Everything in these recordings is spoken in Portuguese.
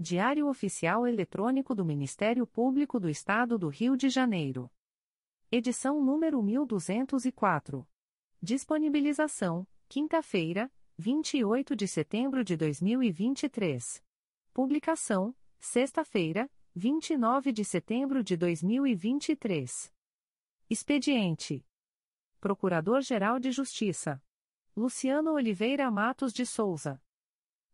Diário Oficial Eletrônico do Ministério Público do Estado do Rio de Janeiro. Edição número 1204. Disponibilização: quinta-feira, 28 de setembro de 2023. Publicação: sexta-feira, 29 de setembro de 2023. Expediente: Procurador-Geral de Justiça Luciano Oliveira Matos de Souza.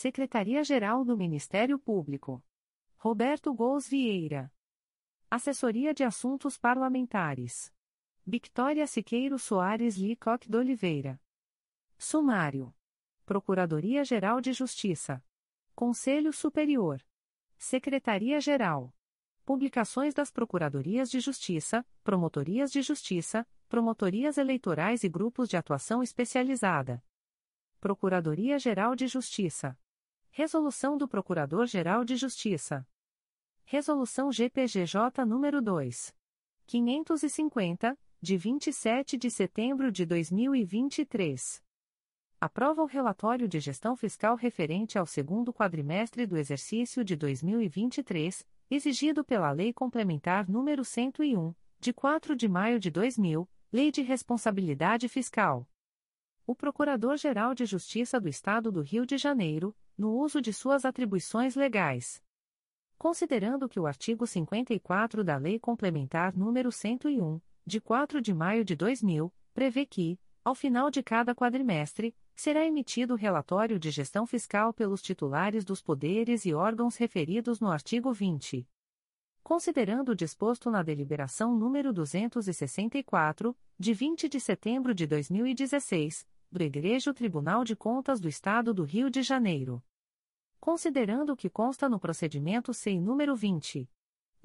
Secretaria-Geral do Ministério Público. Roberto Gous Vieira. Assessoria de Assuntos Parlamentares. Victoria Siqueiro Soares Licoque de Oliveira. Sumário. Procuradoria-Geral de Justiça. Conselho Superior. Secretaria-Geral. Publicações das Procuradorias de Justiça, Promotorias de Justiça, Promotorias Eleitorais e Grupos de Atuação Especializada. Procuradoria-Geral de Justiça. Resolução do Procurador-Geral de Justiça. Resolução GPGJ nº 2. 550, de 27 de setembro de 2023. Aprova o relatório de gestão fiscal referente ao segundo quadrimestre do exercício de 2023, exigido pela Lei Complementar nº 101, de 4 de maio de 2000, Lei de Responsabilidade Fiscal o Procurador-Geral de Justiça do Estado do Rio de Janeiro, no uso de suas atribuições legais. Considerando que o artigo 54 da Lei Complementar nº 101, de 4 de maio de 2000, prevê que, ao final de cada quadrimestre, será emitido relatório de gestão fiscal pelos titulares dos poderes e órgãos referidos no artigo 20. Considerando o disposto na deliberação número 264, de 20 de setembro de 2016, do Igreja Tribunal de Contas do Estado do Rio de Janeiro. Considerando o que consta no procedimento SEI número 20.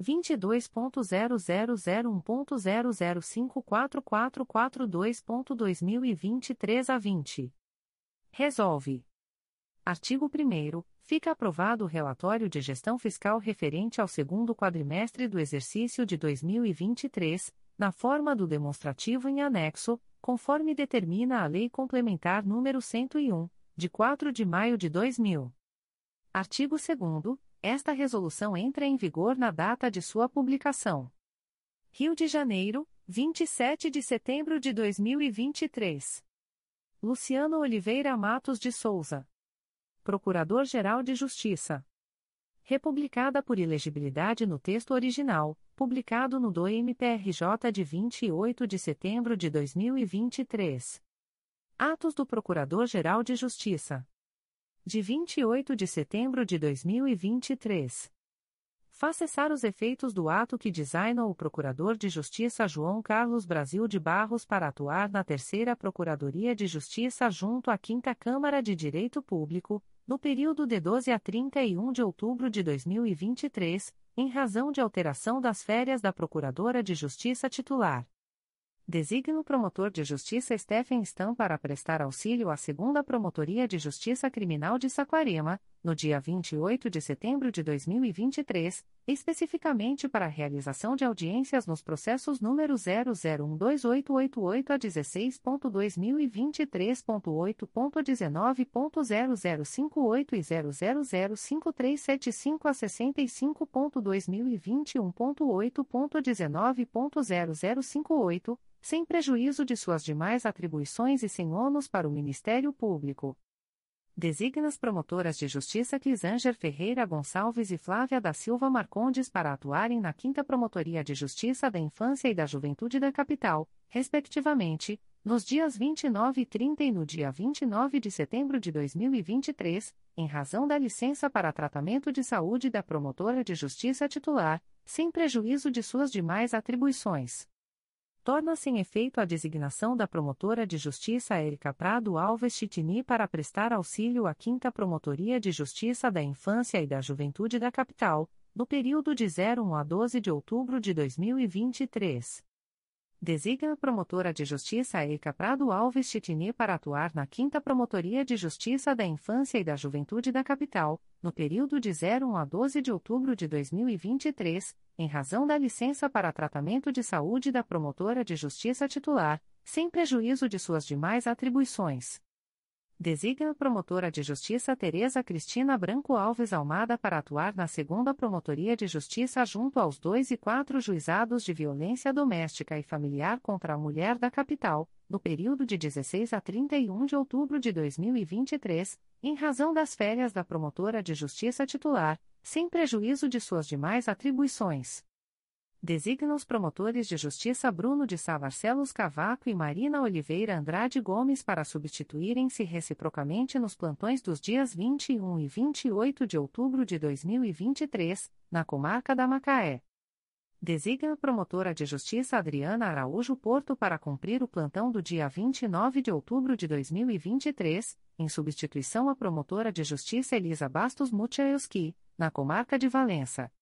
22.0001.0054442.2023 a 20. Resolve. Artigo 1 Fica aprovado o relatório de gestão fiscal referente ao segundo quadrimestre do exercício de 2023, na forma do demonstrativo em anexo, conforme determina a Lei Complementar nº 101, de 4 de maio de 2000. Artigo 2 Esta resolução entra em vigor na data de sua publicação. Rio de Janeiro, 27 de setembro de 2023. Luciano Oliveira Matos de Souza. Procurador-Geral de Justiça republicada por ilegibilidade no texto original, publicado no DOI-MPRJ de 28 de setembro de 2023. Atos do Procurador-Geral de Justiça. De 28 de setembro de 2023. Faz cessar os efeitos do ato que designa o Procurador de Justiça João Carlos Brasil de Barros para atuar na Terceira Procuradoria de Justiça junto à Quinta Câmara de Direito Público, no período de 12 a 31 de outubro de 2023, em razão de alteração das férias da Procuradora de Justiça titular. Designa o promotor de justiça Stephen Stam para prestar auxílio à segunda Promotoria de Justiça Criminal de Saquarema, no dia 28 de setembro de 2023, especificamente para a realização de audiências nos processos número 0012888 a 16.2023.8.19.0058 e 00053775 a 65.2021.8.19.0058, sem prejuízo de suas demais atribuições e sem ônus para o Ministério Público. Designa as promotoras de justiça Clisanger Ferreira Gonçalves e Flávia da Silva Marcondes para atuarem na 5 Promotoria de Justiça da Infância e da Juventude da Capital, respectivamente, nos dias 29 e 30 e no dia 29 de setembro de 2023, em razão da licença para tratamento de saúde da promotora de justiça titular, sem prejuízo de suas demais atribuições torna-se em efeito a designação da promotora de justiça Érica Prado Alves Chitini para prestar auxílio à 5 Promotoria de Justiça da Infância e da Juventude da Capital, no período de 01 a 12 de outubro de 2023. Designa a promotora de justiça Érica Prado Alves Chitini para atuar na 5 Promotoria de Justiça da Infância e da Juventude da Capital, no período de 01 a 12 de outubro de 2023, em razão da licença para tratamento de saúde da promotora de justiça titular, sem prejuízo de suas demais atribuições. Designa a promotora de justiça Tereza Cristina Branco Alves Almada para atuar na segunda Promotoria de Justiça junto aos dois e quatro juizados de violência doméstica e familiar contra a mulher da capital, no período de 16 a 31 de outubro de 2023, em razão das férias da promotora de justiça titular, sem prejuízo de suas demais atribuições. Designa os promotores de justiça Bruno de Sá Cavaco e Marina Oliveira Andrade Gomes para substituírem-se reciprocamente nos plantões dos dias 21 e 28 de outubro de 2023, na comarca da Macaé. Designa a promotora de justiça Adriana Araújo Porto para cumprir o plantão do dia 29 de outubro de 2023, em substituição à promotora de justiça Elisa Bastos Muchaelski, na comarca de Valença.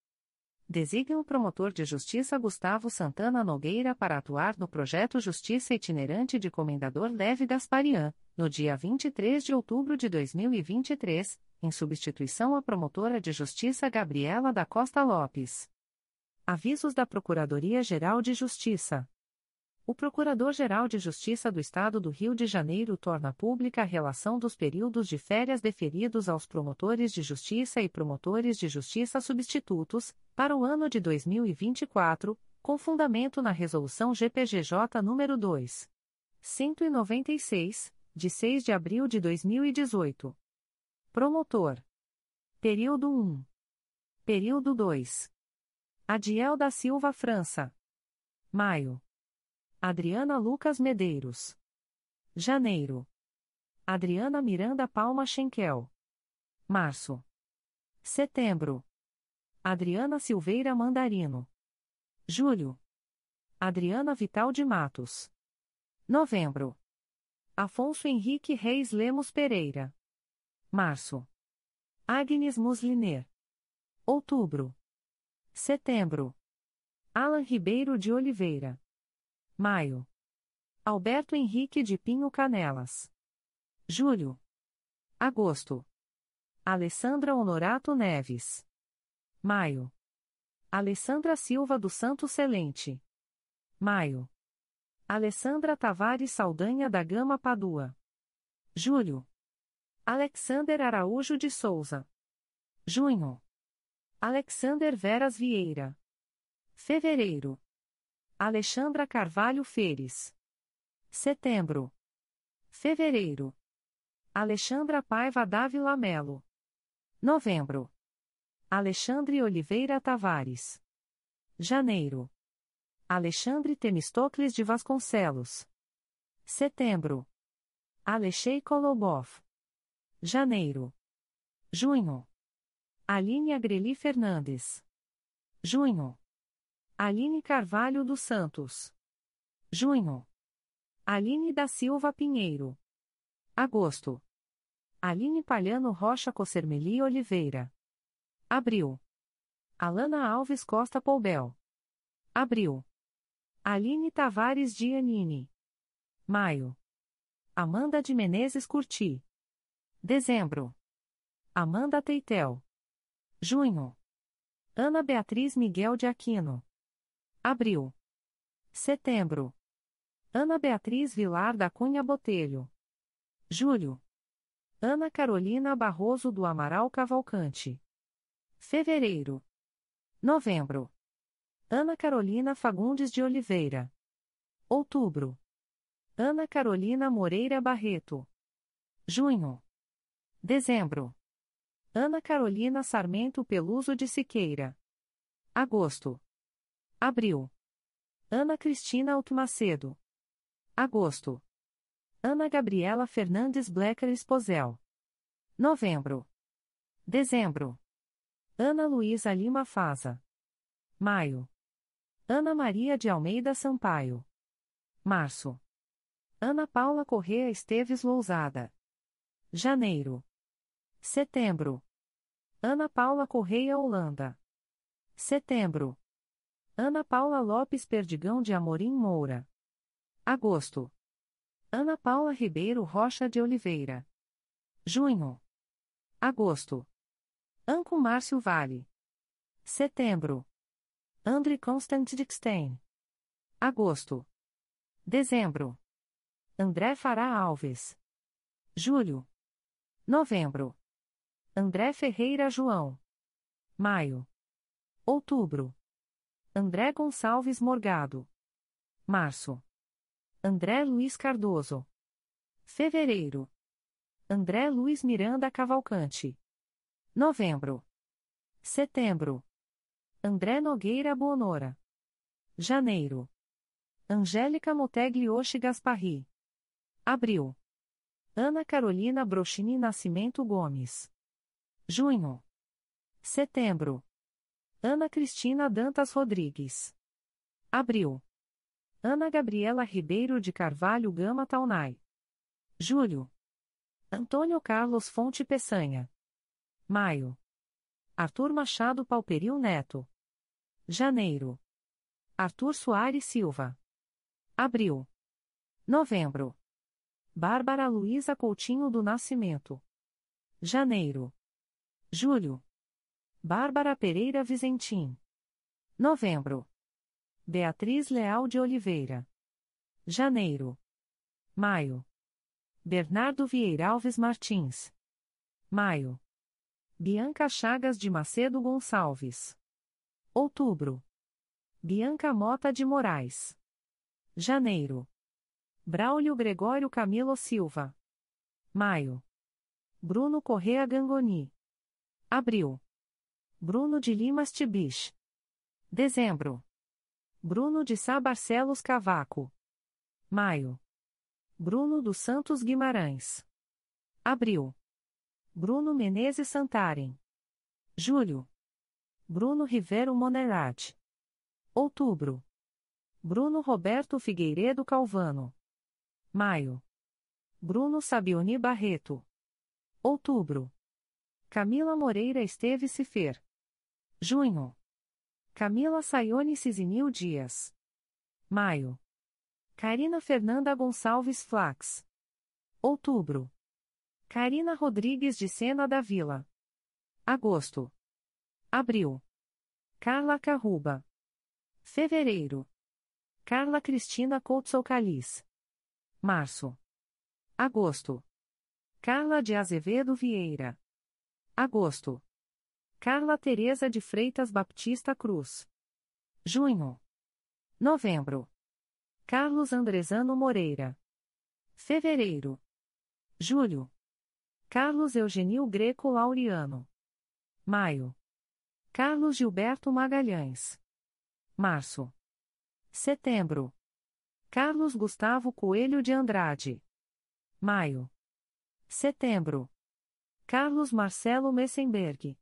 Designa o promotor de justiça Gustavo Santana Nogueira para atuar no projeto Justiça Itinerante de Comendador Leve Gasparian, no dia 23 de outubro de 2023, em substituição à promotora de justiça Gabriela da Costa Lopes. Avisos da Procuradoria-Geral de Justiça. O Procurador-Geral de Justiça do Estado do Rio de Janeiro torna pública a relação dos períodos de férias deferidos aos promotores de justiça e promotores de justiça substitutos, para o ano de 2024, com fundamento na Resolução GPGJ nº 2. 196, de 6 de abril de 2018. Promotor. Período 1. Período 2. Adiel da Silva França. Maio. Adriana Lucas Medeiros. Janeiro. Adriana Miranda Palma Schenkel. Março. Setembro. Adriana Silveira Mandarino. Julho. Adriana Vital de Matos. Novembro. Afonso Henrique Reis Lemos Pereira. Março. Agnes Musliner. Outubro. Setembro. Alan Ribeiro de Oliveira. Maio. Alberto Henrique de Pinho Canelas. Julho. Agosto. Alessandra Honorato Neves. Maio. Alessandra Silva do Santo Celente. Maio. Alessandra Tavares Saldanha da Gama Padua. Julho. Alexander Araújo de Souza. Junho. Alexander Veras Vieira. Fevereiro. Alexandra Carvalho Feres. Setembro. Fevereiro. Alexandra Paiva Dávila Melo. Novembro. Alexandre Oliveira Tavares. Janeiro. Alexandre Temistocles de Vasconcelos. Setembro. Alexei Kolobov. Janeiro. Junho. Aline Agreli Fernandes. Junho. Aline Carvalho dos Santos. Junho. Aline da Silva Pinheiro. Agosto. Aline Palhano Rocha Cossermeli Oliveira. Abril. Alana Alves Costa Poubel. Abril. Aline Tavares Giannini. Maio. Amanda de Menezes Curti. Dezembro. Amanda Teitel. Junho. Ana Beatriz Miguel de Aquino. Abril. Setembro. Ana Beatriz Vilar da Cunha Botelho. Julho. Ana Carolina Barroso do Amaral Cavalcante. Fevereiro. Novembro. Ana Carolina Fagundes de Oliveira. Outubro. Ana Carolina Moreira Barreto. Junho. Dezembro. Ana Carolina Sarmento Peluso de Siqueira. Agosto. Abril. Ana Cristina Altmacedo. Agosto. Ana Gabriela Fernandes Blecker Esposel. Novembro. Dezembro. Ana Luísa Lima Faza. Maio. Ana Maria de Almeida Sampaio. Março. Ana Paula Correa Esteves Lousada. Janeiro. Setembro. Ana Paula Correia Holanda. Setembro. Ana Paula Lopes Perdigão de Amorim Moura. Agosto. Ana Paula Ribeiro Rocha de Oliveira. Junho. Agosto. Anco Márcio Vale. Setembro. André Constant Dickstein. Agosto. Dezembro. André Fará Alves. Julho. Novembro. André Ferreira João. Maio. Outubro. André Gonçalves Morgado. Março. André Luiz Cardoso. Fevereiro. André Luiz Miranda Cavalcante. Novembro. Setembro. André Nogueira Bonora. Janeiro. Angélica Motegli Oshi Gasparri. Abril. Ana Carolina Brochini Nascimento Gomes. Junho. Setembro. Ana Cristina Dantas Rodrigues. Abril. Ana Gabriela Ribeiro de Carvalho Gama Taunay. Julho. Antônio Carlos Fonte Peçanha. Maio. Arthur Machado Palperil Neto. Janeiro. Arthur Soares Silva. Abril. Novembro. Bárbara Luiza Coutinho do Nascimento. Janeiro. Julho. Bárbara Pereira Vizentim. Novembro. Beatriz Leal de Oliveira. Janeiro. Maio. Bernardo Vieira Alves Martins. Maio. Bianca Chagas de Macedo Gonçalves. Outubro. Bianca Mota de Moraes. Janeiro. Braulio Gregório Camilo Silva. Maio. Bruno Correa Gangoni. Abril. Bruno de Limas Tibich. Dezembro. Bruno de Sá Barcelos Cavaco. Maio. Bruno dos Santos Guimarães. Abril. Bruno Menezes Santarem. Julho. Bruno Rivero Monerati. Outubro. Bruno Roberto Figueiredo Calvano. Maio. Bruno Sabioni Barreto. Outubro. Camila Moreira Esteves Cifer. Junho. Camila Sayone Cisinil Dias. Maio. Karina Fernanda Gonçalves Flax. Outubro. Karina Rodrigues de Sena da Vila. Agosto. Abril. Carla Carruba. Fevereiro. Carla Cristina Couto Caliz. Março. Agosto. Carla de Azevedo Vieira. Agosto. Carla Teresa de Freitas Baptista Cruz. Junho. Novembro. Carlos Andrezano Moreira. Fevereiro. Julho. Carlos Eugenio Greco Laureano. Maio. Carlos Gilberto Magalhães. Março. Setembro. Carlos Gustavo Coelho de Andrade. Maio. Setembro. Carlos Marcelo Messenberg.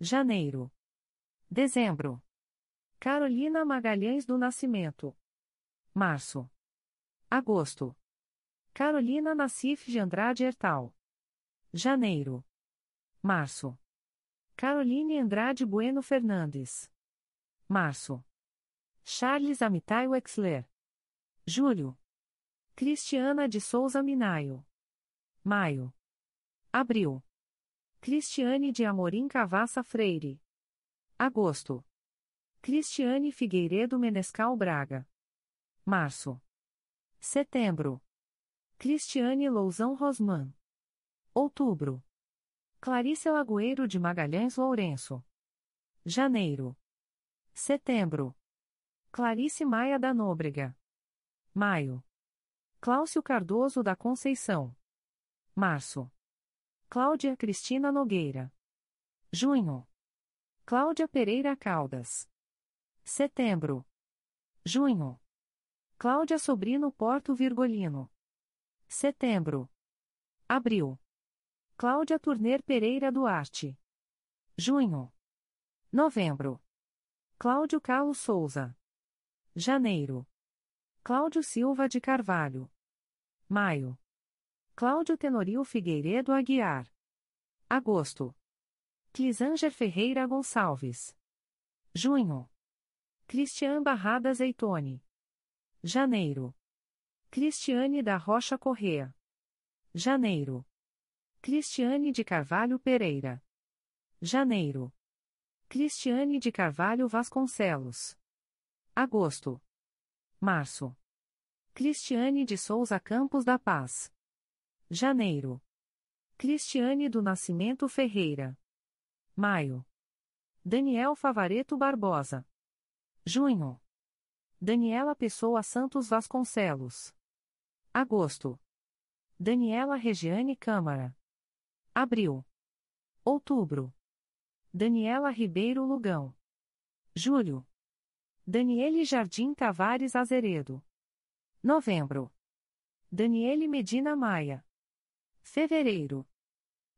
Janeiro. Dezembro. Carolina Magalhães do Nascimento. Março. Agosto. Carolina Nassif de Andrade Hertal. Janeiro. Março. Caroline Andrade Bueno Fernandes. Março. Charles Amitai Wexler. Julho. Cristiana de Souza Minayo. Maio. Abril. Cristiane de Amorim Cavassa Freire. Agosto. Cristiane Figueiredo Menescal Braga. Março. Setembro. Cristiane Lousão Rosman. Outubro. Clarice Lagoeiro de Magalhães Lourenço. Janeiro. Setembro. Clarice Maia da Nóbrega. Maio. Cláudio Cardoso da Conceição. Março. Cláudia Cristina Nogueira. Junho. Cláudia Pereira Caldas. Setembro. Junho. Cláudia Sobrino Porto Virgolino. Setembro. Abril. Cláudia Turner Pereira Duarte. Junho. Novembro. Cláudio Carlos Souza. Janeiro. Cláudio Silva de Carvalho. Maio. Cláudio Tenorio Figueiredo Aguiar. Agosto. Clisanger Ferreira Gonçalves. Junho. Cristian Barrada Zeitone. Janeiro. Cristiane da Rocha Correa. Janeiro. Cristiane de Carvalho Pereira. Janeiro. Cristiane de Carvalho Vasconcelos. Agosto. Março. Cristiane de Souza Campos da Paz. Janeiro. Cristiane do Nascimento Ferreira. Maio. Daniel Favareto Barbosa. Junho. Daniela Pessoa Santos Vasconcelos. Agosto. Daniela Regiane Câmara. Abril. Outubro. Daniela Ribeiro Lugão. Julho. Daniele Jardim Tavares Azeredo. Novembro. Daniele Medina Maia. Fevereiro.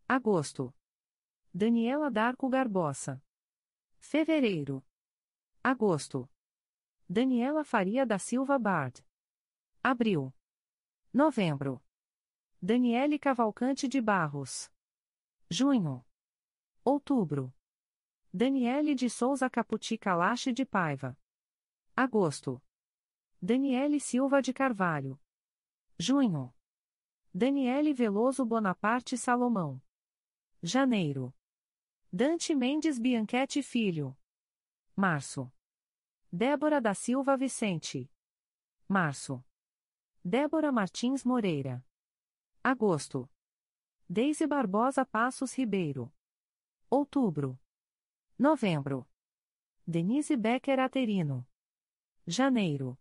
Agosto. Daniela Darco Garbosa. Fevereiro. Agosto. Daniela Faria da Silva Bard. Abril. Novembro. Daniele Cavalcante de Barros. Junho. Outubro. Daniele de Souza Caputi Calache de Paiva. Agosto. Daniele Silva de Carvalho. Junho. Daniele Veloso Bonaparte Salomão. Janeiro. Dante Mendes Bianchetti Filho. Março. Débora da Silva Vicente. Março. Débora Martins Moreira. Agosto. Deise Barbosa Passos Ribeiro. Outubro. Novembro. Denise Becker Aterino. Janeiro.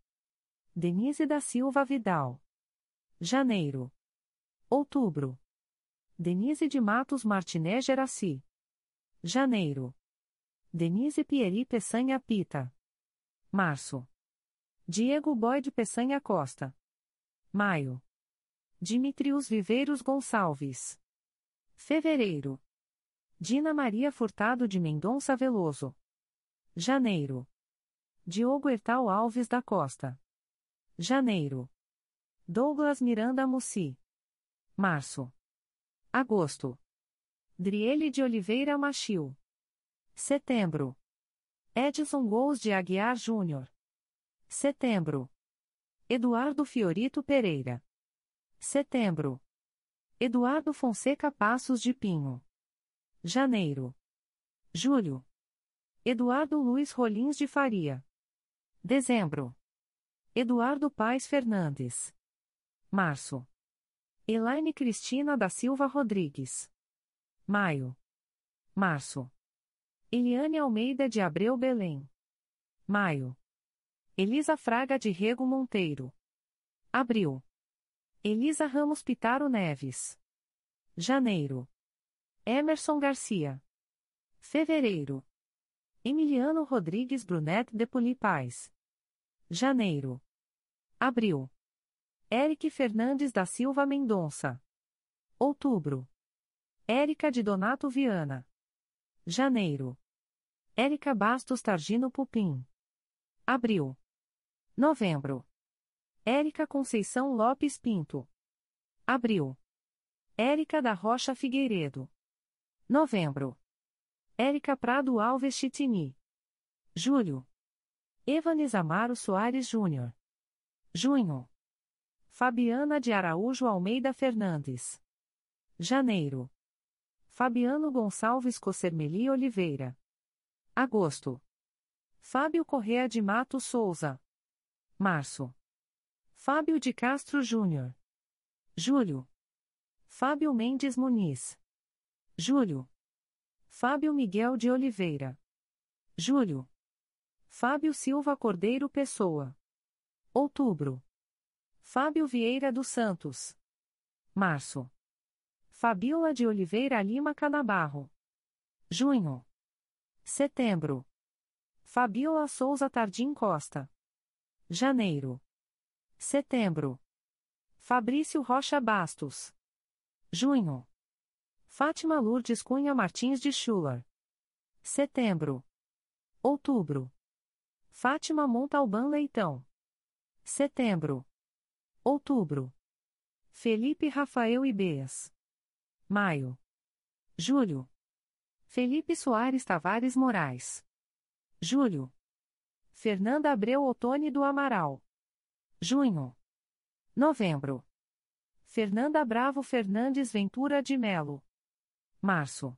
Denise da Silva Vidal. Janeiro. Outubro. Denise de Matos Martinez Geraci. Janeiro. Denise Pieri Peçanha Pita. Março. Diego Boyd Peçanha Costa. Maio. Dimitrios Viveiros Gonçalves. Fevereiro. Dina Maria Furtado de Mendonça Veloso. Janeiro. Diogo Ertal Alves da Costa. Janeiro. Douglas Miranda Mussi. Março. Agosto. Driele de Oliveira Machil. Setembro. Edson Gous de Aguiar Júnior. Setembro. Eduardo Fiorito Pereira. Setembro. Eduardo Fonseca Passos de Pinho. Janeiro. Julho. Eduardo Luiz Rolins de Faria. Dezembro. Eduardo Paes Fernandes. Março. Elaine Cristina da Silva Rodrigues. Maio. Março. Eliane Almeida de Abreu Belém. Maio. Elisa Fraga de Rego Monteiro. Abril. Elisa Ramos Pitaro Neves. Janeiro. Emerson Garcia. Fevereiro. Emiliano Rodrigues Brunet de Paz. Janeiro. Abril. Eric Fernandes da Silva Mendonça. Outubro. Érica de Donato Viana. Janeiro. Érica Bastos Targino Pupim. Abril. Novembro. Érica Conceição Lopes Pinto. Abril. Érica da Rocha Figueiredo. Novembro. Érica Prado Alves Chitini. Julho. Evanes Amaro Soares Júnior. Junho. Fabiana de Araújo Almeida Fernandes. Janeiro. Fabiano Gonçalves Cossermeli Oliveira. Agosto. Fábio Correa de Mato Souza. Março. Fábio de Castro Júnior. Julho. Fábio Mendes Muniz. Julho. Fábio Miguel de Oliveira. Julho. Fábio Silva Cordeiro Pessoa. Outubro. Fábio Vieira dos Santos. Março. Fabiola de Oliveira Lima Canabarro. Junho. Setembro. Fabiola Souza Tardim Costa. Janeiro. Setembro. Fabrício Rocha Bastos. Junho. Fátima Lourdes Cunha Martins de Schuller. Setembro. Outubro. Fátima Montalbán Leitão. Setembro. Outubro. Felipe Rafael Ibeias. Maio. Julho. Felipe Soares Tavares Moraes. Julho. Fernanda Abreu Otone do Amaral. Junho. Novembro. Fernanda Bravo Fernandes Ventura de Melo. Março.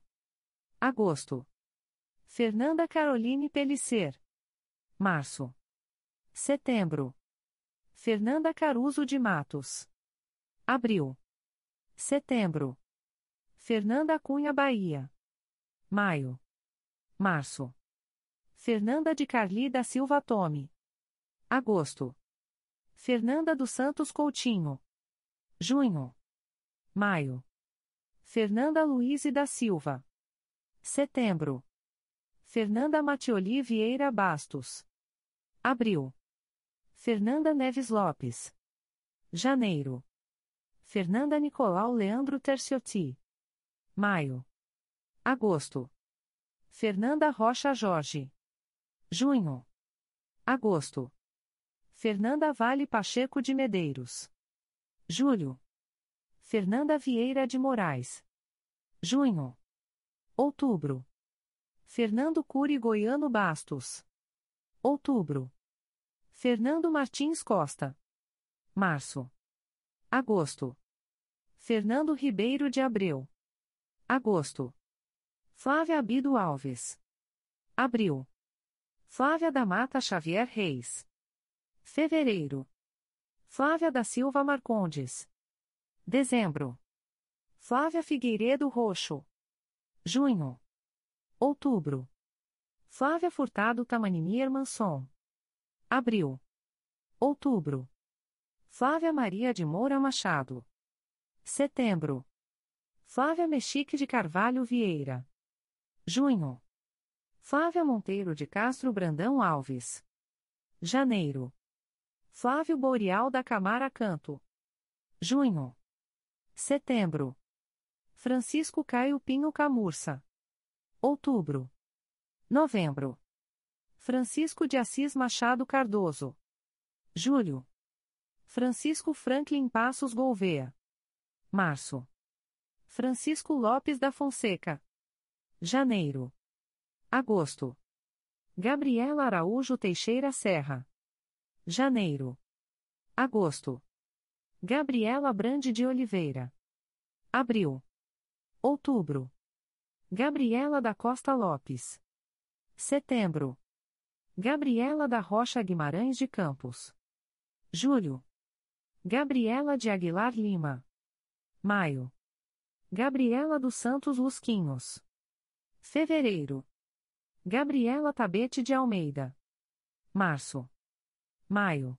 Agosto. Fernanda Caroline Pellicer. Março. Setembro. Fernanda Caruso de Matos. Abril. Setembro. Fernanda Cunha Bahia. Maio. Março. Fernanda de Carli da Silva Tome. Agosto. Fernanda dos Santos Coutinho. Junho. Maio. Fernanda Luiz da Silva. Setembro. Fernanda Matioli Vieira Bastos. Abril. Fernanda Neves Lopes. Janeiro. Fernanda Nicolau Leandro Terciotti. Maio. Agosto. Fernanda Rocha Jorge. Junho. Agosto. Fernanda Vale Pacheco de Medeiros. Julho. Fernanda Vieira de Moraes. Junho. Outubro. Fernando Cury Goiano Bastos. Outubro. Fernando Martins Costa. Março. Agosto. Fernando Ribeiro de Abreu. Agosto. Flávia Abido Alves. Abril. Flávia da Mata Xavier Reis. Fevereiro. Flávia da Silva Marcondes. Dezembro. Flávia Figueiredo Roxo. Junho. Outubro. Flávia Furtado Tamanini Manson. Abril. Outubro. Flávia Maria de Moura Machado. Setembro. Flávia Mexique de Carvalho Vieira. Junho. Flávia Monteiro de Castro Brandão Alves. Janeiro. Flávio Boreal da Camara Canto. Junho. Setembro. Francisco Caio Pinho Camurça. Outubro. Novembro. Francisco de Assis Machado Cardoso. Julho. Francisco Franklin Passos Gouveia. Março. Francisco Lopes da Fonseca. Janeiro. Agosto. Gabriela Araújo Teixeira Serra. Janeiro. Agosto. Gabriela Brande de Oliveira. Abril. Outubro. Gabriela da Costa Lopes. Setembro. Gabriela da Rocha Guimarães de Campos. Julho. Gabriela de Aguilar Lima. Maio. Gabriela dos Santos Lusquinhos. Fevereiro. Gabriela Tabete de Almeida. Março. Maio.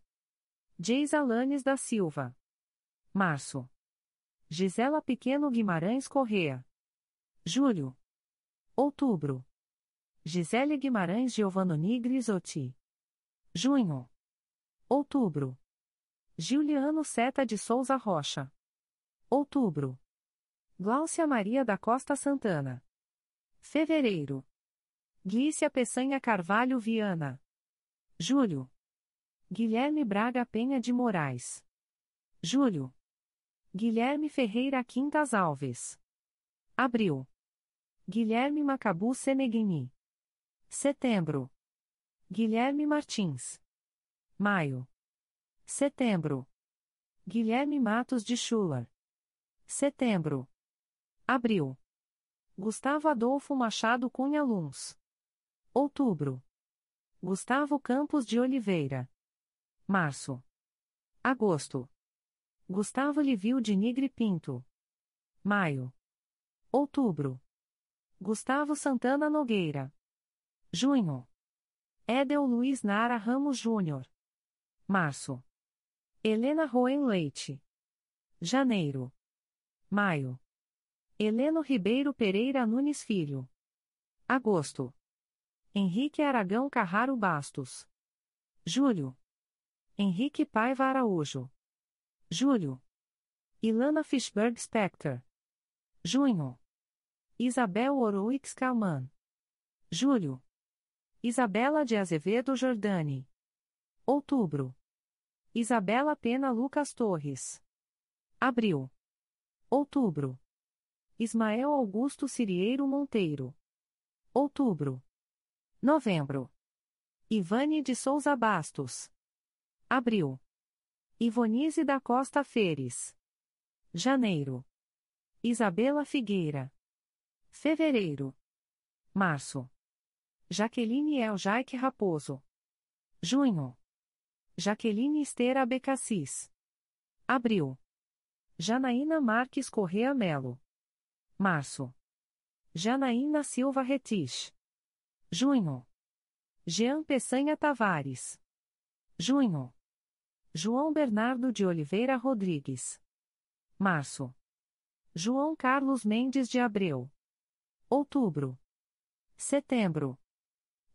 Geis Alanes da Silva. Março. Gisela Pequeno Guimarães Correa. Julho. Outubro. Gisele Guimarães Giovannoni Grisotti. Junho. Outubro. Giuliano Seta de Souza Rocha. Outubro. Gláucia Maria da Costa Santana. Fevereiro. Glícia Peçanha Carvalho Viana. Julho. Guilherme Braga Penha de Moraes. Julho. Guilherme Ferreira Quintas Alves. Abril. Guilherme Macabu Seneguini. Setembro. Guilherme Martins. Maio. Setembro. Guilherme Matos de Schuller. Setembro. Abril. Gustavo Adolfo Machado Cunha Luns. Outubro. Gustavo Campos de Oliveira. Março. Agosto. Gustavo Livio de Nigre Pinto. Maio. Outubro. Gustavo Santana Nogueira. Junho. Edel Luiz Nara Ramos Júnior. Março. Helena Roen Leite. Janeiro. Maio. Heleno Ribeiro Pereira Nunes Filho. Agosto. Henrique Aragão Carraro Bastos. Julho. Henrique Paiva Araújo. Julho. Ilana Fishberg Spector. Junho. Isabel Oroix Calman. Julho. Isabela de Azevedo Jordani. Outubro. Isabela Pena Lucas Torres. Abril. Outubro. Ismael Augusto Cirieiro Monteiro. Outubro. Novembro. Ivane de Souza Bastos. Abril. Ivonise da Costa Feres. Janeiro. Isabela Figueira. Fevereiro. Março. Jaqueline Eljaique Raposo. Junho. Jaqueline Esteira Becassis. Abril. Janaína Marques Correa Melo. Março. Janaína Silva Retich. Junho. Jean Peçanha Tavares. Junho. João Bernardo de Oliveira Rodrigues. Março. João Carlos Mendes de Abreu. Outubro. Setembro.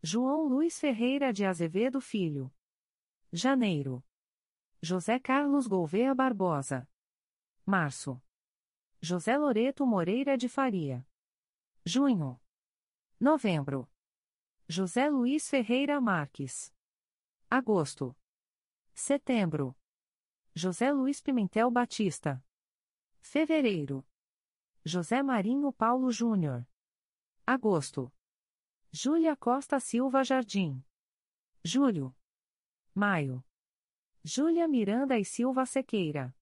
João Luiz Ferreira de Azevedo Filho. Janeiro. José Carlos Gouveia Barbosa. Março. José Loreto Moreira de Faria. Junho. Novembro. José Luiz Ferreira Marques. Agosto. Setembro. José Luiz Pimentel Batista. Fevereiro. José Marinho Paulo Júnior. Agosto. Júlia Costa Silva Jardim. Julho. Maio. Júlia Miranda e Silva Sequeira.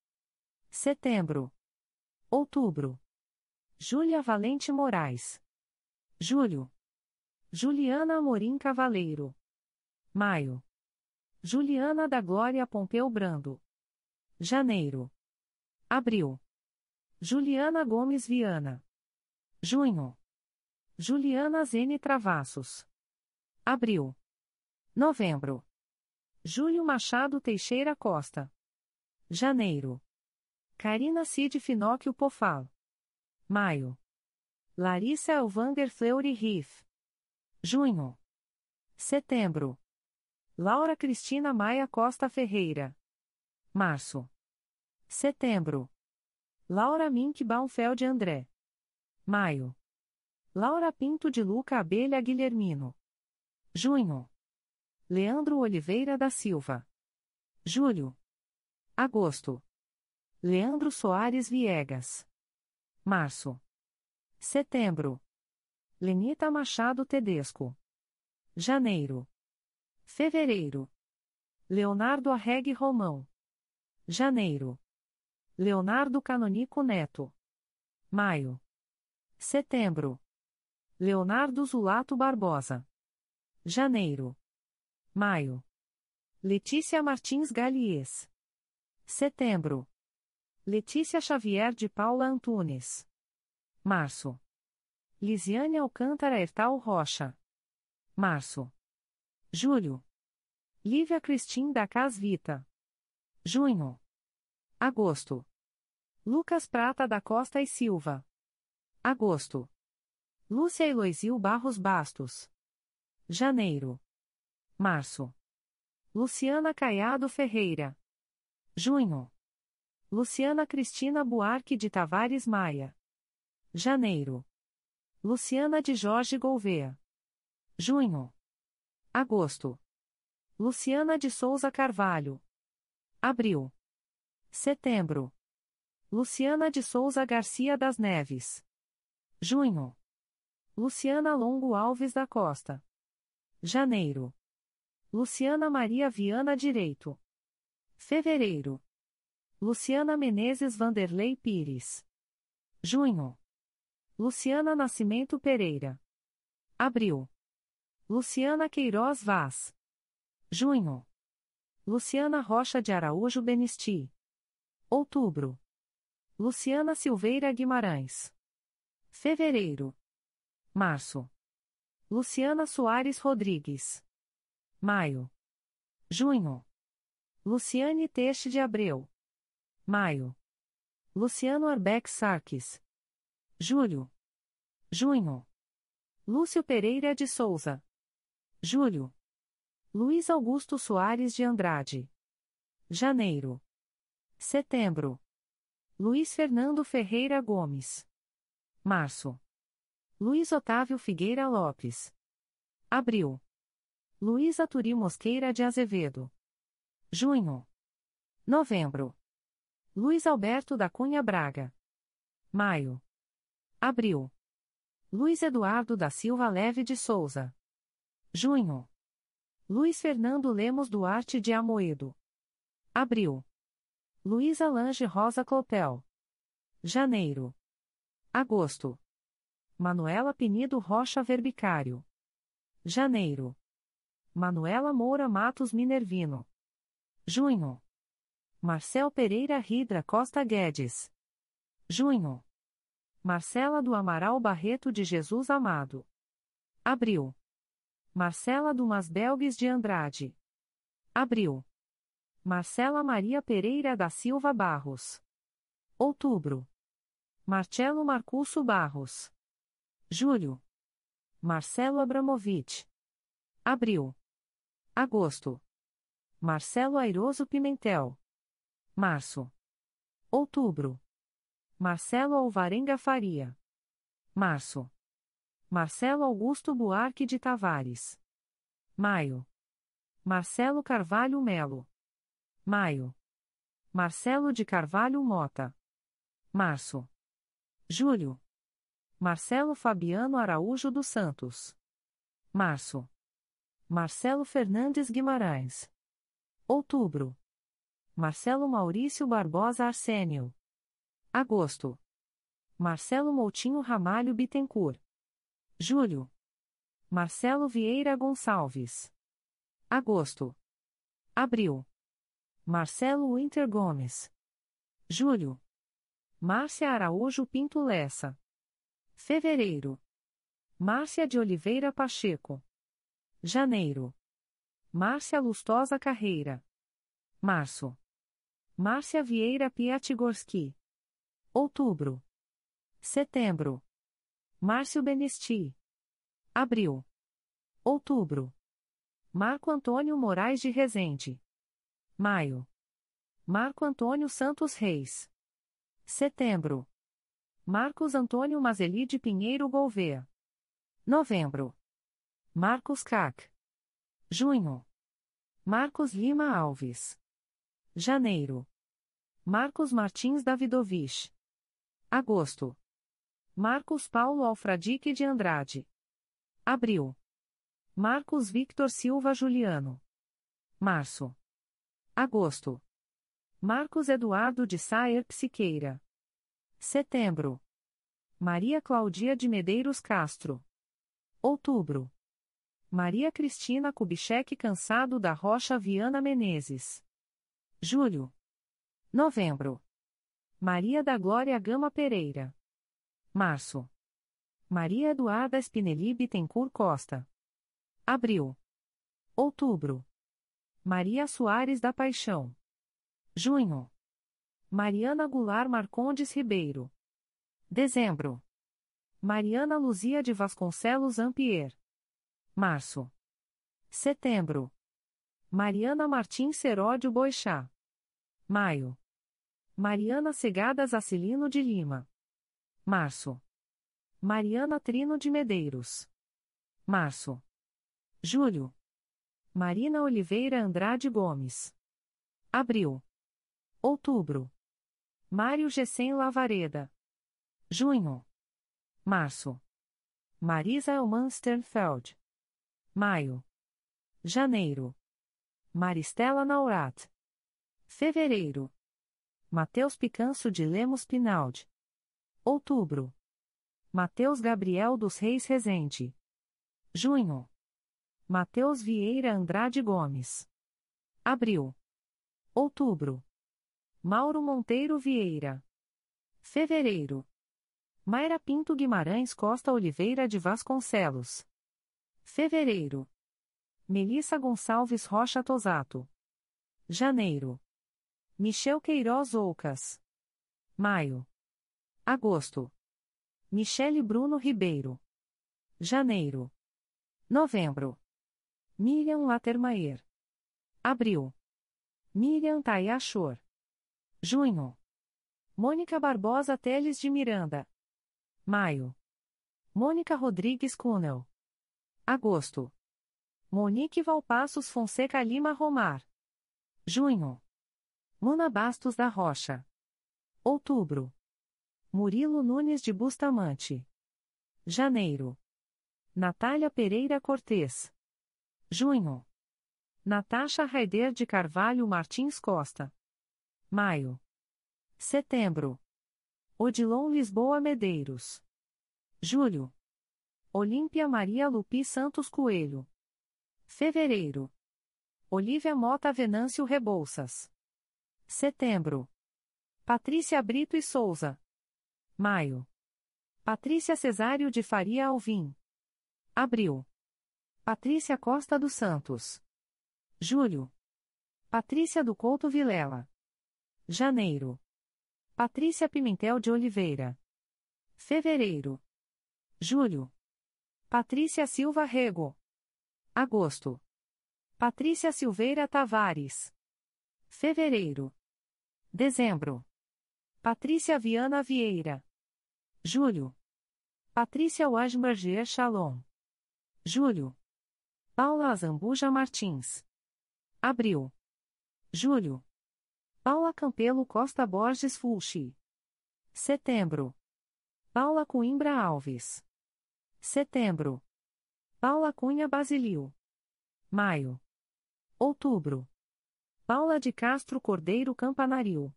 Setembro. Outubro. Júlia Valente Moraes. Julho. Juliana Amorim Cavaleiro. Maio. Juliana da Glória Pompeu Brando. Janeiro. Abril. Juliana Gomes Viana. Junho. Juliana Zene Travassos. Abril. Novembro. Júlio Machado Teixeira Costa. Janeiro. Carina Cid Finóquio Pofal. Maio. Larissa Elvander Fleury Riff. Junho. Setembro. Laura Cristina Maia Costa Ferreira. Março. Setembro. Laura Mink Baumfeld André. Maio. Laura Pinto de Luca Abelha Guilhermino. Junho. Leandro Oliveira da Silva. Julho. Agosto. Leandro Soares Viegas. Março. Setembro. Lenita Machado Tedesco. Janeiro. Fevereiro. Leonardo Arregue Romão. Janeiro. Leonardo Canonico Neto. Maio. Setembro. Leonardo Zulato Barbosa. Janeiro. Maio. Letícia Martins Galies. Setembro. Letícia Xavier de Paula Antunes. Março. Lisiane Alcântara Ertal Rocha. Março. Julho. Lívia Cristim da Casvita. Junho. Agosto. Lucas Prata da Costa e Silva. Agosto. Lúcia Eloisil Barros Bastos. Janeiro. Março. Luciana Caiado Ferreira. Junho. Luciana Cristina Buarque de Tavares Maia. Janeiro. Luciana de Jorge Gouveia. Junho. Agosto. Luciana de Souza Carvalho. Abril. Setembro. Luciana de Souza Garcia das Neves. Junho. Luciana Longo Alves da Costa. Janeiro. Luciana Maria Viana Direito. Fevereiro. Luciana Menezes Vanderlei Pires. Junho. Luciana Nascimento Pereira. Abril. Luciana Queiroz Vaz. Junho. Luciana Rocha de Araújo Benisti. Outubro. Luciana Silveira Guimarães. Fevereiro. Março. Luciana Soares Rodrigues. Maio. Junho. Luciane Teixe de Abreu. Maio. Luciano Arbeck Sarques. Julho. Junho. Lúcio Pereira de Souza. Julho. Luiz Augusto Soares de Andrade. Janeiro. Setembro. Luiz Fernando Ferreira Gomes. Março. Luiz Otávio Figueira Lopes. Abril. Luiz Aturi Mosqueira de Azevedo. Junho. Novembro. Luiz Alberto da Cunha Braga. Maio. Abril. Luiz Eduardo da Silva Leve de Souza. Junho. Luiz Fernando Lemos Duarte de Amoedo. Abril. Luiz Alange Rosa Clopel. Janeiro. Agosto. Manuela Penido Rocha Verbicário. Janeiro. Manuela Moura Matos Minervino. Junho. Marcel Pereira Ridra Costa Guedes. Junho. Marcela do Amaral Barreto de Jesus Amado. Abril. Marcela do Masbelgues de Andrade. Abril. Marcela Maria Pereira da Silva Barros. Outubro. Marcelo Marcusso Barros. Julho. Marcelo Abramovich. Abril. Agosto. Marcelo Airoso Pimentel. Março. Outubro. Marcelo Alvarenga Faria. Março. Marcelo Augusto Buarque de Tavares. Maio. Marcelo Carvalho Melo. Maio. Marcelo de Carvalho Mota. Março. Julho. Marcelo Fabiano Araújo dos Santos. Março. Marcelo Fernandes Guimarães. Outubro. Marcelo Maurício Barbosa Arsênio. Agosto. Marcelo Moutinho Ramalho Bittencourt. Julho. Marcelo Vieira Gonçalves. Agosto. Abril. Marcelo Winter Gomes. Julho. Márcia Araújo Pinto Lessa. Fevereiro. Márcia de Oliveira Pacheco. Janeiro. Márcia Lustosa Carreira. Março. Márcia Vieira Piatigorski. Outubro. Setembro. Márcio Benesti. Abril. Outubro. Marco Antônio Moraes de Rezende. Maio. Marco Antônio Santos Reis. Setembro. Marcos Antônio Mazeli de Pinheiro Gouveia. Novembro. Marcos Cac. Junho. Marcos Lima Alves. Janeiro. Marcos Martins Davidovich. Agosto. Marcos Paulo Alfradique de Andrade. Abril. Marcos Victor Silva Juliano. Março. Agosto. Marcos Eduardo de Saer Psiqueira. Setembro. Maria Claudia de Medeiros Castro. Outubro. Maria Cristina Kubitschek Cansado da Rocha Viana Menezes. Julho. Novembro. Maria da Glória Gama Pereira. Março. Maria Eduarda Spinelli Bittencourt Costa. Abril. Outubro. Maria Soares da Paixão. Junho. Mariana Goulart Marcondes Ribeiro. Dezembro. Mariana Luzia de Vasconcelos Ampier. Março. Setembro. Mariana Martins Seródio Boixá. Maio. Mariana Segadas Acilino de Lima. Março. Mariana Trino de Medeiros. Março. Julho. Marina Oliveira Andrade Gomes. Abril. Outubro. Mário Gessen Lavareda. Junho. Março. Marisa Elman Sternfeld. Maio. Janeiro. Maristela Naurat. Fevereiro. Mateus Picanço de Lemos Pinaldi. Outubro. Mateus Gabriel dos Reis Rezende. Junho. Mateus Vieira Andrade Gomes. Abril. Outubro. Mauro Monteiro Vieira. Fevereiro. Mayra Pinto Guimarães Costa Oliveira de Vasconcelos. Fevereiro. Melissa Gonçalves Rocha Tosato. Janeiro. Michel Queiroz Oucas. Maio. Agosto. Michele Bruno Ribeiro. Janeiro. Novembro. Miriam Latermaier. Abril. Miriam Tayachor. Junho. Mônica Barbosa Teles de Miranda. Maio. Mônica Rodrigues Cunel. Agosto. Monique Valpassos Fonseca Lima Romar. Junho. Muna Bastos da Rocha. Outubro. Murilo Nunes de Bustamante. Janeiro. Natália Pereira Cortês. Junho. Natasha Raider de Carvalho Martins Costa. Maio. Setembro. Odilon Lisboa Medeiros. Julho. Olímpia Maria Lupi Santos Coelho. Fevereiro. Olívia Mota Venâncio Rebouças. Setembro. Patrícia Brito e Souza. Maio. Patrícia Cesário de Faria Alvim. Abril. Patrícia Costa dos Santos. Julho. Patrícia do Couto Vilela. Janeiro. Patrícia Pimentel de Oliveira. Fevereiro. Julho. Patrícia Silva Rego. Agosto. Patrícia Silveira Tavares. Fevereiro. Dezembro. Patrícia Viana Vieira. Julho. Patrícia Wajmerger Shalom. Julho. Paula Azambuja Martins. Abril. Julho. Paula Campelo Costa Borges Fulci. Setembro. Paula Coimbra Alves. Setembro. Paula Cunha Basilio. Maio. Outubro. Paula de Castro Cordeiro Campanario.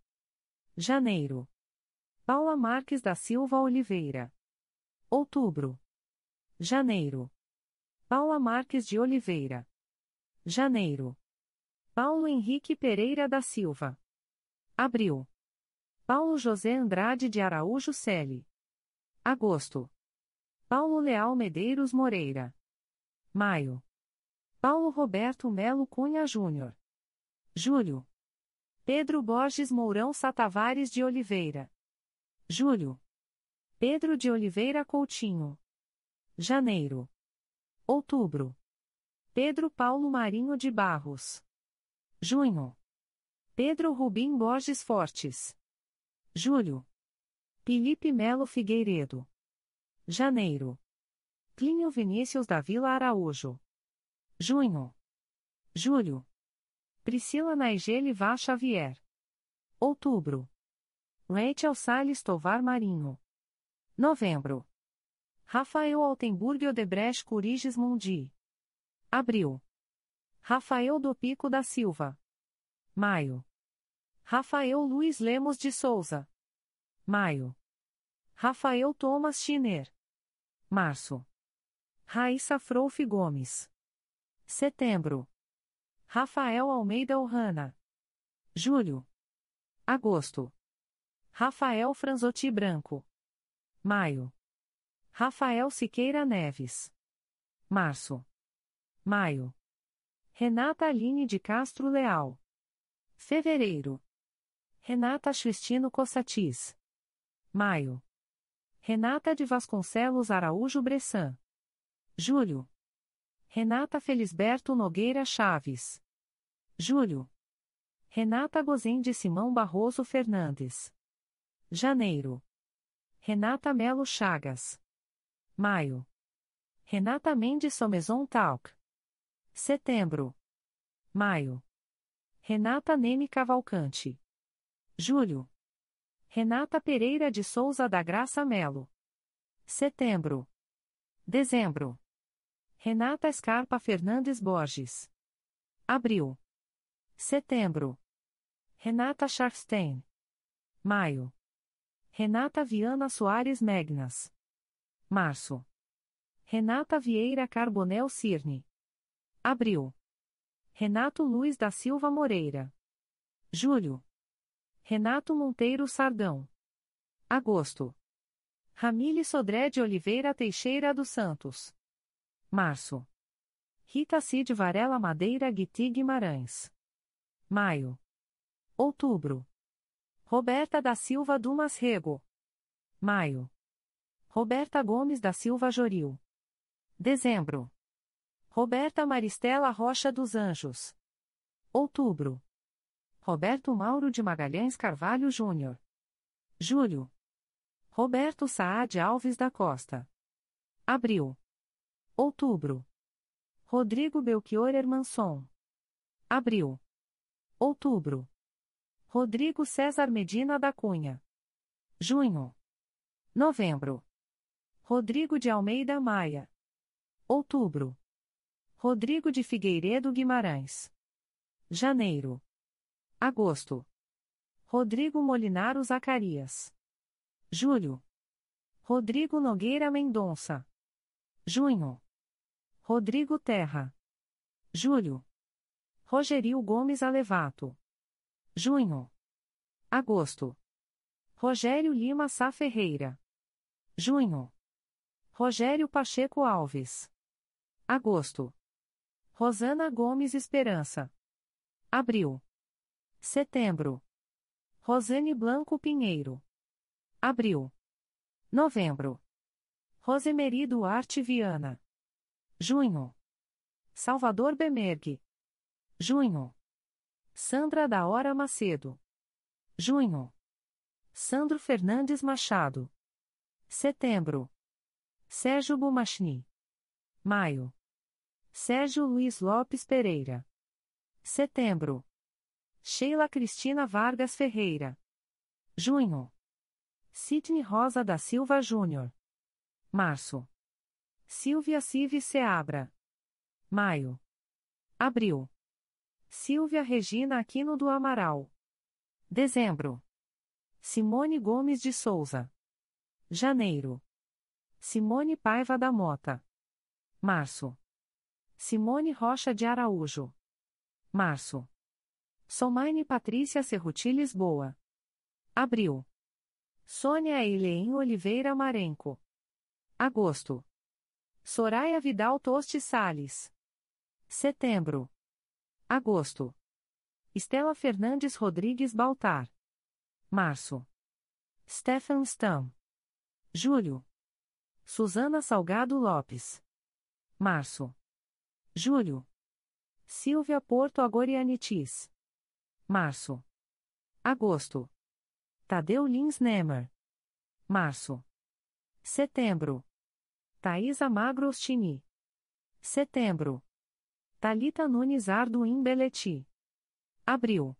Janeiro. Paula Marques da Silva Oliveira. Outubro. Janeiro. Paula Marques de Oliveira. Janeiro. Paulo Henrique Pereira da Silva. Abril. Paulo José Andrade de Araújo Celi. Agosto. Paulo Leal Medeiros Moreira. Maio. Paulo Roberto Melo Cunha Júnior. Julho. Pedro Borges Mourão Satavares de Oliveira. Julho. Pedro de Oliveira Coutinho. Janeiro. Outubro. Pedro Paulo Marinho de Barros. Junho. Pedro Rubim Borges Fortes. Julho. Felipe Melo Figueiredo. Janeiro. Clínio Vinícius da Vila Araújo. Junho. Julho. Priscila Naigele Vá Xavier. Outubro. Rachel Salles Tovar Marinho. Novembro. Rafael Altenburg Odebrecht Curiges Mundi. Abril. Rafael do Pico da Silva. Maio. Rafael Luiz Lemos de Souza. Maio. Rafael Thomas Schiner. Março. Raíssa Frouf Gomes. Setembro. Rafael Almeida Ohana. Julho. Agosto. Rafael Franzotti Branco. Maio. Rafael Siqueira Neves. Março. Maio. Renata Aline de Castro Leal. Fevereiro. Renata Cristino Cossatis. Maio. Renata de Vasconcelos Araújo Bressan. Julho. Renata Felisberto Nogueira Chaves. Julho. Renata Gozem de Simão Barroso Fernandes. Janeiro. Renata Melo Chagas. Maio. Renata Mendes Somezon Talk. Setembro. Maio. Renata Neme Cavalcante. Julho. Renata Pereira de Souza da Graça Melo. Setembro. Dezembro. Renata Scarpa Fernandes Borges. Abril. Setembro. Renata Scharfstein. Maio. Renata Viana Soares Megnas. Março. Renata Vieira Carbonel Cirne. Abril. Renato Luiz da Silva Moreira. Julho. Renato Monteiro Sardão. Agosto. Ramile Sodré de Oliveira Teixeira dos Santos. Março. Rita Cid Varela Madeira Guiti Guimarães. Maio. Outubro. Roberta da Silva Dumas Rego. Maio. Roberta Gomes da Silva Joril. Dezembro. Roberta Maristela Rocha dos Anjos. Outubro. Roberto Mauro de Magalhães Carvalho Júnior. Julho. Roberto Saad Alves da Costa. Abril. Outubro. Rodrigo Belchior Hermanson. Abril. Outubro. Rodrigo César Medina da Cunha. Junho. Novembro. Rodrigo de Almeida Maia. Outubro. Rodrigo de Figueiredo Guimarães. Janeiro. Agosto. Rodrigo Molinaro Zacarias. Julho. Rodrigo Nogueira Mendonça. Junho. Rodrigo Terra. Julho. Rogerio Gomes Alevato. Junho. Agosto. Rogério Lima Sá Ferreira. Junho. Rogério Pacheco Alves. Agosto. Rosana Gomes Esperança. Abril. Setembro. Rosane Blanco Pinheiro. Abril. Novembro. Rosemary Duarte Viana. Junho. Salvador Bemergue. Junho. Sandra da Hora Macedo. Junho. Sandro Fernandes Machado. Setembro. Sérgio Bumachni. Maio. Sérgio Luiz Lopes Pereira. Setembro. Sheila Cristina Vargas Ferreira. Junho. Sidney Rosa da Silva Júnior. Março. Silvia Cives Seabra. Maio. Abril. Silvia Regina Aquino do Amaral. Dezembro. Simone Gomes de Souza. Janeiro. Simone Paiva da Mota. Março. Simone Rocha de Araújo. Março. Somaine Patrícia Cerruti Lisboa. Abril. Sônia Eileen Oliveira Marenco. Agosto. Soraya Vidal Toste Sales. Setembro. Agosto. Estela Fernandes Rodrigues Baltar. Março. Stefan Stam. Julho. Susana Salgado Lopes. Março. Julho. Silvia Porto Agorianitis. Março. Agosto. Tadeu Lins Nemer. Março. Setembro. Thaisa Magro Ostini. Setembro. Talita Nunes Arduin Beleti. Abril.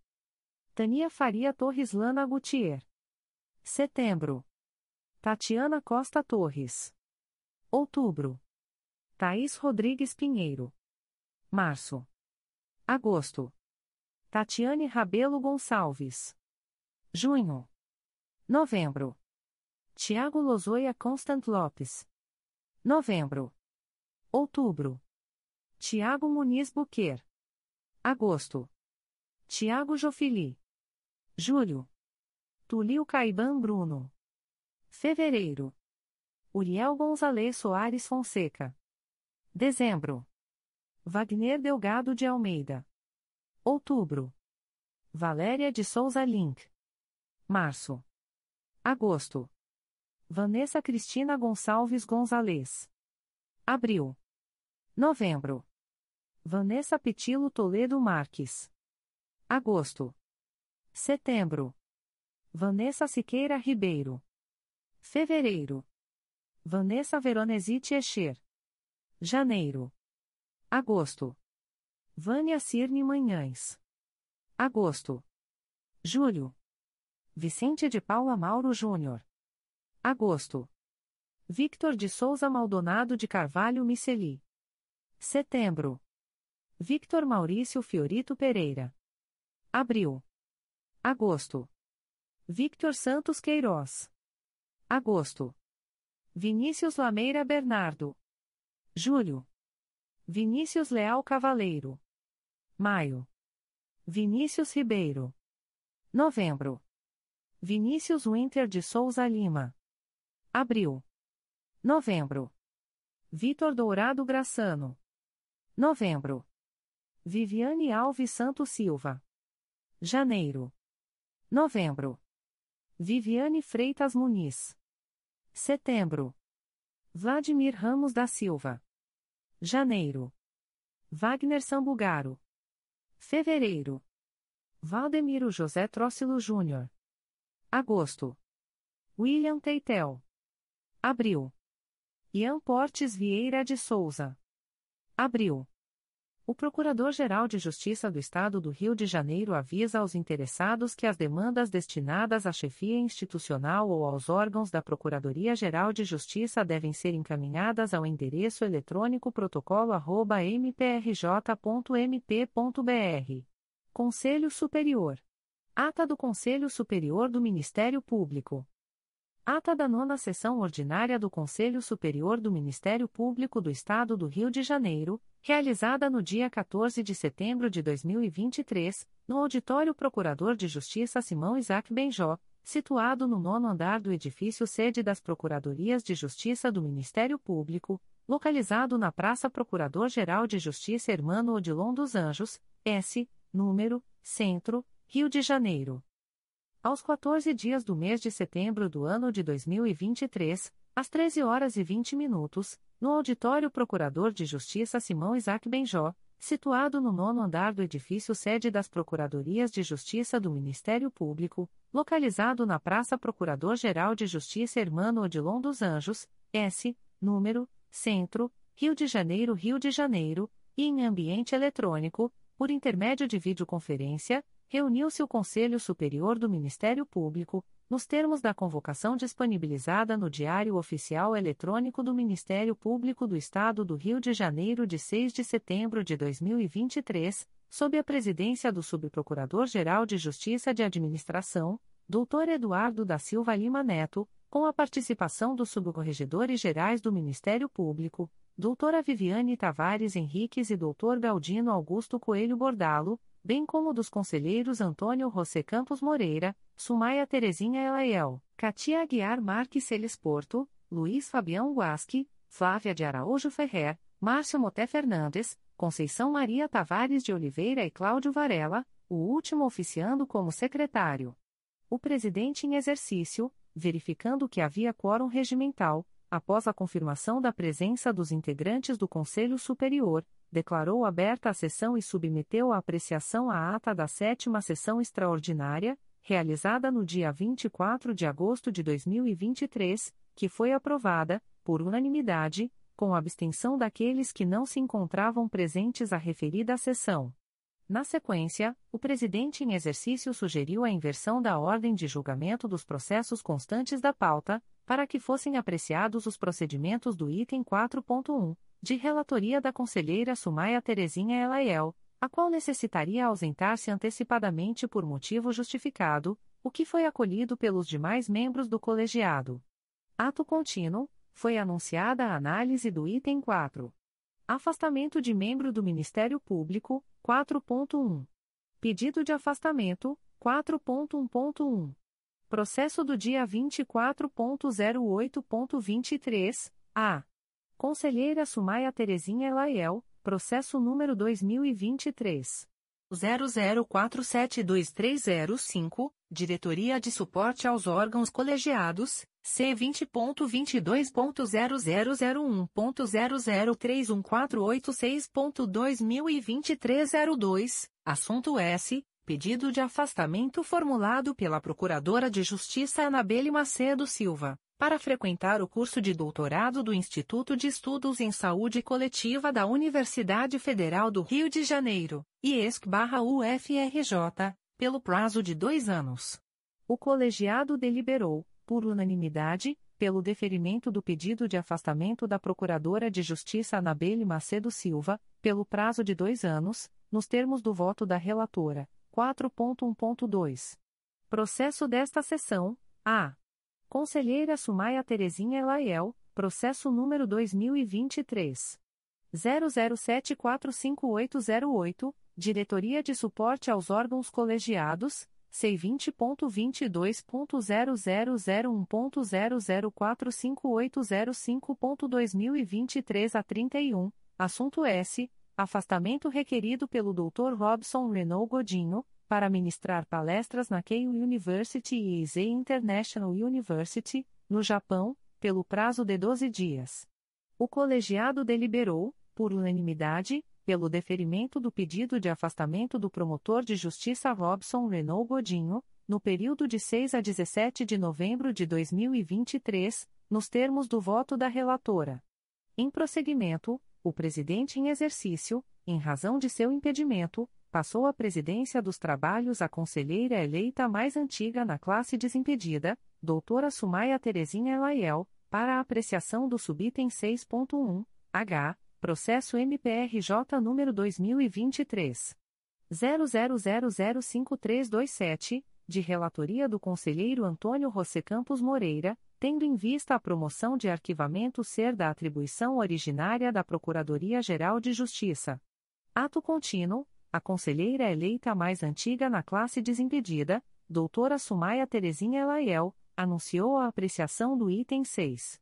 Tania Faria Torres Lana Gutier. Setembro. Tatiana Costa Torres. Outubro. Thaís Rodrigues Pinheiro. Março. Agosto. Tatiane Rabelo Gonçalves. Junho. Novembro. Tiago Lozoia Constant Lopes. Novembro. Outubro. Tiago Muniz Buquer. Agosto. Tiago Jofili. Julho. Tulio Caiban Bruno. Fevereiro. Uriel Gonzalez Soares Fonseca. Dezembro. Wagner Delgado de Almeida. Outubro. Valéria de Souza Link. Março. Agosto. Vanessa Cristina Gonçalves Gonzalez. Abril. Novembro. Vanessa Petilo Toledo Marques. Agosto. Setembro. Vanessa Siqueira Ribeiro. Fevereiro. Vanessa Veronese Echer. Janeiro. Agosto. Vânia Cirne Manhães. Agosto. Julho. Vicente de Paula Mauro Júnior. Agosto. Victor de Souza Maldonado de Carvalho Miceli. Setembro. Victor Maurício Fiorito Pereira. Abril. Agosto. Victor Santos Queiroz. Agosto. Vinícius Lameira Bernardo. Julho. Vinícius Leal Cavaleiro. Maio. Vinícius Ribeiro. Novembro. Vinícius Winter de Souza Lima. Abril. Novembro. Vitor Dourado Graçano. Novembro. Viviane Alves Santos Silva. Janeiro. Novembro. Viviane Freitas Muniz. Setembro. Vladimir Ramos da Silva. Janeiro. Wagner Sambugaro. Fevereiro. Valdemiro José Trócilo Júnior. Agosto. William Teitel. Abril. Ian Portes Vieira de Souza. Abril. O Procurador-Geral de Justiça do Estado do Rio de Janeiro avisa aos interessados que as demandas destinadas à chefia institucional ou aos órgãos da Procuradoria-Geral de Justiça devem ser encaminhadas ao endereço eletrônico protocolo@mprj.mp.br. Conselho Superior. Ata do Conselho Superior do Ministério Público. Ata da nona sessão ordinária do Conselho Superior do Ministério Público do Estado do Rio de Janeiro, realizada no dia 14 de setembro de 2023, no Auditório Procurador de Justiça Simão Isaac Benjó, situado no nono andar do edifício sede das Procuradorias de Justiça do Ministério Público, localizado na Praça Procurador-Geral de Justiça Hermano Odilon dos Anjos, S, número, Centro, Rio de Janeiro aos 14 dias do mês de setembro do ano de 2023, às 13 horas e 20 minutos, no Auditório Procurador de Justiça Simão Isaac Benjó, situado no nono andar do edifício sede das Procuradorias de Justiça do Ministério Público, localizado na Praça Procurador-Geral de Justiça Hermano Odilon dos Anjos, S, número, Centro, Rio de Janeiro, Rio de Janeiro, e em ambiente eletrônico, por intermédio de videoconferência, reuniu-se o Conselho Superior do Ministério Público, nos termos da convocação disponibilizada no Diário Oficial Eletrônico do Ministério Público do Estado do Rio de Janeiro de 6 de setembro de 2023, sob a presidência do Subprocurador-Geral de Justiça de Administração, Dr. Eduardo da Silva Lima Neto, com a participação dos subcorregedores gerais do Ministério Público, doutora Viviane Tavares Henriques e doutor Galdino Augusto Coelho Bordalo, bem como dos conselheiros Antônio José Campos Moreira, Sumaia Terezinha Elaiel, Katia Aguiar Marques Celes Porto, Luiz Fabião Guasque, Flávia de Araújo Ferrer, Márcio Moté Fernandes, Conceição Maria Tavares de Oliveira e Cláudio Varela, o último oficiando como secretário. O presidente em exercício, verificando que havia quórum regimental, após a confirmação da presença dos integrantes do Conselho Superior, declarou aberta a sessão e submeteu à apreciação a ata da sétima sessão extraordinária, realizada no dia 24 de agosto de 2023, que foi aprovada, por unanimidade, com abstenção daqueles que não se encontravam presentes à referida sessão. Na sequência, o presidente em exercício sugeriu a inversão da ordem de julgamento dos processos constantes da pauta, para que fossem apreciados os procedimentos do item 4.1 de relatoria da conselheira Sumaia Terezinha Elaiel, a qual necessitaria ausentar-se antecipadamente por motivo justificado, o que foi acolhido pelos demais membros do colegiado. Ato contínuo, foi anunciada a análise do item 4. Afastamento de membro do Ministério Público, 4.1. Pedido de afastamento, 4.1.1. Processo do dia 24.08.23, A. Conselheira Sumaia Terezinha Elaiel, processo número 2023. 00472305, Diretoria de Suporte aos Órgãos Colegiados, C20.22.0001.0031486.2023 02, assunto S. Pedido de afastamento formulado pela Procuradora de Justiça Anabelle Macedo Silva para frequentar o curso de doutorado do Instituto de Estudos em Saúde Coletiva da Universidade Federal do Rio de Janeiro, IESC-UFRJ, pelo prazo de dois anos. O colegiado deliberou, por unanimidade, pelo deferimento do pedido de afastamento da Procuradora de Justiça Anabelle Macedo Silva, pelo prazo de dois anos, nos termos do voto da relatora. 4.1.2. Processo desta sessão, a. Conselheira Sumaia Terezinha Elaiel, Processo número 2023. 00745808, Diretoria de Suporte aos Órgãos Colegiados, C20.22.0001.0045805.2023 a 31, assunto S. Afastamento requerido pelo Dr. Robson Renault Godinho, para ministrar palestras na Keio University e Eisei International University, no Japão, pelo prazo de 12 dias. O colegiado deliberou, por unanimidade, pelo deferimento do pedido de afastamento do promotor de justiça Robson Renault Godinho, no período de 6 a 17 de novembro de 2023, nos termos do voto da relatora. Em prosseguimento, o presidente em exercício, em razão de seu impedimento, passou a presidência dos trabalhos à conselheira eleita mais antiga na classe desimpedida, doutora Sumaia Terezinha Elaiel, para a apreciação do subitem 6.1, H, processo MPRJ número 2023. 00005327, de relatoria do conselheiro Antônio José Campos Moreira, tendo em vista a promoção de arquivamento ser da atribuição originária da Procuradoria-Geral de Justiça. Ato contínuo, a conselheira eleita mais antiga na classe desimpedida, doutora Sumaia Terezinha Elaiel, anunciou a apreciação do item 6.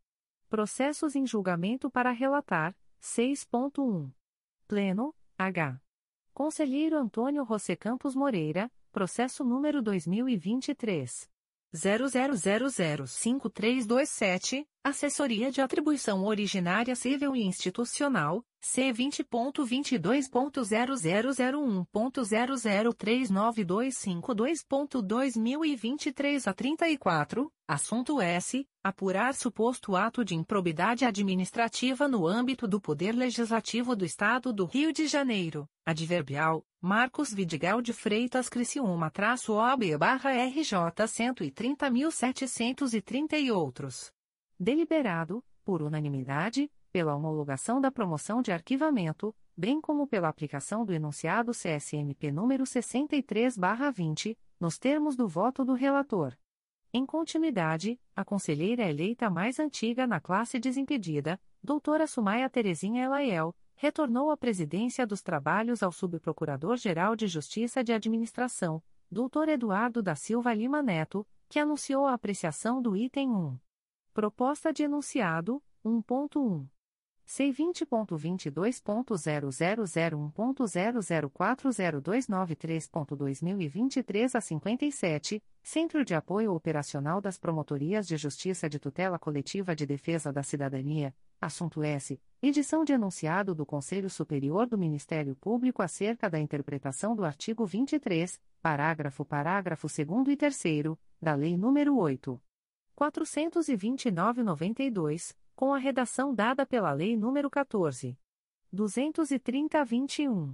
Processos em julgamento para relatar, 6.1. Pleno, H. Conselheiro Antônio José Campos Moreira, processo número 2023. 00005327, Assessoria de Atribuição Originária Civil e Institucional, C20.22.0001.0039252.2023 a 34, assunto S. Apurar suposto ato de improbidade administrativa no âmbito do Poder Legislativo do Estado do Rio de Janeiro, adverbial, Marcos Vidigal de Freitas Criciúma-OB-RJ 130.730 e outros. Deliberado, por unanimidade, pela homologação da promoção de arquivamento, bem como pela aplicação do enunciado CSMP número 63/20, nos termos do voto do relator. Em continuidade, a conselheira eleita mais antiga na classe desimpedida, doutora Sumaia Terezinha Elaiel, retornou à presidência dos trabalhos ao subprocurador-geral de Justiça de Administração, Dr. Eduardo da Silva Lima Neto, que anunciou a apreciação do item 1. Proposta de enunciado, 1.1. C20.22.0001.0040293.2023 a 57, Centro de Apoio Operacional das Promotorias de Justiça de Tutela Coletiva de Defesa da Cidadania, assunto S. Edição de enunciado do Conselho Superior do Ministério Público acerca da interpretação do artigo 23, parágrafo parágrafo 2 e 3 da Lei nº 8. 429-92, com a redação dada pela Lei nº 14. 230-21.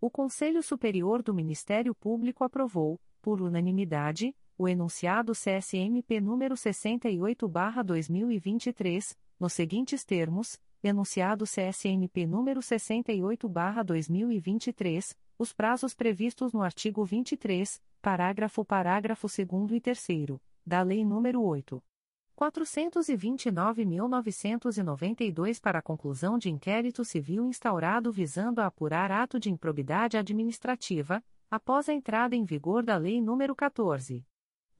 O Conselho Superior do Ministério Público aprovou, por unanimidade, o enunciado CSMP número 68/2023, nos seguintes termos: enunciado CSMP número 68/2023, os prazos previstos no artigo 23, parágrafo parágrafo 2 e 3 da Lei nº 8. 429.992 para conclusão de inquérito civil instaurado visando a apurar ato de improbidade administrativa, após a entrada em vigor da Lei nº 14.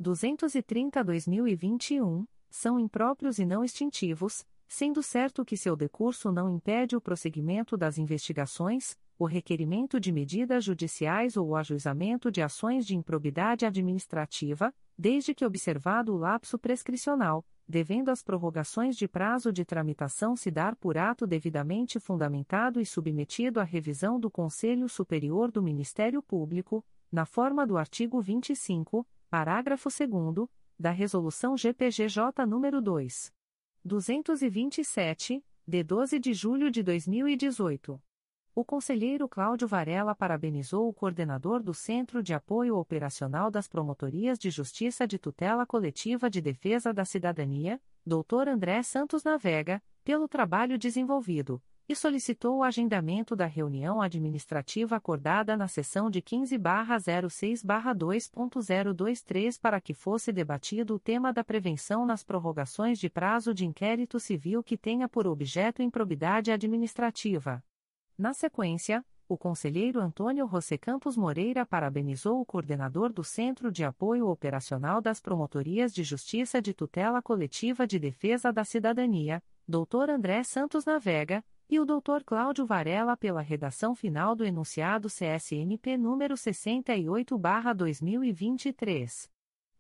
230-2021, são impróprios e não extintivos, sendo certo que seu decurso não impede o prosseguimento das investigações, o requerimento de medidas judiciais ou o ajuizamento de ações de improbidade administrativa, desde que observado o lapso prescricional, devendo as prorrogações de prazo de tramitação se dar por ato devidamente fundamentado e submetido à revisão do Conselho Superior do Ministério Público, na forma do artigo 25, parágrafo 2 da Resolução GPGJ nº 2. 227, de 12 de julho de 2018. O conselheiro Cláudio Varela parabenizou o coordenador do Centro de Apoio Operacional das Promotorias de Justiça de Tutela Coletiva de Defesa da Cidadania, Dr. André Santos Navega, pelo trabalho desenvolvido, e solicitou o agendamento da reunião administrativa acordada na sessão de 15-06-2.023 para que fosse debatido o tema da prevenção nas prorrogações de prazo de inquérito civil que tenha por objeto improbidade administrativa. Na sequência, o conselheiro Antônio José Campos Moreira parabenizou o coordenador do Centro de Apoio Operacional das Promotorias de Justiça de Tutela Coletiva de Defesa da Cidadania, Dr. André Santos Navega, e o Dr. Cláudio Varela pela redação final do enunciado CSMP número 68/2023.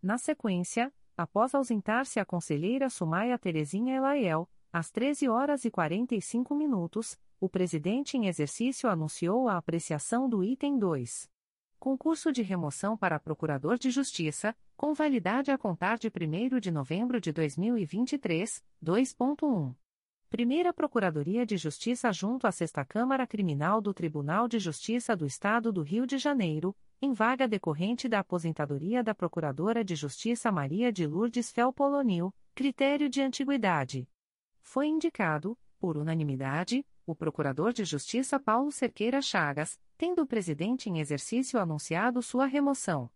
Na sequência, após ausentar-se a conselheira Sumaia Terezinha Elaiel, às 13 horas e 45 minutos, o presidente em exercício anunciou a apreciação do item 2. Concurso de remoção para Procurador de Justiça, com validade a contar de 1 de novembro de 2023, 2.1. Primeira Procuradoria de Justiça junto à Sexta Câmara Criminal do Tribunal de Justiça do Estado do Rio de Janeiro, em vaga decorrente da aposentadoria da Procuradora de Justiça Maria de Lourdes Felpolonil, critério de antiguidade. Foi indicado, por unanimidade, o Procurador de Justiça Paulo Cerqueira Chagas, tendo o presidente em exercício anunciado sua remoção.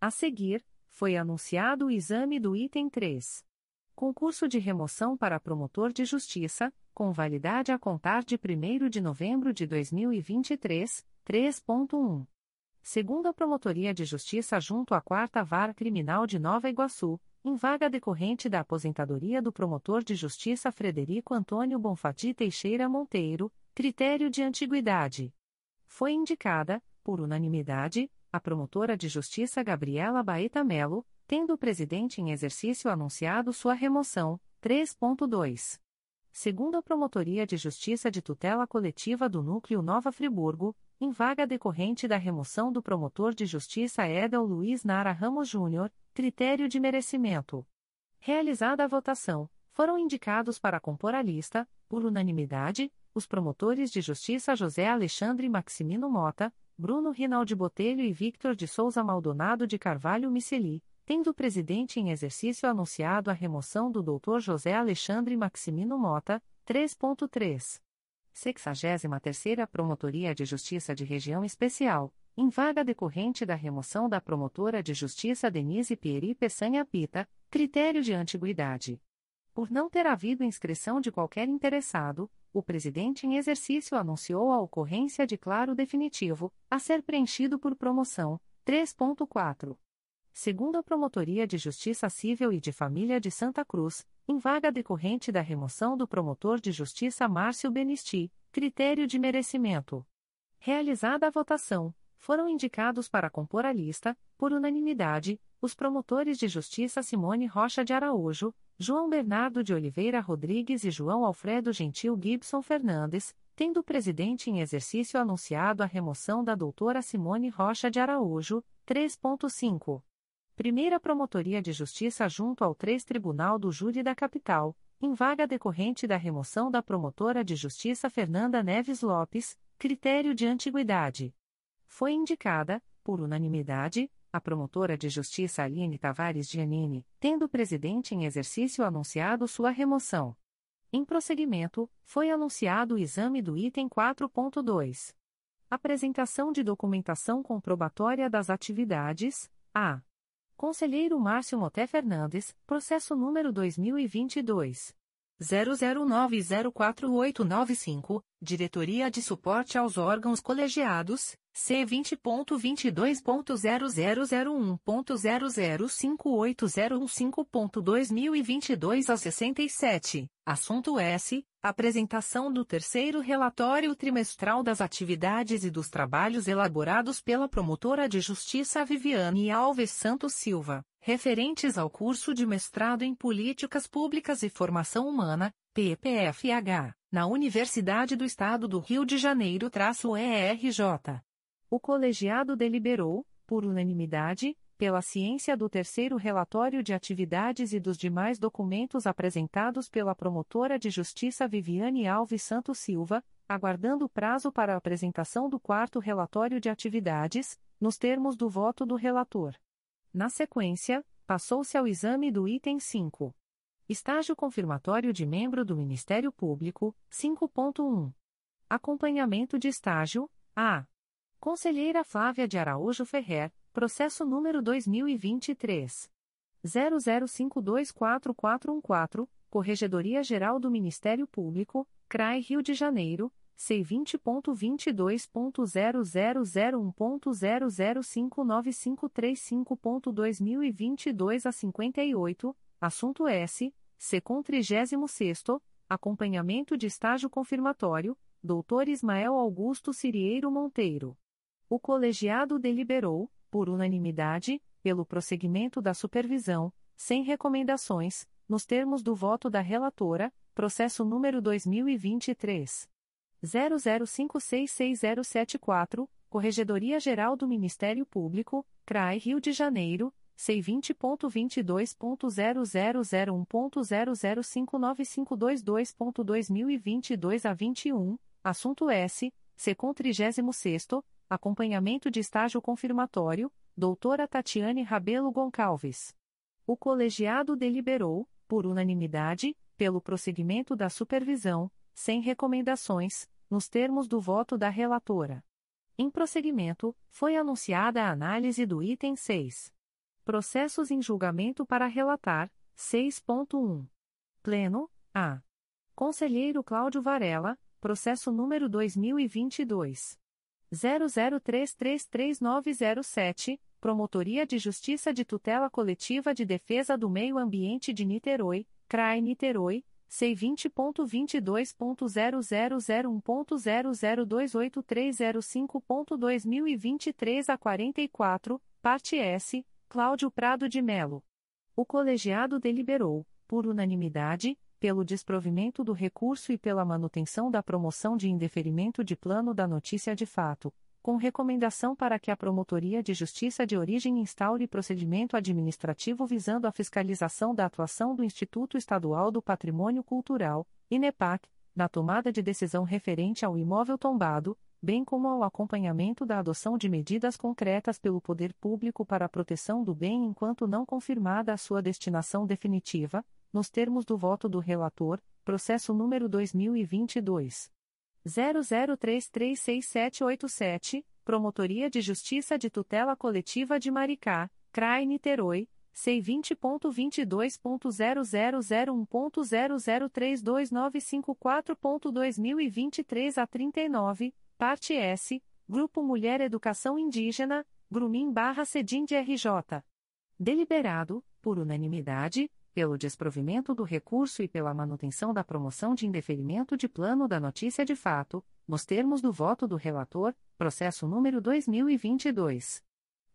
A seguir, foi anunciado o exame do item 3. Concurso de remoção para promotor de justiça, com validade a contar de 1 de novembro de 2023, 3.1. Segundo a Promotoria de Justiça junto à 4 Vara Criminal de Nova Iguaçu, em vaga decorrente da aposentadoria do promotor de justiça Frederico Antônio Bonfati Teixeira Monteiro, critério de antiguidade. Foi indicada, por unanimidade, a promotora de justiça Gabriela Baeta Melo, tendo o presidente em exercício anunciado sua remoção. 3.2. Segundo a Promotoria de Justiça de Tutela Coletiva do Núcleo Nova Friburgo, em vaga decorrente da remoção do promotor de justiça Edel Luiz Nara Ramos Júnior, critério de merecimento. Realizada a votação, foram indicados para compor a lista, por unanimidade, os promotores de justiça José Alexandre Maximino Mota, Bruno Rinaldi Botelho e Victor de Souza Maldonado de Carvalho Miceli, tendo o presidente em exercício anunciado a remoção do Dr. José Alexandre Maximino Mota, 3.3. 63ª Promotoria de Justiça de Região Especial, em vaga decorrente da remoção da promotora de justiça Denise Pieri Peçanha Pita, critério de antiguidade. Por não ter havido inscrição de qualquer interessado, o presidente em exercício anunciou a ocorrência de claro definitivo, a ser preenchido por promoção, 3.4 segundo a Promotoria de Justiça Civil e de Família de Santa Cruz, em vaga decorrente da remoção do promotor de justiça Márcio Benisti, critério de merecimento. Realizada a votação, foram indicados para compor a lista, por unanimidade, os promotores de justiça Simone Rocha de Araújo, João Bernardo de Oliveira Rodrigues e João Alfredo Gentil Gibson Fernandes, tendo o presidente em exercício anunciado a remoção da doutora Simone Rocha de Araújo, 3.5. Primeira Promotoria de Justiça junto ao 3 Tribunal do Júri da Capital, em vaga decorrente da remoção da promotora de justiça Fernanda Neves Lopes, critério de antiguidade. Foi indicada, por unanimidade, a promotora de justiça Aline Tavares Giannini, tendo o presidente em exercício anunciado sua remoção. Em prosseguimento, foi anunciado o exame do item 4.2. Apresentação de documentação comprobatória das atividades. A. Conselheiro Márcio Moté Fernandes, processo número 2022. 00904895, Diretoria de Suporte aos Órgãos Colegiados, C20.22.0001.0058015.2022 a 67, assunto S. Apresentação do terceiro relatório trimestral das atividades e dos trabalhos elaborados pela promotora de justiça Viviane Alves Santos Silva, referentes ao curso de mestrado em Políticas Públicas e Formação Humana, PPFH, na Universidade do Estado do Rio de Janeiro-ERJ. O colegiado deliberou, por unanimidade, pela ciência do terceiro relatório de atividades e dos demais documentos apresentados pela promotora de justiça Viviane Alves Santos Silva, aguardando o prazo para a apresentação do quarto relatório de atividades, nos termos do voto do relator. Na sequência, passou-se ao exame do item 5. Estágio confirmatório de membro do Ministério Público, 5.1. Acompanhamento de estágio, A. Conselheira Flávia de Araújo Ferrer, processo número 2023. 00524414, Corregedoria Geral do Ministério Público, CRAI Rio de Janeiro, C20.22.0001.0059535.2022 a 58, assunto S. Secom 36 Acompanhamento de estágio confirmatório, Dr. Ismael Augusto Cirieiro Monteiro. O colegiado deliberou, por unanimidade, pelo prosseguimento da supervisão, sem recomendações, nos termos do voto da relatora, processo número 2023 00566074, Corregedoria Geral do Ministério Público, CRAI Rio de Janeiro, C20.22.0001.0059522.2022 a 21, assunto S. Secom 36 Acompanhamento de estágio confirmatório, doutora Tatiane Rabelo Goncalves. O colegiado deliberou, por unanimidade, pelo prosseguimento da supervisão, sem recomendações, nos termos do voto da relatora. Em prosseguimento, foi anunciada a análise do item 6. Processos em julgamento para relatar, 6.1. Pleno, A. Conselheiro Cláudio Varela, processo número 2022. 00333907, Promotoria de Justiça de Tutela Coletiva de Defesa do Meio Ambiente de Niterói, CRAI Niterói, C20.22.0001.0028305.2023 a 44, parte S, Cláudio Prado de Melo. O colegiado deliberou, por unanimidade, pelo desprovimento do recurso e pela manutenção da promoção de indeferimento de plano da notícia de fato, com recomendação para que a Promotoria de Justiça de Origem instaure procedimento administrativo visando a fiscalização da atuação do Instituto Estadual do Patrimônio Cultural, INEPAC, na tomada de decisão referente ao imóvel tombado, bem como ao acompanhamento da adoção de medidas concretas pelo poder público para a proteção do bem enquanto não confirmada a sua destinação definitiva, nos termos do voto do relator, processo número 2022 00336787, Promotoria de Justiça de Tutela Coletiva de Maricá, CRAI Niterói, C20.22.0001.0032954.2023 a 39, parte S, Grupo Mulher Educação Indígena, Grumim barra Cedim de RJ. Deliberado, por unanimidade, pelo desprovimento do recurso e pela manutenção da promoção de indeferimento de plano da notícia de fato, nos termos do voto do relator, processo número 2022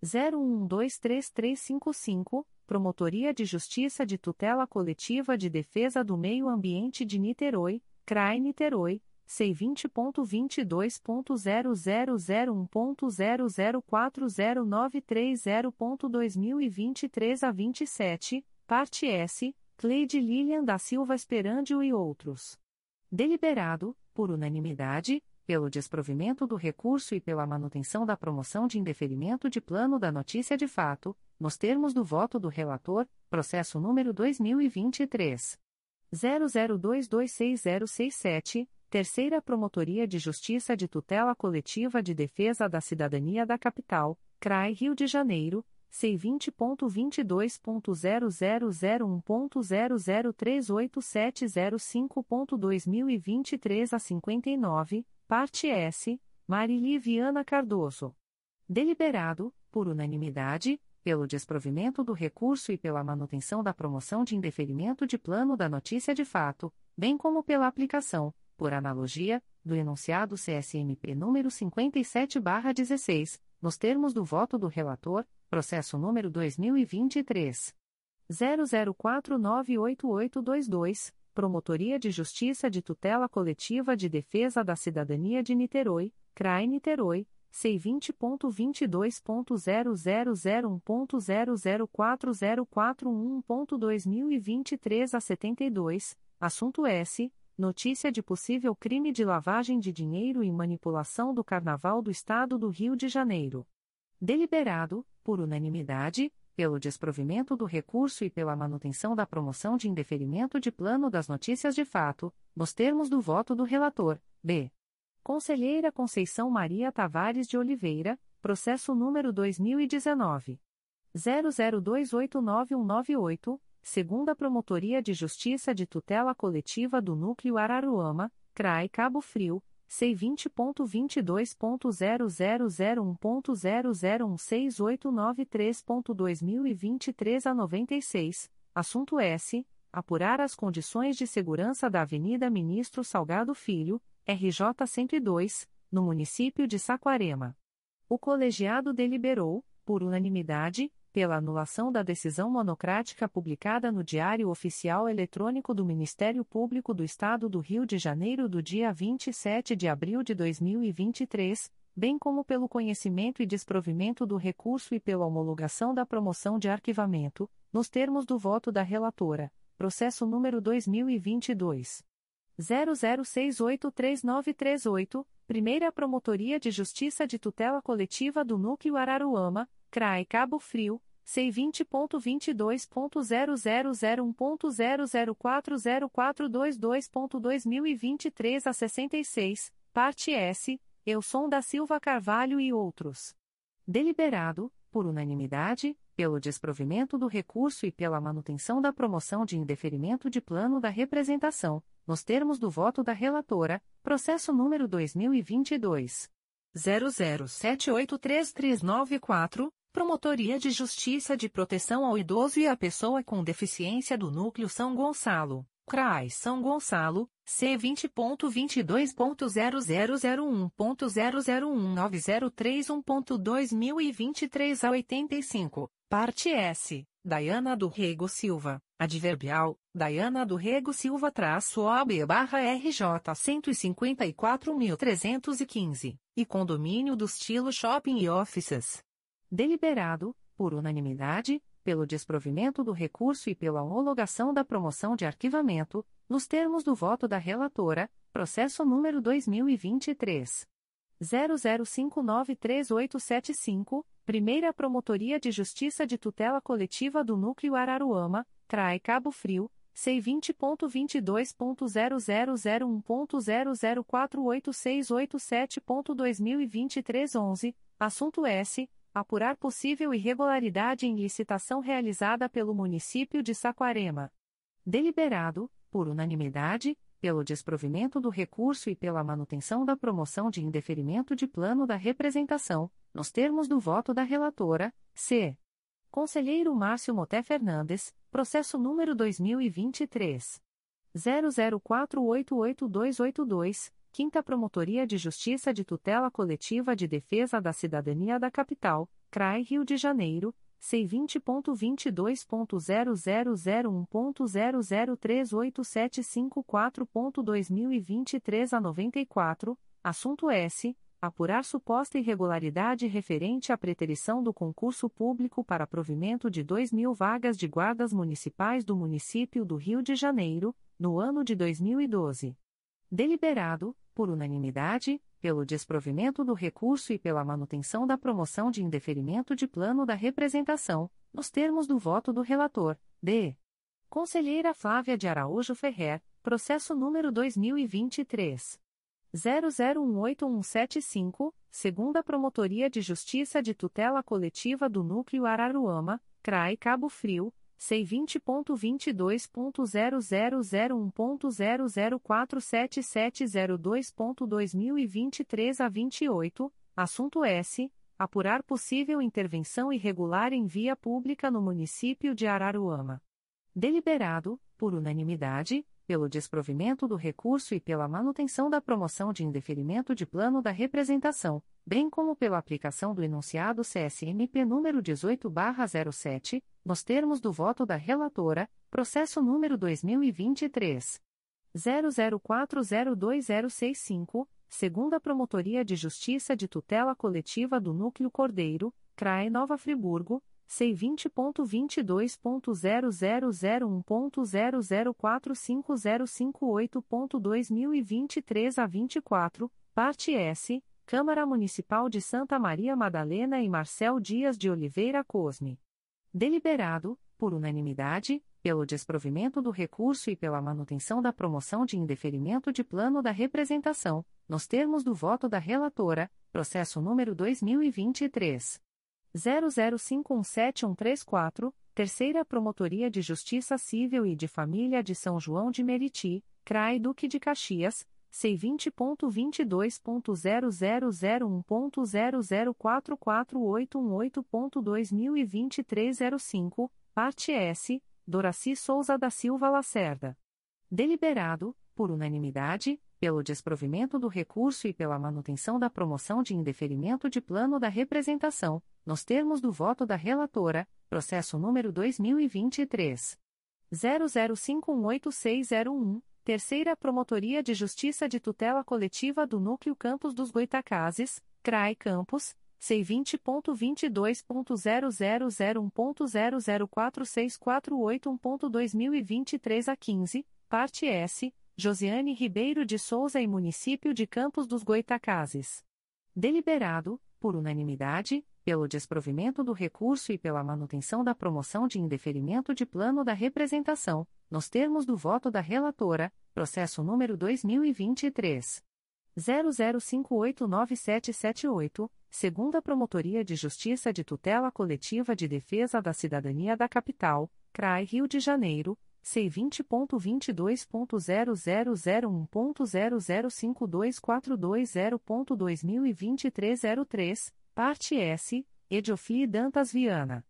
01123355, Promotoria de Justiça de Tutela Coletiva de Defesa do Meio Ambiente de Niterói, CRAI Niterói, C20.22.0001.0040930.2023 a 27, Parte S, Cleide Lilian da Silva Esperandio e outros. Deliberado, por unanimidade, pelo desprovimento do recurso e pela manutenção da promoção de indeferimento de plano da notícia de fato, nos termos do voto do relator, processo número 2023. 00226067, Terceira Promotoria de Justiça de Tutela Coletiva de Defesa da Cidadania da Capital, CRAI Rio de Janeiro, C20.22.0001.0038705.2023 a 59, parte S, Marili Viana Cardoso. Deliberado, por unanimidade, pelo desprovimento do recurso e pela manutenção da promoção de indeferimento de plano da notícia de fato, bem como pela aplicação, por analogia, do enunciado CSMP número 57/16, nos termos do voto do relator, Processo número 2023. 00498822, Promotoria de Justiça de Tutela Coletiva de Defesa da Cidadania de Niterói, CRAI Niterói, C20.22.0001.0040441.2023 a 72, assunto S. Notícia de possível crime de lavagem de dinheiro e manipulação do Carnaval do Estado do Rio de Janeiro. Deliberado, por unanimidade, pelo desprovimento do recurso e pela manutenção da promoção de indeferimento de plano das notícias de fato, nos termos do voto do relator, b. Conselheira Conceição Maria Tavares de Oliveira, processo número 2019. 00289198, segunda Promotoria de Justiça de Tutela Coletiva do Núcleo Araruama, CRAI Cabo Frio, C20.22.0001.0016893.2023 a 96, assunto S. Apurar as condições de segurança da Avenida Ministro Salgado Filho, RJ 102, no município de Saquarema. O colegiado deliberou, por unanimidade, pela anulação da decisão monocrática publicada no Diário Oficial Eletrônico do Ministério Público do Estado do Rio de Janeiro do dia 27 de abril de 2023, bem como pelo conhecimento e desprovimento do recurso e pela homologação da promoção de arquivamento, nos termos do voto da relatora, processo número 2022 00683938, Primeira Promotoria de Justiça de Tutela Coletiva do Núcleo Araruama, CRAE Cabo Frio, C20.22.0001.0040422.2023 a 66, parte S, Elson da Silva Carvalho e outros. Deliberado, por unanimidade, pelo desprovimento do recurso e pela manutenção da promoção de indeferimento de plano da representação, nos termos do voto da relatora, processo número 2022 00783394. Promotoria de Justiça de Proteção ao Idoso e à Pessoa com Deficiência do Núcleo São Gonçalo, CRAI São Gonçalo, C20.22.0001.0019031.2023 a 85, parte S, Dayana do Rego Silva, adverbial, Dayana do Rego Silva traço barra RJ 154.315, e condomínio do estilo Shopping e Offices deliberado, por unanimidade, pelo desprovimento do recurso e pela homologação da promoção de arquivamento, nos termos do voto da relatora, processo número 2023 00593875, Primeira Promotoria de Justiça de Tutela Coletiva do Núcleo Araruama, CRAE Cabo Frio, C20.22.0001.0048687.2023 11, assunto S apurar possível irregularidade em licitação realizada pelo município de Saquarema. Deliberado, por unanimidade, pelo desprovimento do recurso e pela manutenção da promoção de indeferimento de plano da representação, nos termos do voto da relatora, C. Conselheiro Márcio Moté Fernandes, processo número 2023 00488282 Quinta Promotoria de Justiça de Tutela Coletiva de Defesa da Cidadania da Capital, CRAI Rio de Janeiro, C20.22.0001.0038754.2023 a 94, assunto S. Apurar suposta irregularidade referente à preterição do concurso público para provimento de 2 mil vagas de guardas municipais do município do Rio de Janeiro, no ano de 2012. Deliberado, por unanimidade, pelo desprovimento do recurso e pela manutenção da promoção de indeferimento de plano da representação, nos termos do voto do relator, D. Conselheira Flávia de Araújo Ferrer, processo número 2023. 00181175, segunda Promotoria de Justiça de Tutela Coletiva do Núcleo Araruama, CRAI Cabo Frio, C20.22.0001.0047702.2023 a 28, assunto S. Apurar possível intervenção irregular em via pública no município de Araruama. Deliberado, por unanimidade, pelo desprovimento do recurso e pela manutenção da promoção de indeferimento de plano da representação, bem como pela aplicação do enunciado CSMP número 18/07, nos termos do voto da relatora, processo número 2023 00402065, segunda Promotoria de Justiça de Tutela Coletiva do Núcleo Cordeiro, CRAE Nova Friburgo, C20.22.0001.0045058.2023 a 24, parte S, Câmara Municipal de Santa Maria Madalena e Marcel Dias de Oliveira Cosme. Deliberado, por unanimidade, pelo desprovimento do recurso e pela manutenção da promoção de indeferimento de plano da representação, nos termos do voto da relatora, processo número 2023 00517134, Terceira Promotoria de Justiça Civil e de Família de São João de Meriti, CRAI Duque de Caxias, C20.22.0001.0044818.2023 05, parte S Doraci Souza da Silva Lacerda. Deliberado, por unanimidade, pelo desprovimento do recurso e pela manutenção da promoção de indeferimento de plano da representação, nos termos do voto da relatora, processo número 2023 00518601, Terceira Promotoria de Justiça de Tutela Coletiva do Núcleo Campos dos Goitacazes, CRAI Campos, C20.22.0001.0046481.2023 a 15, parte S, Josiane Ribeiro de Souza e Município de Campos dos Goitacazes. Deliberado, por unanimidade, pelo desprovimento do recurso e pela manutenção da promoção de indeferimento de plano da representação, nos termos do voto da relatora, processo número 2023 00589778 segunda Promotoria de Justiça de Tutela Coletiva de Defesa da Cidadania da Capital, CRAI Rio de Janeiro, C20.22.0001.0052420.2023 03, parte S, Ediofli Dantas Viana.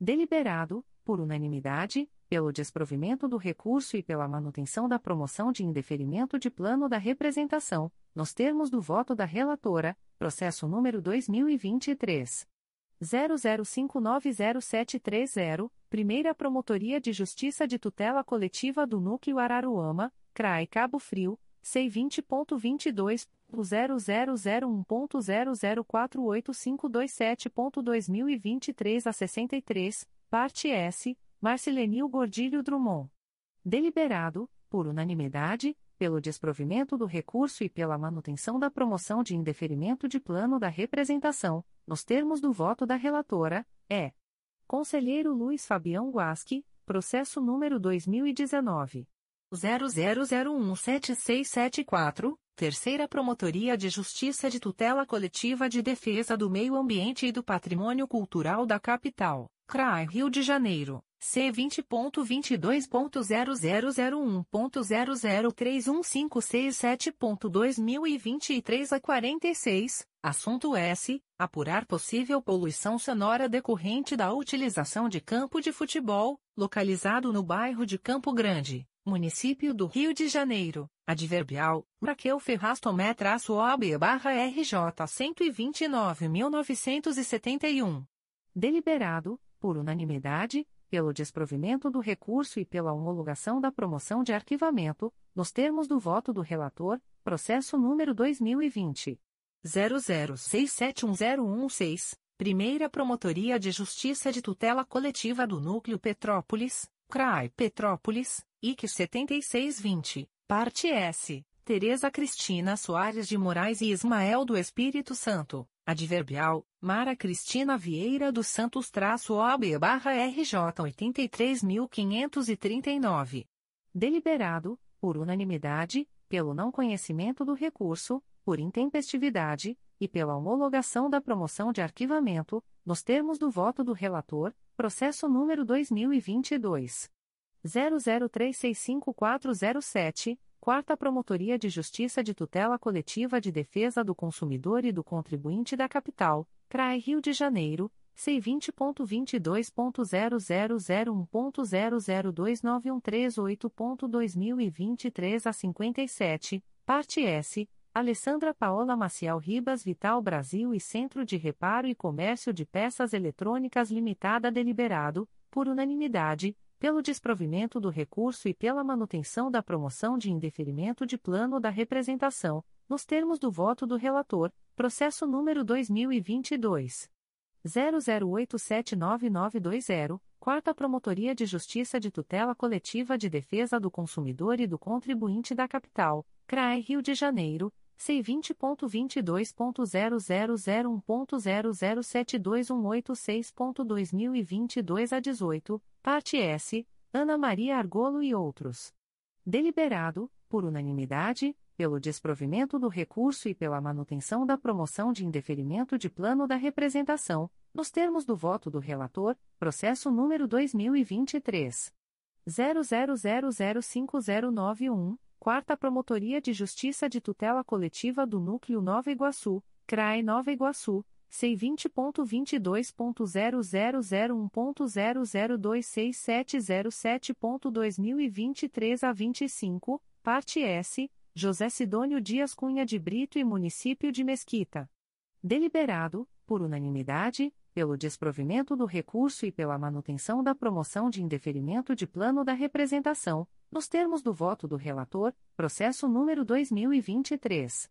Deliberado, por unanimidade, pelo desprovimento do recurso e pela manutenção da promoção de indeferimento de plano da representação, nos termos do voto da relatora, processo número 2023 00590730, Primeira Promotoria de Justiça de Tutela Coletiva do Núcleo Araruama, CRAE Cabo Frio, C20.22.0001.0048527.2023 a 63, parte S, Marcelenil Gordilho Drummond. Deliberado, por unanimidade, pelo desprovimento do recurso e pela manutenção da promoção de indeferimento de plano da representação, nos termos do voto da relatora, é. Conselheiro Luiz Fabião Guasque, processo número 2019. 00017674, Terceira Promotoria de Justiça de Tutela Coletiva de Defesa do Meio Ambiente e do Patrimônio Cultural da Capital, CRAI Rio de Janeiro C vinte ponto vinte dois ponto zero zero zero um ponto zero zero três um cinco seis sete ponto dois mil e vinte e três a quarenta e seis. Assunto S. Apurar possível poluição sonora decorrente da utilização de campo de futebol localizado no bairro de Campo Grande município do Rio de Janeiro. Adverbial Raquel Ferraz Tomé traço OB barra RJ cento vinte nove mil novecentos setenta e um. Deliberado por unanimidade pelo desprovimento do recurso e pela homologação da promoção de arquivamento, nos termos do voto do relator, processo número 2020 00671016, Primeira Promotoria de Justiça de Tutela Coletiva do Núcleo Petrópolis, CRAI Petrópolis, IC 7620, parte S. Tereza Cristina Soares de Moraes e Ismael do Espírito Santo, adverbial, Mara Cristina Vieira dos Santos traço OB barra RJ 83.539. Deliberado, por unanimidade, pelo não conhecimento do recurso, por intempestividade, e pela homologação da promoção de arquivamento, nos termos do voto do relator, processo número 2022. 00365407, Quarta Promotoria de Justiça de Tutela Coletiva de Defesa do Consumidor e do Contribuinte da Capital, CRAE Rio de Janeiro, C20.22.0001.0029138.2023 a 57, parte S, Alessandra Paola Maciel Ribas Vital Brasil e Centro de Reparo e Comércio de Peças Eletrônicas Limitada Deliberado, por unanimidade, pelo desprovimento do recurso e pela manutenção da promoção de indeferimento de plano da representação, nos termos do voto do relator, processo número 2022 00879920, Quarta Promotoria de Justiça de Tutela Coletiva de Defesa do Consumidor e do Contribuinte da Capital, CRAE Rio de Janeiro, C20.22.0001.0072186.2022 a 18, parte S, Ana Maria Argolo e outros. Deliberado, por unanimidade, pelo desprovimento do recurso e pela manutenção da promoção de indeferimento de plano da representação, nos termos do voto do relator, processo número 2023 00005091, Quarta Promotoria de Justiça de Tutela Coletiva do Núcleo Nova Iguaçu, CRAE Nova Iguaçu, C20.22.0001.0026707.2023 a 25, parte S, José Sidônio Dias Cunha de Brito e Município de Mesquita. Deliberado, por unanimidade, pelo desprovimento do recurso e pela manutenção da promoção de indeferimento de plano da representação, nos termos do voto do relator, processo número 2023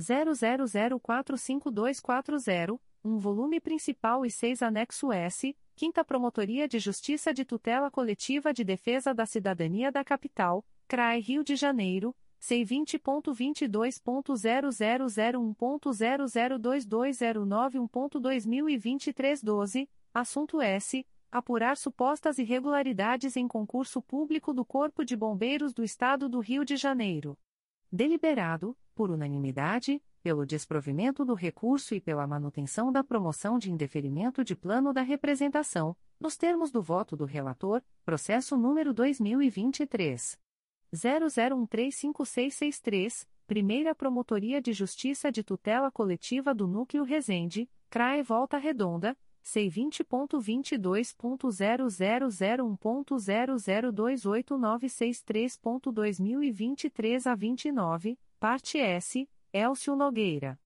00045240, um volume principal e seis anexo S, Quinta Promotoria de Justiça de Tutela Coletiva de Defesa da Cidadania da Capital, CRAI Rio de Janeiro, C20.22.0001.0022091.2023 12, assunto S. Apurar supostas irregularidades em concurso público do Corpo de Bombeiros do Estado do Rio de Janeiro. Deliberado, por unanimidade, pelo desprovimento do recurso e pela manutenção da promoção de indeferimento de plano da representação, nos termos do voto do relator, processo número 2023 00135663, Primeira Promotoria de Justiça de Tutela Coletiva do Núcleo Resende, CRAE Volta Redonda, C20.22.0001.0028963.2023 a 29, parte S, Elcio Nogueira.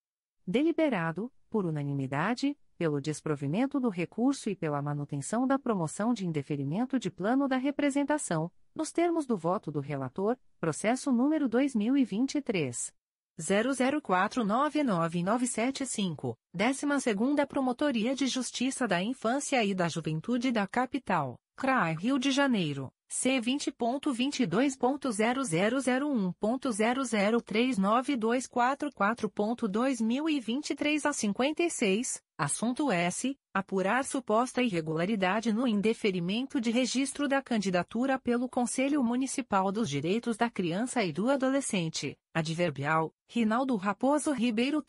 Deliberado, por unanimidade, pelo desprovimento do recurso e pela manutenção da promoção de indeferimento de plano da representação, nos termos do voto do relator, processo número 2023 00499975, 12ª Promotoria de Justiça da Infância e da Juventude da Capital, CRAI Rio de Janeiro, C20.22.0001.0039244.2023 a 56, assunto S. Apurar suposta irregularidade no indeferimento de registro da candidatura pelo Conselho Municipal dos Direitos da Criança e do Adolescente, adverbial, Rinaldo Raposo Ribeiro-OB-RJ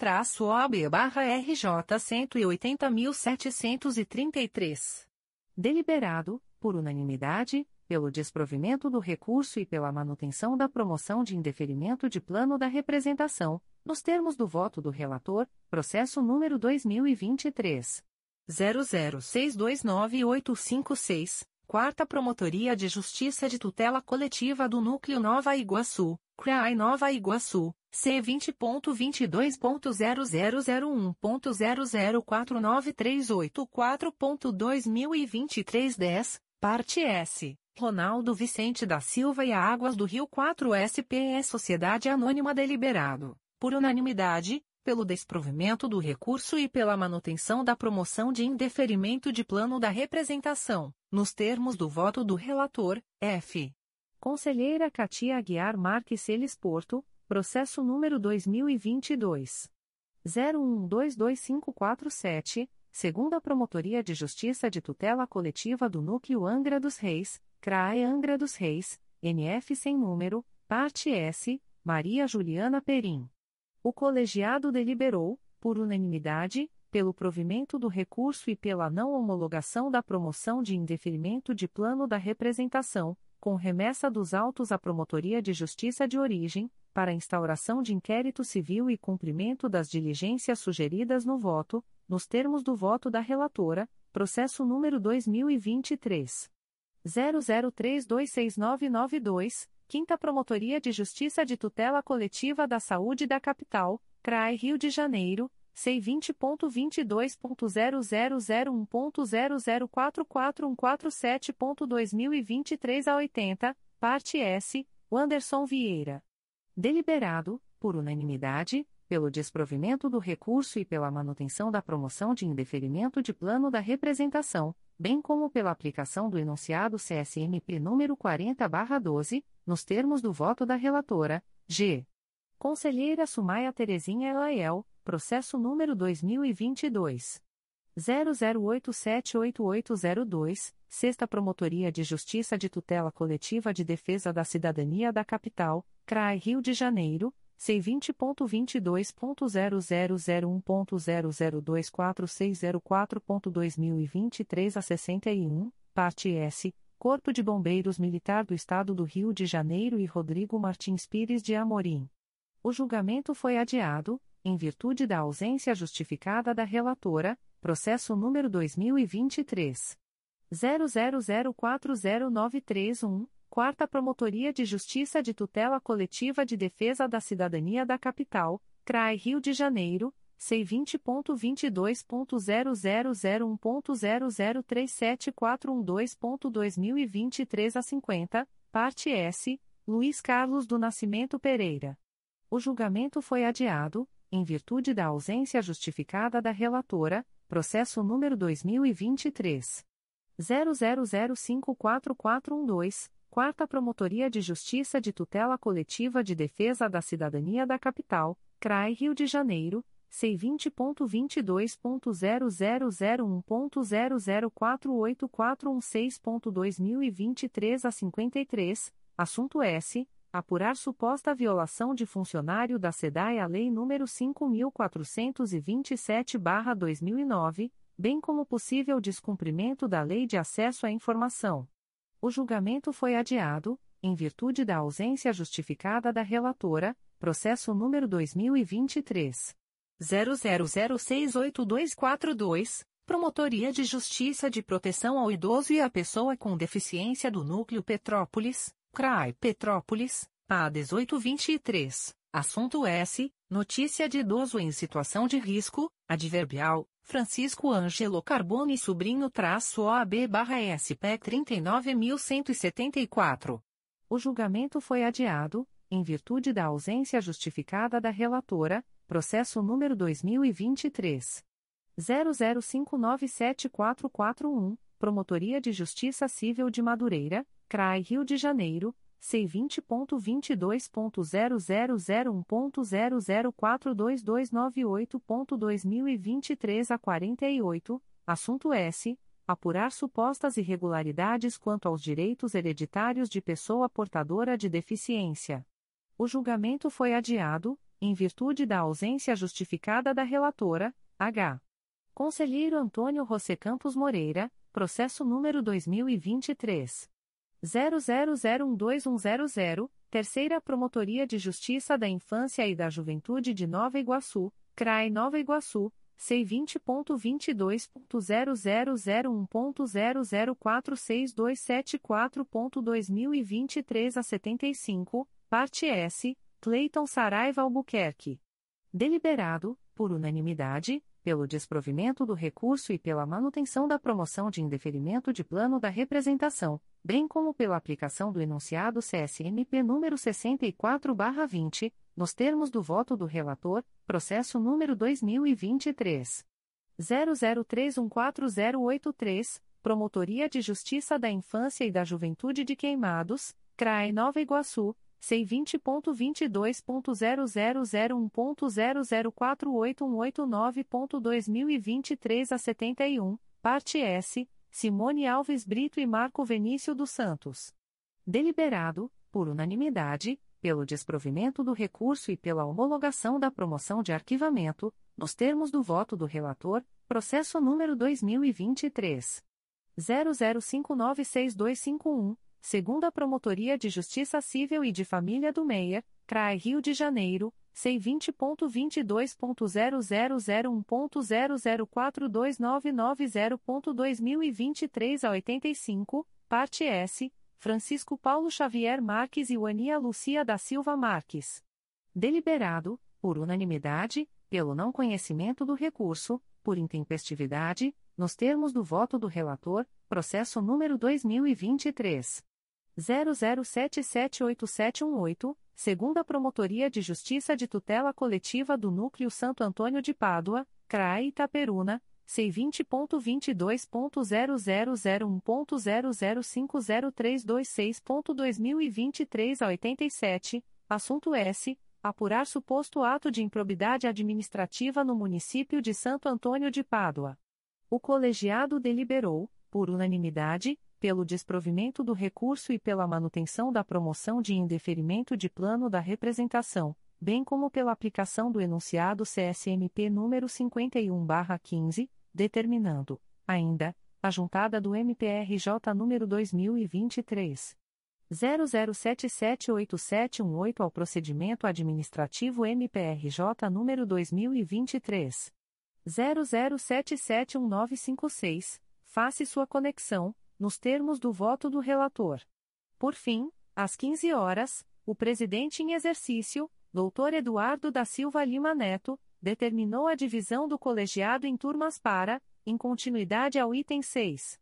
180.733. Deliberado, por unanimidade, pelo desprovimento do recurso e pela manutenção da promoção de indeferimento de plano da representação, nos termos do voto do relator, processo número 2023 00629856, Quarta Promotoria de Justiça de Tutela Coletiva do Núcleo Nova Iguaçu, CRAI Nova Iguaçu, C20.22.0001.0049384.2023 10, parte S. Ronaldo Vicente da Silva e a Águas do Rio 4 SPE Sociedade Anônima Deliberado, por unanimidade, pelo desprovimento do recurso e pela manutenção da promoção de indeferimento de plano da representação, nos termos do voto do relator, F. Conselheira Katia Aguiar Marques Celes Porto, processo número 2022. 01122547, segunda Promotoria de Justiça de Tutela Coletiva do Núcleo Angra dos Reis, CRAE Angra dos Reis, NF sem número, parte S, Maria Juliana Perim. O colegiado deliberou, por unanimidade, pelo provimento do recurso e pela não homologação da promoção de indeferimento de plano da representação, com remessa dos autos à Promotoria de Justiça de Origem, para instauração de inquérito civil e cumprimento das diligências sugeridas no voto, nos termos do voto da relatora, processo número 2023 00326992, Quinta Promotoria de Justiça de Tutela Coletiva da Saúde da Capital, CRAI Rio de Janeiro, C20.22.0001.0044147.2023 a 80, parte S, Anderson Vieira. Deliberado, por unanimidade, pelo desprovimento do recurso e pela manutenção da promoção de indeferimento de plano da representação, bem como pela aplicação do enunciado CSMP número 40/12, nos termos do voto da relatora, G. Conselheira Sumaia Terezinha Elaiel, processo número 2022 00878802, Sexta Promotoria de Justiça de Tutela Coletiva de Defesa da Cidadania da Capital, CRAI Rio de Janeiro, C20.22.0001.0024604.2023 a 61, parte S, Corpo de Bombeiros Militar do Estado do Rio de Janeiro e Rodrigo Martins Pires de Amorim. O julgamento foi adiado, em virtude da ausência justificada da relatora, processo número 2023 00040931, Quarta Promotoria de Justiça de Tutela Coletiva de Defesa da Cidadania da Capital, CRAI Rio de Janeiro, C20.22.0001.0037412.2023 a 50, parte S, Luiz Carlos do Nascimento Pereira. O julgamento foi adiado, em virtude da ausência justificada da relatora, processo número 2023 00054412, Quarta Promotoria de Justiça de Tutela Coletiva de Defesa da Cidadania da Capital, CRAI Rio de Janeiro, C20.22.0001.0048416.2023 a 53, assunto S apurar suposta violação de funcionário da SEDAI à Lei nº 5.427-2009, bem como possível descumprimento da Lei de Acesso à Informação. O julgamento foi adiado, em virtude da ausência justificada da relatora, processo número 2023 00068242. Promotoria de Justiça de Proteção ao Idoso e à Pessoa com Deficiência do Núcleo Petrópolis, CRAI Petrópolis, A 1823. Assunto S. Notícia de idoso em situação de risco, adverbial, Francisco Ângelo Carbone Sobrinho traço OAB barra SP 39.174. O julgamento foi adiado, em virtude da ausência justificada da relatora, processo número 2023. 00597441, Promotoria de Justiça Civil de Madureira, CRAI Rio de Janeiro, C20.22.0001.0042298.2023 a 48, assunto S. Apurar supostas irregularidades quanto aos direitos hereditários de pessoa portadora de deficiência. O julgamento foi adiado, em virtude da ausência justificada da relatora, H. Conselheiro Antônio José Campos Moreira, processo número 2023 00012100, Terceira Promotoria de Justiça da Infância e da Juventude de Nova Iguaçu, CRAI Nova Iguaçu, C20.22.0001.0046274.2023 a 75, parte S, Cleiton Saraiva Albuquerque. Deliberado, por unanimidade, pelo desprovimento do recurso e pela manutenção da promoção de indeferimento de plano da representação, bem como pela aplicação do enunciado CSMP número 64/20, nos termos do voto do relator, processo número 2023 00314083, Promotoria de Justiça da Infância e da Juventude de Queimados, CRAE Nova Iguaçu C20.22.0001.0048189.2023 a 71, parte S, Simone Alves Brito e Marco Venício dos Santos. Deliberado, por unanimidade, pelo desprovimento do recurso e pela homologação da promoção de arquivamento, nos termos do voto do relator, processo número 2023 00596251 segunda Promotoria de Justiça Civil e de Família do Meia, CRAE Rio de Janeiro, C20.22.0001.0042990.2023 a 85, parte S, Francisco Paulo Xavier Marques e Wania Lucia da Silva Marques. Deliberado, por unanimidade, pelo não conhecimento do recurso, por intempestividade, nos termos do voto do relator, processo número 2023 00778718, segunda Promotoria de Justiça de Tutela Coletiva do Núcleo Santo Antônio de Pádua, CRAE Itaperuna, C20.22.0001.0050326.2023 a 87, assunto S. Apurar suposto ato de improbidade administrativa no município de Santo Antônio de Pádua. O colegiado deliberou, por unanimidade, pelo desprovimento do recurso e pela manutenção da promoção de indeferimento de plano da representação, bem como pela aplicação do enunciado CSMP número 51/15, determinando, ainda, a juntada do MPRJ número 2023 00778718 ao procedimento administrativo MPRJ número 2023 00771956, faça sua conexão, nos termos do voto do relator. Por fim, às 15 horas, o presidente em exercício, Dr. Eduardo da Silva Lima Neto, determinou a divisão do colegiado em turmas para, em continuidade ao item 6.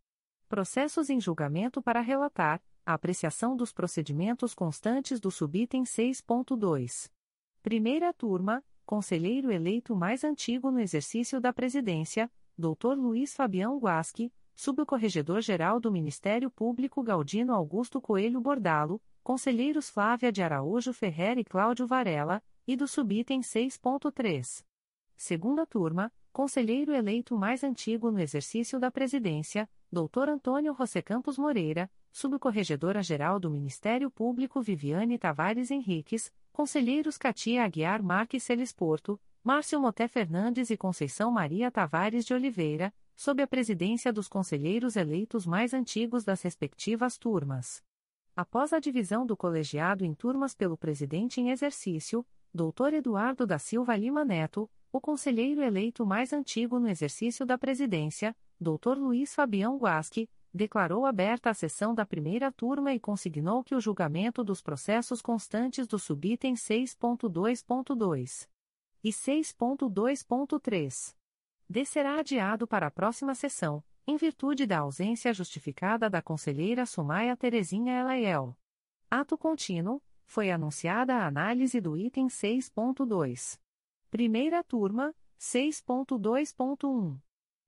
Processos em julgamento para relatar, a apreciação dos procedimentos constantes do subitem 6.2. Primeira turma, conselheiro eleito mais antigo no exercício da presidência, Dr. Luiz Fabião Guasque, subcorregedor-geral do Ministério Público Galdino Augusto Coelho Bordalo, conselheiros Flávia de Araújo Ferrer e Cláudio Varela, e do subitem 6.3. Segunda turma, conselheiro eleito mais antigo no exercício da presidência, Dr. Antônio José Campos Moreira, subcorregedora-geral do Ministério Público Viviane Tavares Henriques, conselheiros Katia Aguiar Marques Celes Porto, Márcio Moté Fernandes e Conceição Maria Tavares de Oliveira, sob a presidência dos conselheiros eleitos mais antigos das respectivas turmas. Após a divisão do colegiado em turmas pelo presidente em exercício, Dr. Eduardo da Silva Lima Neto, o conselheiro eleito mais antigo no exercício da presidência, Dr. Luiz Fabião Guasque, declarou aberta a sessão da primeira turma e consignou que o julgamento dos processos constantes do subitem 6.2.2 e 6.2.3 descerá adiado para a próxima sessão, em virtude da ausência justificada da conselheira Sumaia Terezinha Elaiel. Ato contínuo, foi anunciada a análise do item 6.2. Primeira turma, 6.2.1.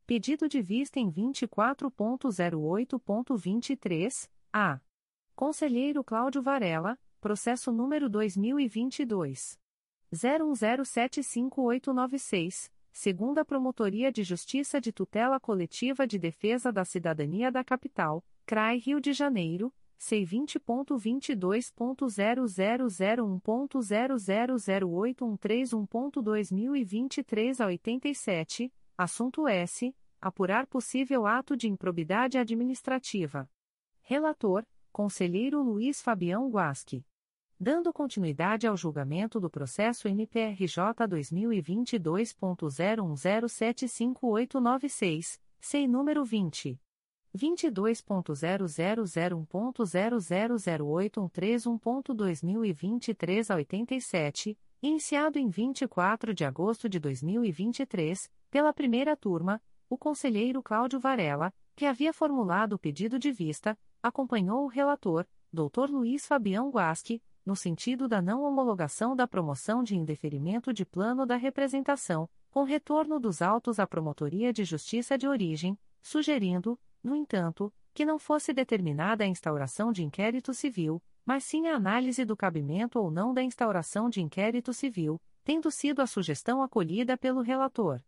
Pedido de vista em 24.08.23, a. Conselheiro Cláudio Varela, processo número 2022. 01075896, segunda Promotoria de Justiça de Tutela Coletiva de Defesa da Cidadania da Capital, CRAI Rio de Janeiro, C20.22.0001.0008131.2023 a 87, assunto S. Apurar possível ato de improbidade administrativa. Relator, Conselheiro Luiz Fabião Guasque. Dando continuidade ao julgamento do processo NPRJ 2022.01075896, sem número 20. 22.0001.0008131.2023 a 87, iniciado em 24 de agosto de 2023, pela primeira turma, o conselheiro Cláudio Varela, que havia formulado o pedido de vista, acompanhou o relator, Dr. Luiz Fabião Guasque, no sentido da não homologação da promoção de indeferimento de plano da representação, com retorno dos autos à Promotoria de Justiça de Origem, sugerindo, no entanto, que não fosse determinada a instauração de inquérito civil, mas sim a análise do cabimento ou não da instauração de inquérito civil, tendo sido a sugestão acolhida pelo relator.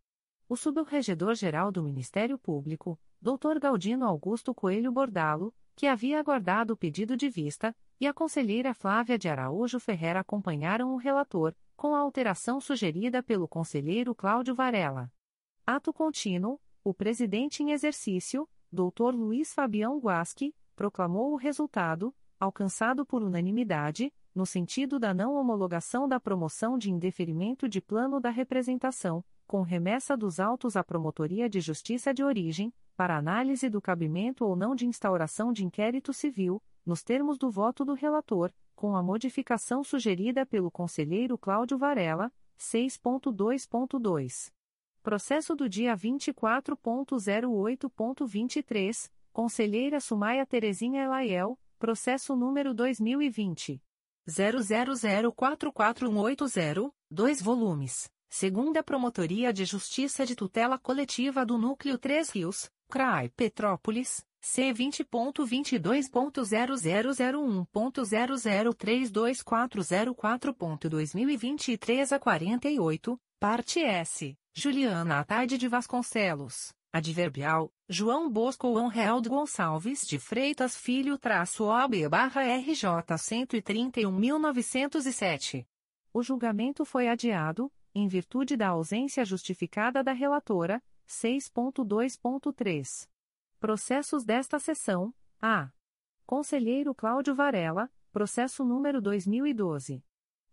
O subregedor-geral do Ministério Público, Dr. Galdino Augusto Coelho Bordalo, que havia aguardado o pedido de vista, e a conselheira Flávia de Araújo Ferreira acompanharam o relator, com a alteração sugerida pelo conselheiro Cláudio Varela. Ato contínuo, o presidente em exercício, Dr. Luiz Fabião Guasque, proclamou o resultado, alcançado por unanimidade, no sentido da não homologação da promoção de indeferimento de plano da representação, com remessa dos autos à Promotoria de Justiça de Origem, para análise do cabimento ou não de instauração de inquérito civil, nos termos do voto do relator, com a modificação sugerida pelo conselheiro Cláudio Varela, 6.2.2. Processo do dia 24.08.23, Conselheira Sumaia Terezinha Elaiel, processo número 2020. 00044180, 2 volumes. Segunda Promotoria de Justiça de Tutela Coletiva do Núcleo 3 Rios, CRAI Petrópolis, C20.22.0001.0032404.2023 a 48, parte S. Juliana Ataide de Vasconcelos, Adverbial, João Bosco Anheld Gonçalves de Freitas Filho traço OB barra RJ 131.907. O julgamento foi adiado, em virtude da ausência justificada da relatora, 6.2.3. Processos desta sessão, a. Conselheiro Cláudio Varela, processo número 2012.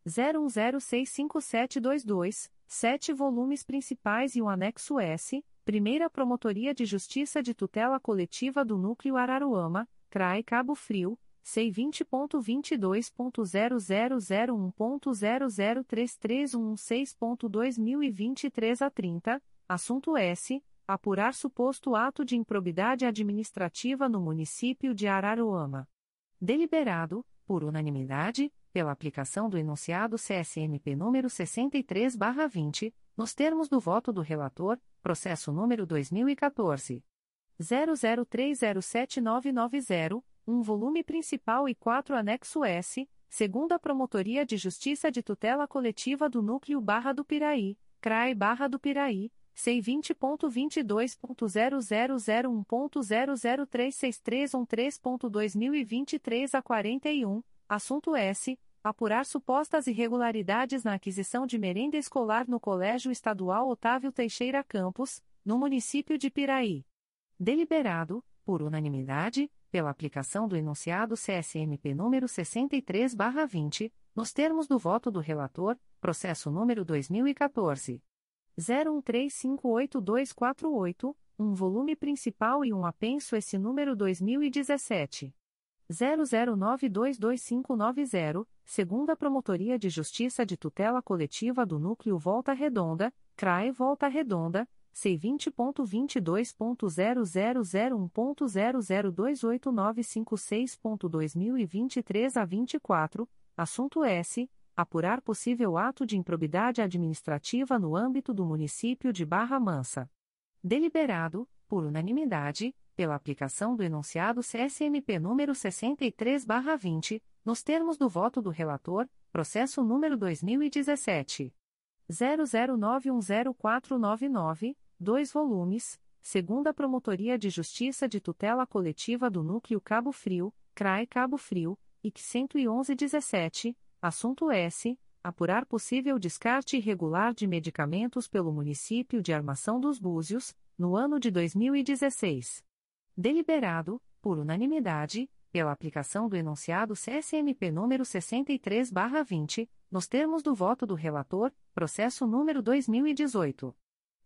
01065722, sete volumes principais e o anexo S, Primeira Promotoria de Justiça de Tutela Coletiva do Núcleo Araruama, CRAE Cabo Frio, C20.22.0001.0033116.2023 a 30, assunto S. Apurar suposto ato de improbidade administrativa no município de Araruama. Deliberado, por unanimidade, pela aplicação do enunciado CSMP número 63/20, nos termos do voto do relator, processo número 2014 00307990, um volume principal e quatro anexo S, segunda Promotoria de Justiça de Tutela Coletiva do Núcleo Barra do Piraí, CRAE Barra do Piraí. C20.22.0001.0036313.2023 a 41, assunto S. Apurar supostas irregularidades na aquisição de merenda escolar no Colégio Estadual Otávio Teixeira Campos, no município de Piraí. Deliberado, por unanimidade, pela aplicação do enunciado CSMP número 63/20, nos termos do voto do relator, processo número 2014 01358248, um volume principal e um apenso esse número 2017 00922590, segunda Promotoria de Justiça de Tutela Coletiva do Núcleo Volta Redonda, CRAE Volta Redonda, C20.22.0001.0028956.2023 a 24, assunto S. Apurar possível ato de improbidade administrativa no âmbito do município de Barra Mansa. Deliberado, por unanimidade, pela aplicação do enunciado CSMP número 63/20, nos termos do voto do relator, processo número 2017 00910499, dois volumes, segunda Promotoria de Justiça de Tutela Coletiva do Núcleo Cabo Frio, CRAE Cabo Frio, IC 11117, assunto S. Apurar possível descarte irregular de medicamentos pelo município de Armação dos Búzios, no ano de 2016. Deliberado, por unanimidade, pela aplicação do enunciado CSMP número 63/20, nos termos do voto do relator, processo número 2018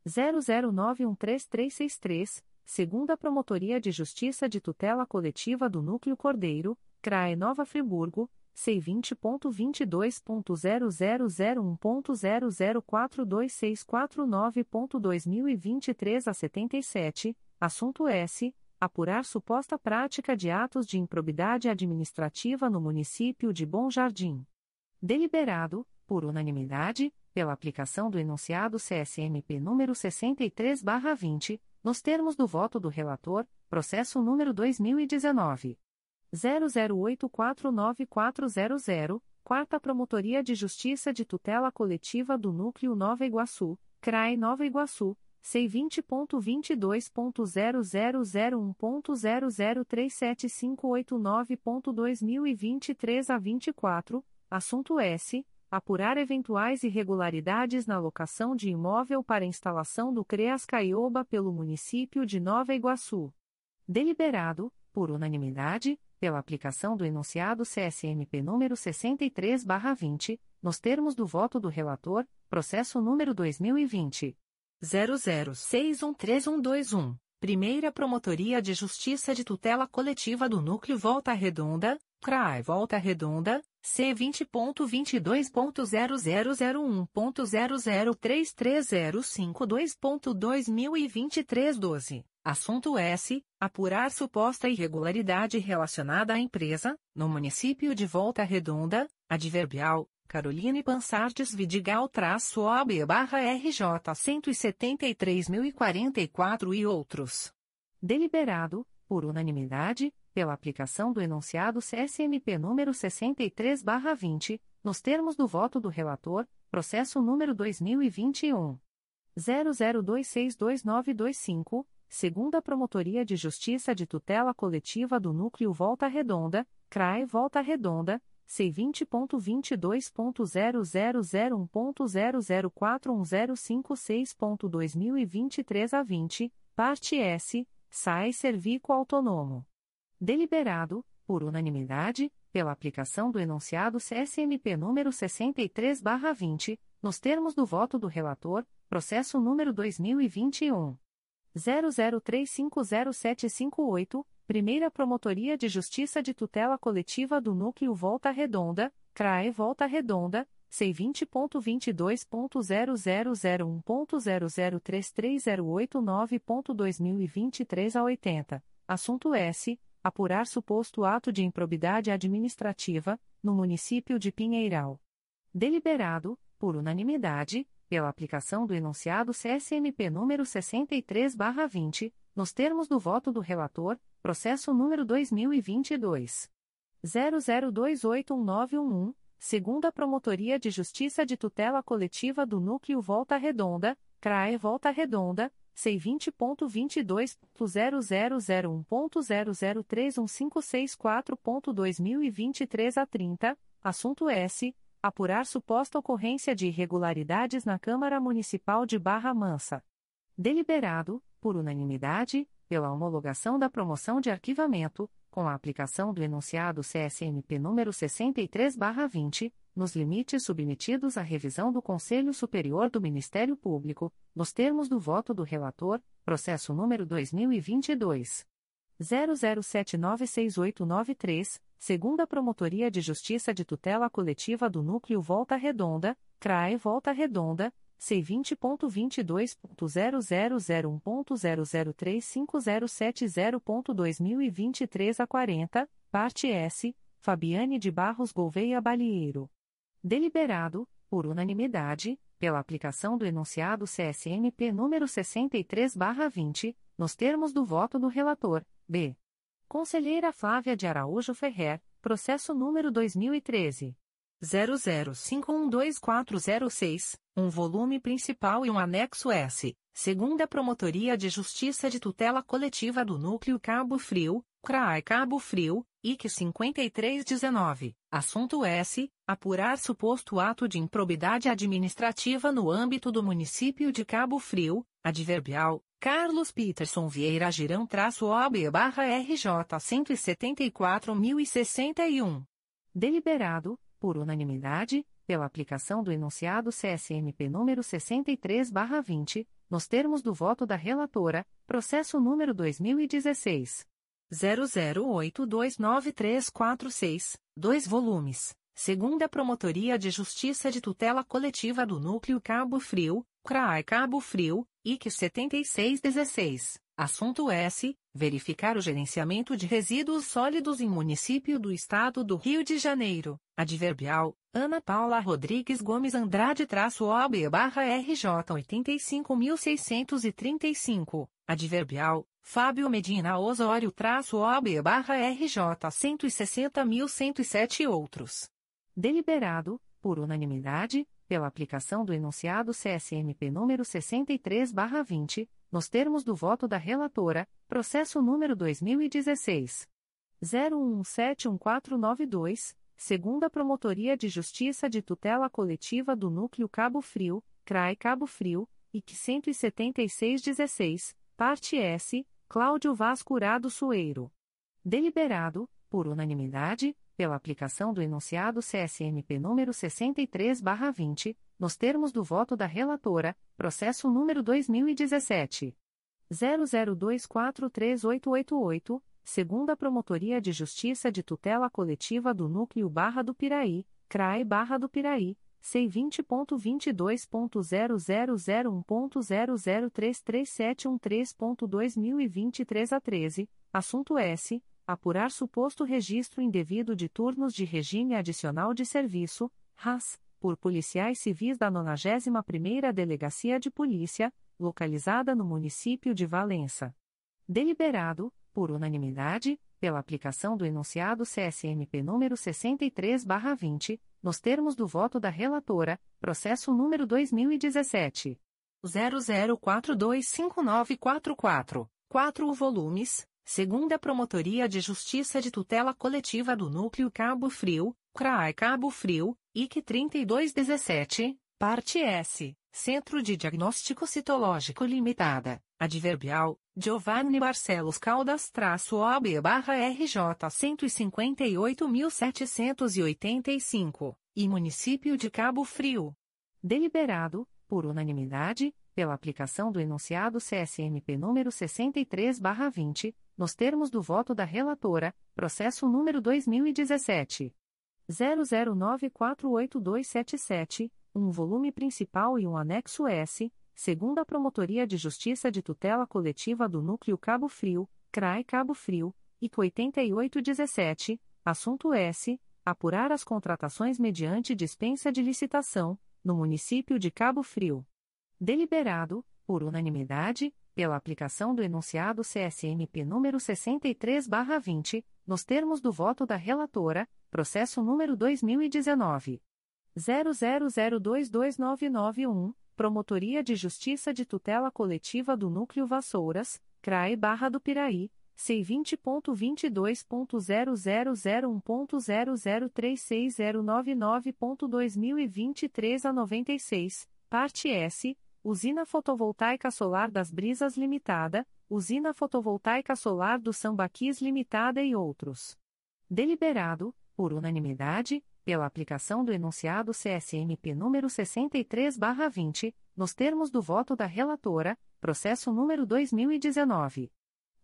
00913363, segunda Promotoria de Justiça de Tutela Coletiva do Núcleo Cordeiro, CRAE Nova Friburgo, C20.22.0001.0042649.2023 a 77, assunto S. Apurar suposta prática de atos de improbidade administrativa no município de Bom Jardim. Deliberado, por unanimidade, pela aplicação do enunciado CSMP número 63/20, nos termos do voto do relator, processo número 2019 00849400, Quarta Promotoria de Justiça de Tutela Coletiva do Núcleo Nova Iguaçu, CRAE Nova Iguaçu C20.22.0001.0037589.2023 a 24, assunto S. Apurar eventuais irregularidades na locação de imóvel para instalação do CREAS Caioba pelo município de Nova Iguaçu. Deliberado, por unanimidade, pela aplicação do enunciado CSMP número 63/20, nos termos do voto do relator, processo número 2020 00613121. Primeira Promotoria de Justiça de Tutela Coletiva do Núcleo Volta Redonda, CRAI Volta Redonda, C20.22.0001.0033052.2023 12. Assunto S. Apurar suposta irregularidade relacionada à empresa, no município de Volta Redonda, adverbial, Caroline Pansardes Vidigal traço OB barra RJ 173.044 e outros. Deliberado, por unanimidade, pela aplicação do enunciado CSMP número 63 barra 20, nos termos do voto do relator, processo número 2021. 00262925, segunda Promotoria de Justiça de Tutela Coletiva do Núcleo Volta Redonda, CRAE Volta Redonda, C20.22.0001.0041056.2023 a 20, parte S, SAI Servico Autônomo. Deliberado, por unanimidade, pela aplicação do enunciado CSMP número 63/20, nos termos do voto do relator, processo número 2021 00350758, Primeira Promotoria de Justiça de Tutela Coletiva do Núcleo Volta Redonda, CRAE Volta Redonda, C20.22.0001.0033089.2023 a 80, assunto S apurar suposto ato de improbidade administrativa, no município de Pinheiral. Deliberado, por unanimidade, pela aplicação do enunciado CSMP número 63/20, nos termos do voto do relator, processo número 2022 00281911, segunda Promotoria de Justiça de Tutela Coletiva do Núcleo Volta Redonda, CRAE Volta Redonda, C20.22.0001.0031564.2023 a 30, assunto S. Apurar suposta ocorrência de irregularidades na Câmara Municipal de Barra Mansa. Deliberado, por unanimidade, pela homologação da promoção de arquivamento, com a aplicação do enunciado CSMP número 63/20, nos limites submetidos à revisão do Conselho Superior do Ministério Público, nos termos do voto do relator, processo número 2022 00796893, segunda Promotoria de Justiça de Tutela Coletiva do Núcleo Volta Redonda, CRAE Volta Redonda, C20.22.0001.0035070.2023 a 40, parte S, Fabiane de Barros Gouveia Balieiro. Deliberado, por unanimidade, pela aplicação do enunciado CSMP número 63/20, nos termos do voto do relator, B. Conselheira Flávia de Araújo Ferrer, processo número 2013 00512406, um volume principal e um anexo S, segunda Promotoria de Justiça de Tutela Coletiva do Núcleo Cabo Frio, CRAI Cabo Frio, IC 5319. Assunto S. Apurar suposto ato de improbidade administrativa no âmbito do município de Cabo Frio, adverbial, Carlos Peterson Vieira Girão-OB-RJ 174.061. Deliberado, por unanimidade, pela aplicação do enunciado CSMP número 63/20, nos termos do voto da relatora, processo número 2016 00829346, 2 volumes. Segunda Promotoria de Justiça de Tutela Coletiva do Núcleo Cabo Frio, CRAI Cabo Frio, IC 7616. Assunto S. Verificar o gerenciamento de resíduos sólidos em município do Estado do Rio de Janeiro. Adverbial, Ana Paula Rodrigues Gomes Andrade-OB-RJ 85635. Adverbial, Fábio Medina Osório-OB-RJ 160.107 e outros. Deliberado, por unanimidade, pela aplicação do enunciado CSMP número 63/20, nos termos do voto da relatora, processo número 2016 01171492, segunda Promotoria de Justiça de Tutela Coletiva do Núcleo Cabo Frio, CRAI Cabo Frio, IC 17616, parte S Cláudio Vaz Curado Sueiro. Deliberado, por unanimidade, pela aplicação do enunciado CSMP número 63/20, nos termos do voto da relatora, processo número 2017 00243888, segunda Promotoria de Justiça de Tutela Coletiva do Núcleo Barra do Piraí, CRAE Barra do Piraí, C20.22.0001.0033713.2023 a 13, assunto S. Apurar suposto registro indevido de turnos de regime adicional de serviço, RAS, por policiais civis da 91ª Delegacia de Polícia, localizada no município de Valença. Deliberado, por unanimidade, pela aplicação do enunciado CSMP número 63/20, nos termos do voto da relatora, processo número 2017 00425944, 4 volumes, segunda Promotoria de Justiça de Tutela Coletiva do Núcleo Cabo Frio, CRAI Cabo Frio, IC 3217, parte S, Centro de Diagnóstico Citológico Limitada, Adverbial, Giovanni Barcelos Caldas-OB-RJ 158.785, e Município de Cabo Frio. Deliberado, por unanimidade, pela aplicação do enunciado CSMP número 63/20, nos termos do voto da relatora, processo número 2017 00948277, um volume principal e um anexo S, segundo a Promotoria de Justiça de Tutela Coletiva do Núcleo Cabo Frio, CRAI Cabo Frio, e 8817, assunto S, apurar as contratações mediante dispensa de licitação, no município de Cabo Frio. Deliberado, por unanimidade, pela aplicação do enunciado CSMP número 63/20, nos termos do voto da relatora, processo número 2019 00022991, Promotoria de Justiça de Tutela Coletiva do Núcleo Vassouras, CRAE Barra do Piraí, C20.22.0001.0036099.2023 a 96, parte S, Usina Fotovoltaica Solar das Brisas Limitada, Usina Fotovoltaica Solar do Sambaquis Limitada e outros. Deliberado, por unanimidade, pela aplicação do enunciado CSMP número 63/20, nos termos do voto da relatora, processo número 2019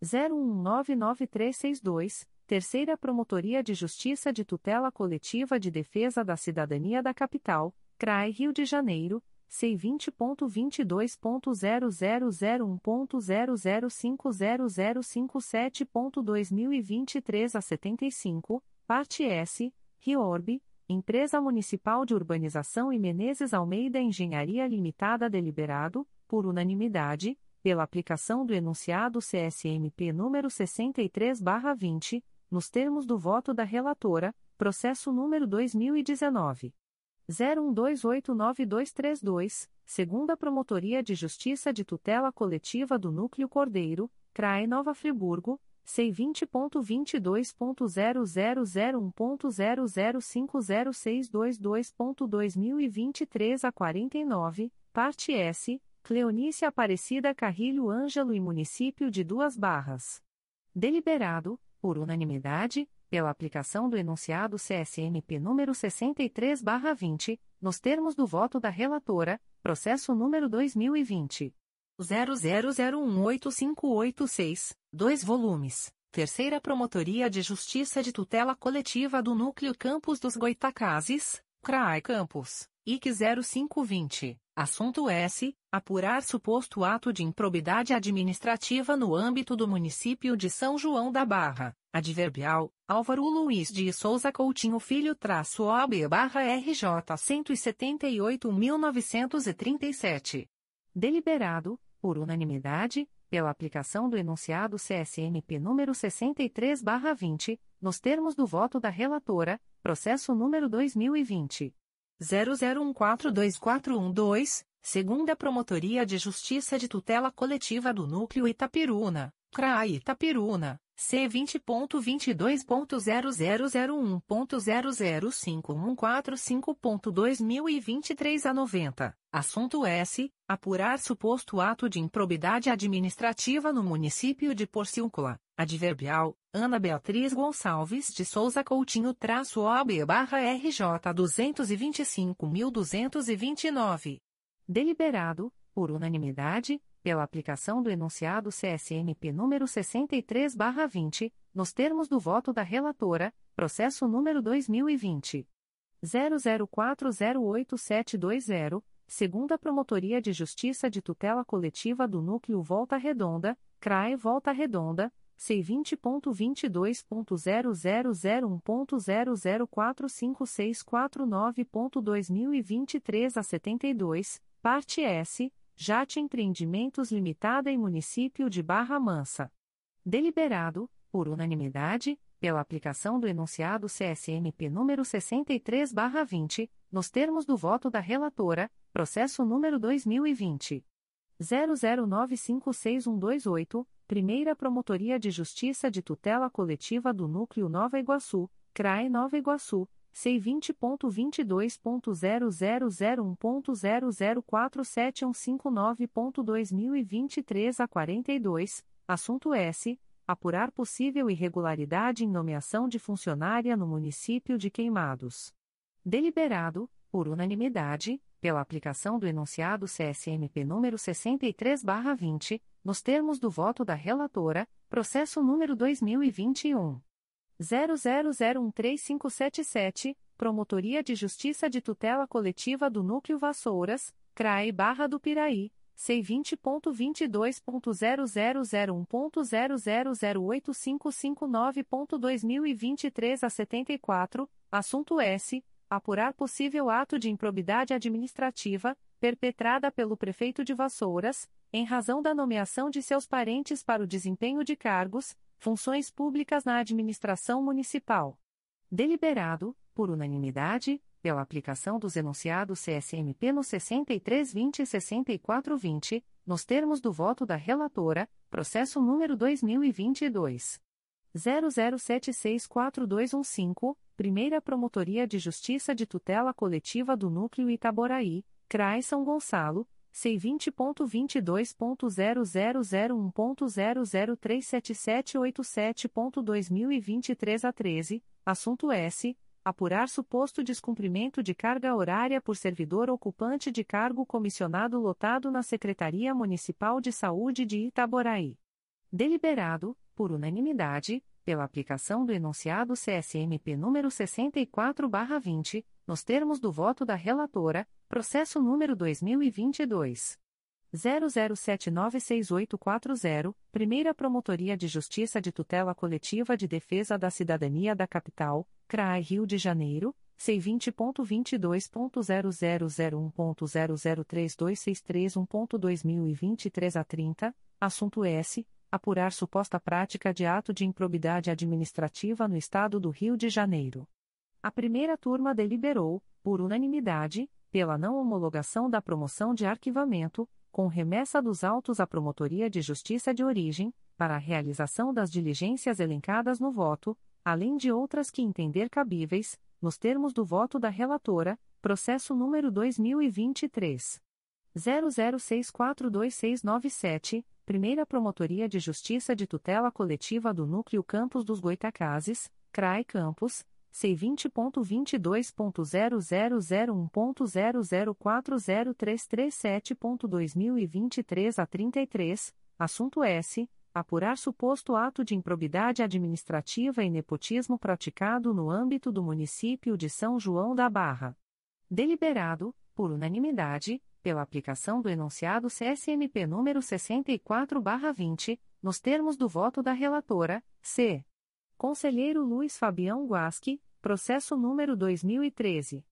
01199362, Terceira Promotoria de Justiça de Tutela Coletiva de Defesa da Cidadania da Capital, CRAI Rio de Janeiro, C20.22.0001.0050057.2023 a 75, parte S, Riorbe, Empresa Municipal de Urbanização e Menezes Almeida Engenharia Limitada Deliberado, por unanimidade, pela aplicação do enunciado CSMP número 63/20, nos termos do voto da relatora, processo número 2019 01289232, segunda Promotoria de Justiça de Tutela Coletiva do Núcleo Cordeiro, CRAE Nova Friburgo, C20.22.0001.0050622.2023 a 49, parte S, Cleonice Aparecida Carrilho Ângelo e Município de Duas Barras. Deliberado, por unanimidade, pela aplicação do enunciado CSMP número 63/20, nos termos do voto da relatora, processo número 2020 00018586, 2 volumes. Terceira Promotoria de Justiça de Tutela Coletiva do Núcleo Campos dos Goitacazes, CRAI Campos, IC 0520. Assunto S. Apurar suposto ato de improbidade administrativa no âmbito do município de São João da Barra. Adverbial, Álvaro Luiz de Souza Coutinho Filho traço OB barra RJ 178.937. Deliberado, por unanimidade, pela aplicação do enunciado CSMP número 63 20, nos termos do voto da relatora, processo número 2020. 00142412, segunda Promotoria de Justiça de Tutela Coletiva do Núcleo Itapiruna, CRAI Itapiruna, C20.22.0001.005145145.2023 a 90, assunto S. Apurar suposto ato de improbidade administrativa no município de Porciúncula, adverbial, Ana Beatriz Gonçalves de Souza Coutinho traço OB barra RJ 225.229. Deliberado, por unanimidade, pela aplicação do enunciado CSMP número 63/20, nos termos do voto da relatora, processo número 2020 00408720, segunda Promotoria de Justiça de Tutela Coletiva do Núcleo Volta Redonda, CRAE Volta Redonda C20.22.0001.0045649.2023 a 72, parte S, Jate Empreendimentos Limitada e Município de Barra Mansa. Deliberado, por unanimidade, pela aplicação do enunciado CSMP número 63/20, nos termos do voto da relatora, processo número 2020 00956128 Primeira Promotoria de Justiça de Tutela Coletiva do Núcleo Nova Iguaçu, CRAE Nova Iguaçu, C20.22.0001.0047159.2023 a 42, assunto S. Apurar possível irregularidade em nomeação de funcionária no município de Queimados. Deliberado, por unanimidade, pela aplicação do enunciado CSMP número 63/20, nos termos do voto da relatora, processo número 2021 00013577, Promotoria de Justiça de Tutela Coletiva do Núcleo Vassouras, CRAE Barra do Piraí. C20.22.0001.0008559.2023 a 74, assunto S apurar possível ato de improbidade administrativa, perpetrada pelo prefeito de Vassouras, em razão da nomeação de seus parentes para o desempenho de cargos, funções públicas na administração municipal. Deliberado, por unanimidade, pela aplicação dos enunciados CSMP no 6320 e 6420, nos termos do voto da relatora, processo número 2022 00764215, Primeira Promotoria de Justiça de Tutela Coletiva do Núcleo Itaboraí, CRAI São Gonçalo, C20.22.0001.0037787.2023 a 13, assunto S. Apurar suposto descumprimento de carga horária por servidor ocupante de cargo comissionado lotado na Secretaria Municipal de Saúde de Itaboraí. Deliberado, por unanimidade, pela aplicação do enunciado CSMP número 64/20, nos termos do voto da relatora, processo número 2022 00796840, Primeira Promotoria de Justiça de Tutela Coletiva de Defesa da Cidadania da Capital, CRAI Rio de Janeiro. C20.22.0001.0032631.2023 a 30, assunto S apurar suposta prática de ato de improbidade administrativa no Estado do Rio de Janeiro. A primeira turma deliberou, por unanimidade, pela não homologação da promoção de arquivamento, com remessa dos autos à Promotoria de Justiça de Origem, para a realização das diligências elencadas no voto, além de outras que entender cabíveis, nos termos do voto da relatora, processo número 2023 00642697 Primeira Promotoria de Justiça de Tutela Coletiva do Núcleo Campos dos Goitacazes, CRAI Campos, C20.22.0001.0040337.2023 a 33, assunto S. Apurar suposto ato de improbidade administrativa e nepotismo praticado no âmbito do município de São João da Barra. Deliberado, por unanimidade, pela aplicação do enunciado CSMP número 64/20, nos termos do voto da relatora, C. Conselheiro Luiz Fabião Guasque, processo número 2013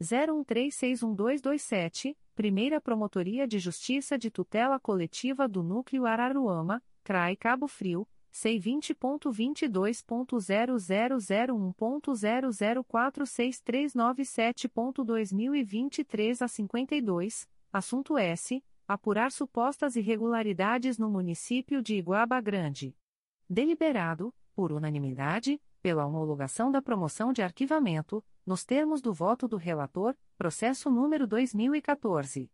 01361227, Primeira Promotoria de Justiça de Tutela Coletiva do Núcleo Araruama, CRAI Cabo Frio. C20.22.0001.0046397.2023 a 52, Assunto S. Apurar supostas irregularidades no município de Iguaba Grande. Deliberado, por unanimidade, pela homologação da promoção de arquivamento, nos termos do voto do relator, processo número 2014.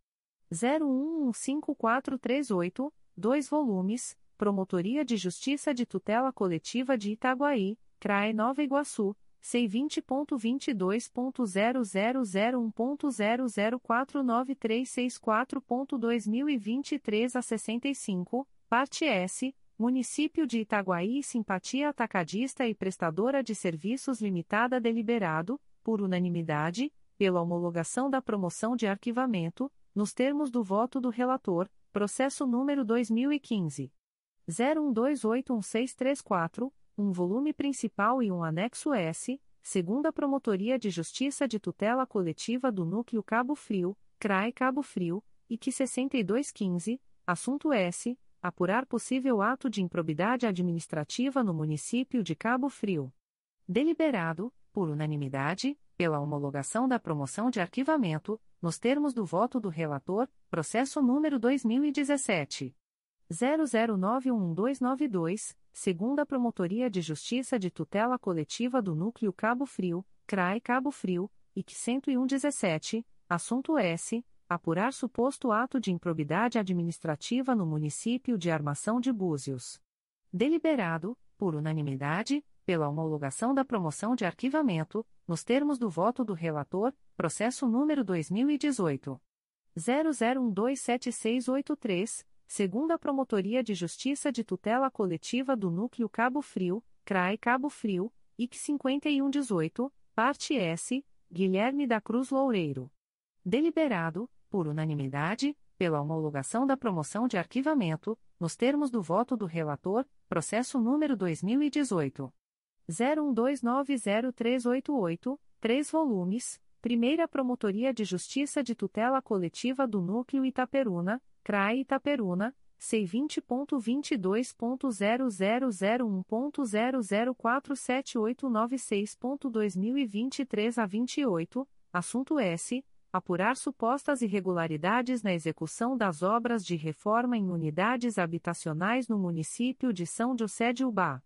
015438, 2 volumes, Promotoria de Justiça de Tutela Coletiva de Itaguaí, CRAE Nova Iguaçu, C20.22.0001.0049364.2023 a 65, parte S, Município de Itaguaí Simpatia Atacadista e Prestadora de Serviços Limitada Deliberado, por unanimidade, pela homologação da promoção de arquivamento, nos termos do voto do relator, processo número 2015. 01281634 um volume principal e um anexo S, segunda Promotoria de Justiça de Tutela Coletiva do Núcleo Cabo Frio, CRAE Cabo Frio, e que 6215, assunto S, apurar possível ato de improbidade administrativa no município de Cabo Frio. Deliberado, por unanimidade, pela homologação da promoção de arquivamento, nos termos do voto do relator, processo número 2017 00911292, segunda Promotoria de Justiça de Tutela Coletiva do Núcleo Cabo Frio, CRAE Cabo Frio, IC 10117, assunto S. Apurar suposto ato de improbidade administrativa no município de Armação de Búzios. Deliberado, por unanimidade, pela homologação da promoção de arquivamento, nos termos do voto do relator, processo número 2018. 00127683, segunda Promotoria de Justiça de Tutela Coletiva do Núcleo Cabo Frio, CRAE Cabo Frio, IC 5118, parte S, Guilherme da Cruz Loureiro. Deliberado, por unanimidade, pela homologação da promoção de arquivamento, nos termos do voto do relator, processo número 2018. 01290388, 3 volumes, Primeira Promotoria de Justiça de Tutela Coletiva do Núcleo Itaperuna, CRAE Itaperuna, C20.22.0001.0047896.2023 a 28, assunto S apurar supostas irregularidades na execução das obras de reforma em unidades habitacionais no município de São José de Ubá.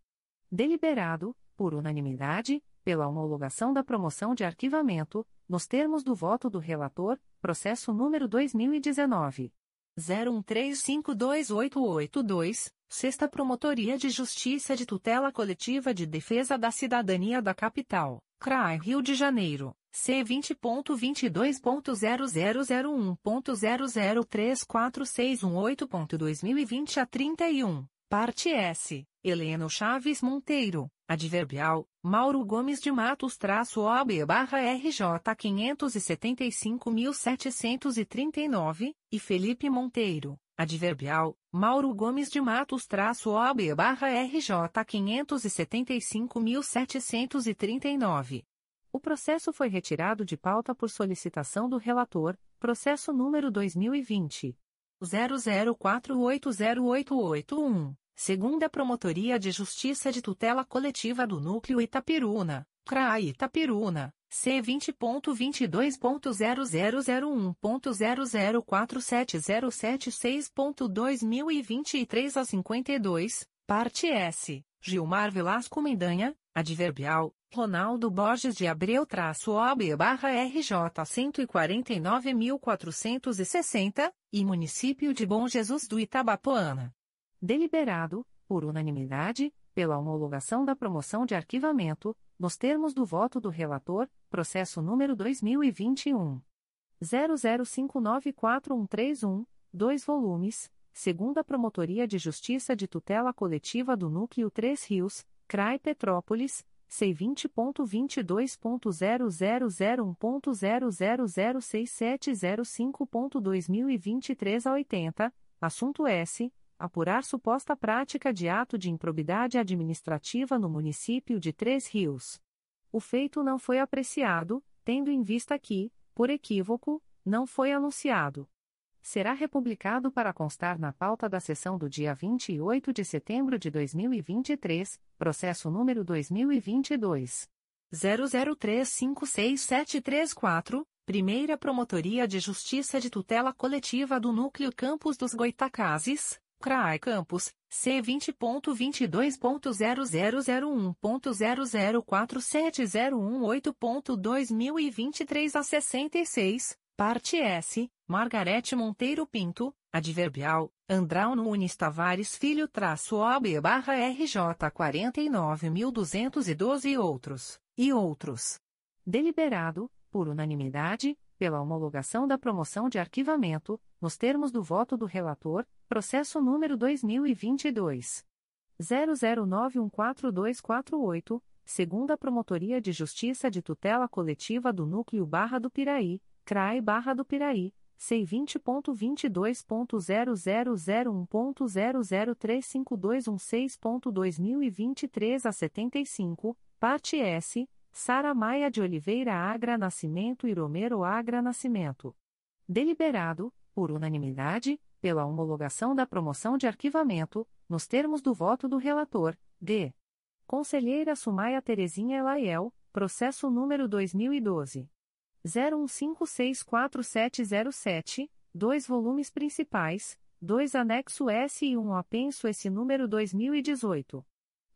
Deliberado, por unanimidade, pela homologação da promoção de arquivamento, nos termos do voto do relator, processo número 2019 01352882, Sexta Promotoria de Justiça de Tutela Coletiva de Defesa da Cidadania da Capital, CRAI Rio de Janeiro. C vinte ponto vinte dois ponto zero zero zero um ponto zero zero três quatro seis um oito ponto dois mil e vinte a trinta e um parte S. Heleno Chaves Monteiro. Adverbial. Mauro Gomes de Matos traço OB barra RJ quinhentos e Felipe Monteiro. Adverbial. Mauro Gomes de Matos traço OB barra RJ quinhentos e setenta e cinco mil setecentos e trinta e nove. O processo foi retirado de pauta por solicitação do relator, processo número 2020 00480881, segunda Promotoria de Justiça de Tutela Coletiva do Núcleo Itapiruna, CRAI Itapiruna. C20.22.0001.0047076.2023 a 52, parte S, Gilmar Velasco Mendanha, adverbial, Ronaldo Borges de Abreu traço OB barra RJ 149.460, e Município de Bom Jesus do Itabapoana. Deliberado, por unanimidade, pela homologação da promoção de arquivamento, nos termos do voto do relator, processo número 2021. 00594131, 2 volumes, segunda Promotoria de Justiça de Tutela Coletiva do Núcleo 3 Rios, CRAI Petrópolis, C20.22.0001.0006705.2023 a 80, assunto S. Apurar suposta prática de ato de improbidade administrativa no município de Três Rios. O feito não foi apreciado, tendo em vista que, por equívoco, não foi anunciado. Será republicado para constar na pauta da sessão do dia 28 de setembro de 2023, processo número 2022 00356734, Primeira Promotoria de Justiça de Tutela Coletiva do Núcleo Campos dos Goitacazes, CRAI Campos, C20.22.0001.0047018.2023 a 66, parte S Margarete Monteiro Pinto, adverbial, Andrau Nunes Tavares Filho traço OB barra RJ 49.212 e outros, e outros. Deliberado, por unanimidade, pela homologação da promoção de arquivamento, nos termos do voto do relator, processo número 2022. 00914248, segunda Promotoria de Justiça de Tutela Coletiva do Núcleo Barra do Piraí, CRAE Barra do Piraí, C20.22.0001.0035216.2023 a 75, parte S, Sara Maia de Oliveira Agra Nascimento e Romero Agra Nascimento. Deliberado, por unanimidade, pela homologação da promoção de arquivamento, nos termos do voto do relator, D. Conselheira Sumaia Terezinha Elaiel, processo número 2012. 01564707, dois volumes principais, 2 anexo S e 1 apenso S número 2018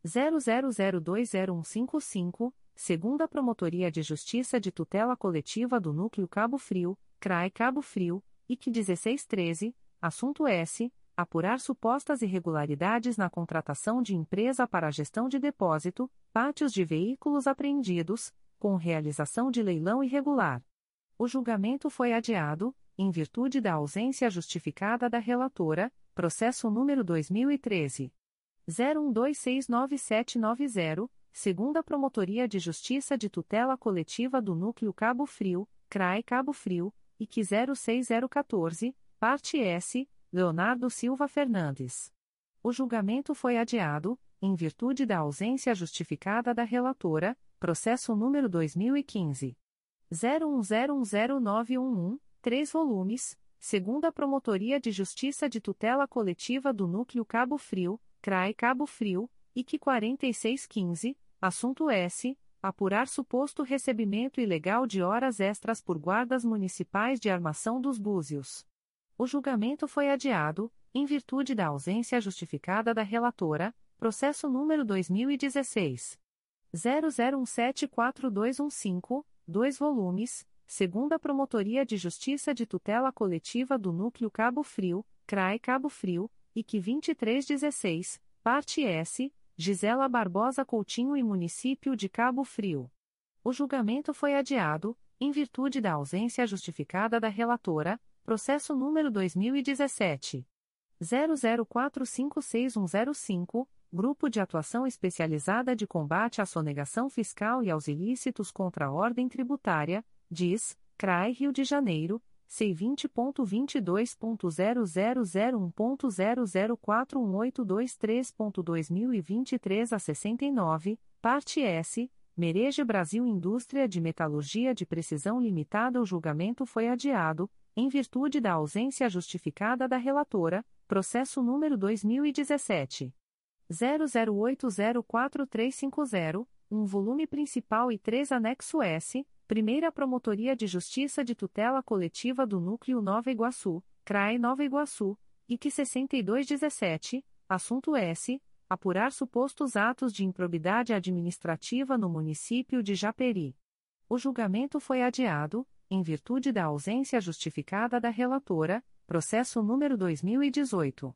00020155, segunda Promotoria de Justiça de Tutela Coletiva do Núcleo Cabo Frio, CRAE Cabo Frio, IC 1613, assunto S apurar supostas irregularidades na contratação de empresa para gestão de depósito, pátios de veículos apreendidos, com realização de leilão irregular. O julgamento foi adiado, em virtude da ausência justificada da relatora, processo número 2013 01269790, segunda Promotoria de Justiça de Tutela Coletiva do Núcleo Cabo Frio, CRAE Cabo Frio, IC 06014, parte S Leonardo Silva Fernandes. O julgamento foi adiado, em virtude da ausência justificada da relatora, processo número 2015. 01010911, 3 volumes, segunda Promotoria de Justiça de Tutela Coletiva do Núcleo Cabo Frio, CRAE Cabo Frio, IC 4615, assunto S. Apurar suposto recebimento ilegal de horas extras por guardas municipais de armação dos Búzios. O julgamento foi adiado, em virtude da ausência justificada da relatora, processo número 2016. 00174215, 2 volumes, segunda Promotoria de Justiça de Tutela Coletiva do Núcleo Cabo Frio, CRAE Cabo Frio, IC 2316, parte S, Gisela Barbosa Coutinho e Município de Cabo Frio. O julgamento foi adiado, em virtude da ausência justificada da relatora, Processo número 2017. 00456105, Grupo de Atuação Especializada de Combate à Sonegação Fiscal e aos Ilícitos contra a Ordem Tributária, diz, CRAI Rio de Janeiro, C20.22.0001.0041823.2023 a 69, parte S, Mereje Brasil Indústria de Metalurgia de Precisão Limitada. O julgamento foi adiado, em virtude da ausência justificada da relatora, processo número 2017 00804350, um volume principal e três anexo S, Primeira Promotoria de Justiça de Tutela Coletiva do Núcleo Nova Iguaçu, CRAE Nova Iguaçu, IC 6217, assunto S. Apurar supostos atos de improbidade administrativa no município de Japeri. O julgamento foi adiado, em virtude da ausência justificada da relatora, processo número 2018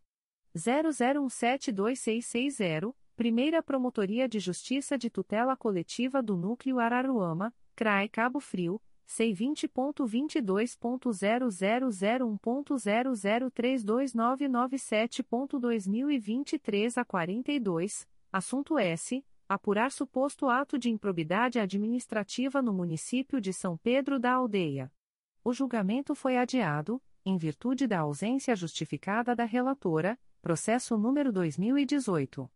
00172660, Primeira Promotoria de Justiça de Tutela Coletiva do Núcleo Araruama, CRAE Cabo Frio, C20.22.0001.0032997.2023 a 42, assunto S. Apurar suposto ato de improbidade administrativa no município de São Pedro da Aldeia. O julgamento foi adiado, em virtude da ausência justificada da relatora, processo número 2018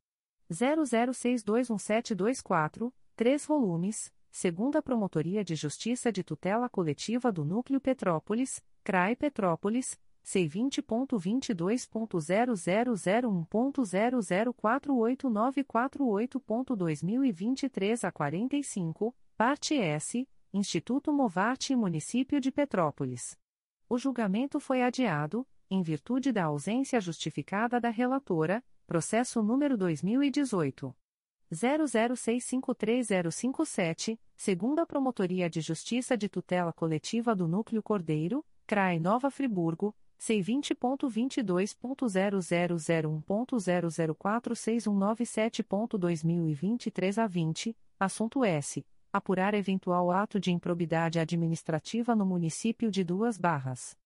00621724, 3 volumes, segunda Promotoria de Justiça de Tutela Coletiva do Núcleo Petrópolis, CRAE Petrópolis, C20.22.0001.0048948.2023 a 45, parte S, Instituto Movarte e Município de Petrópolis. O julgamento foi adiado, em virtude da ausência justificada da relatora, processo número 2018. 00653057, segunda Promotoria de Justiça de Tutela Coletiva do Núcleo Cordeiro, CRAE Nova Friburgo, C20.22.0001.0046197.2023 a 20, assunto S. Apurar eventual ato de improbidade administrativa no município de Duas Barras.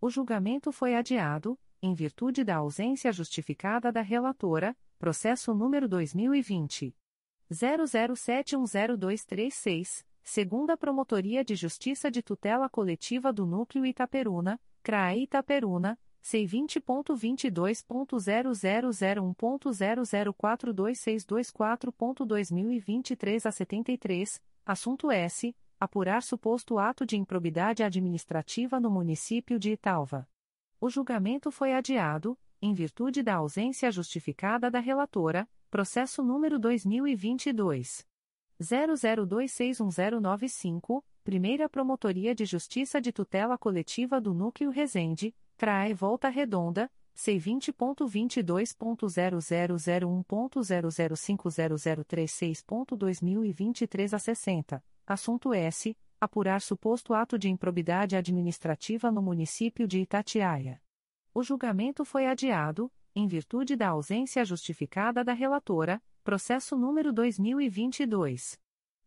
O julgamento foi adiado, em virtude da ausência justificada da relatora, processo número 2020. 00710236, segunda Promotoria de Justiça de Tutela Coletiva do Núcleo Itaperuna, CRAE Itaperuna, C20.22.0001.0042624.2023 a 73, assunto S. Apurar suposto ato de improbidade administrativa no município de Italva. O julgamento foi adiado, em virtude da ausência justificada da relatora, processo número 2022. 00261095, Primeira Promotoria de Justiça de Tutela Coletiva do Núcleo Resende, CRAE Volta Redonda, C20.22.0001.0050036.2023 a 60, assunto S. Apurar suposto ato de improbidade administrativa no município de Itatiaia. O julgamento foi adiado, em virtude da ausência justificada da relatora, processo número 2022.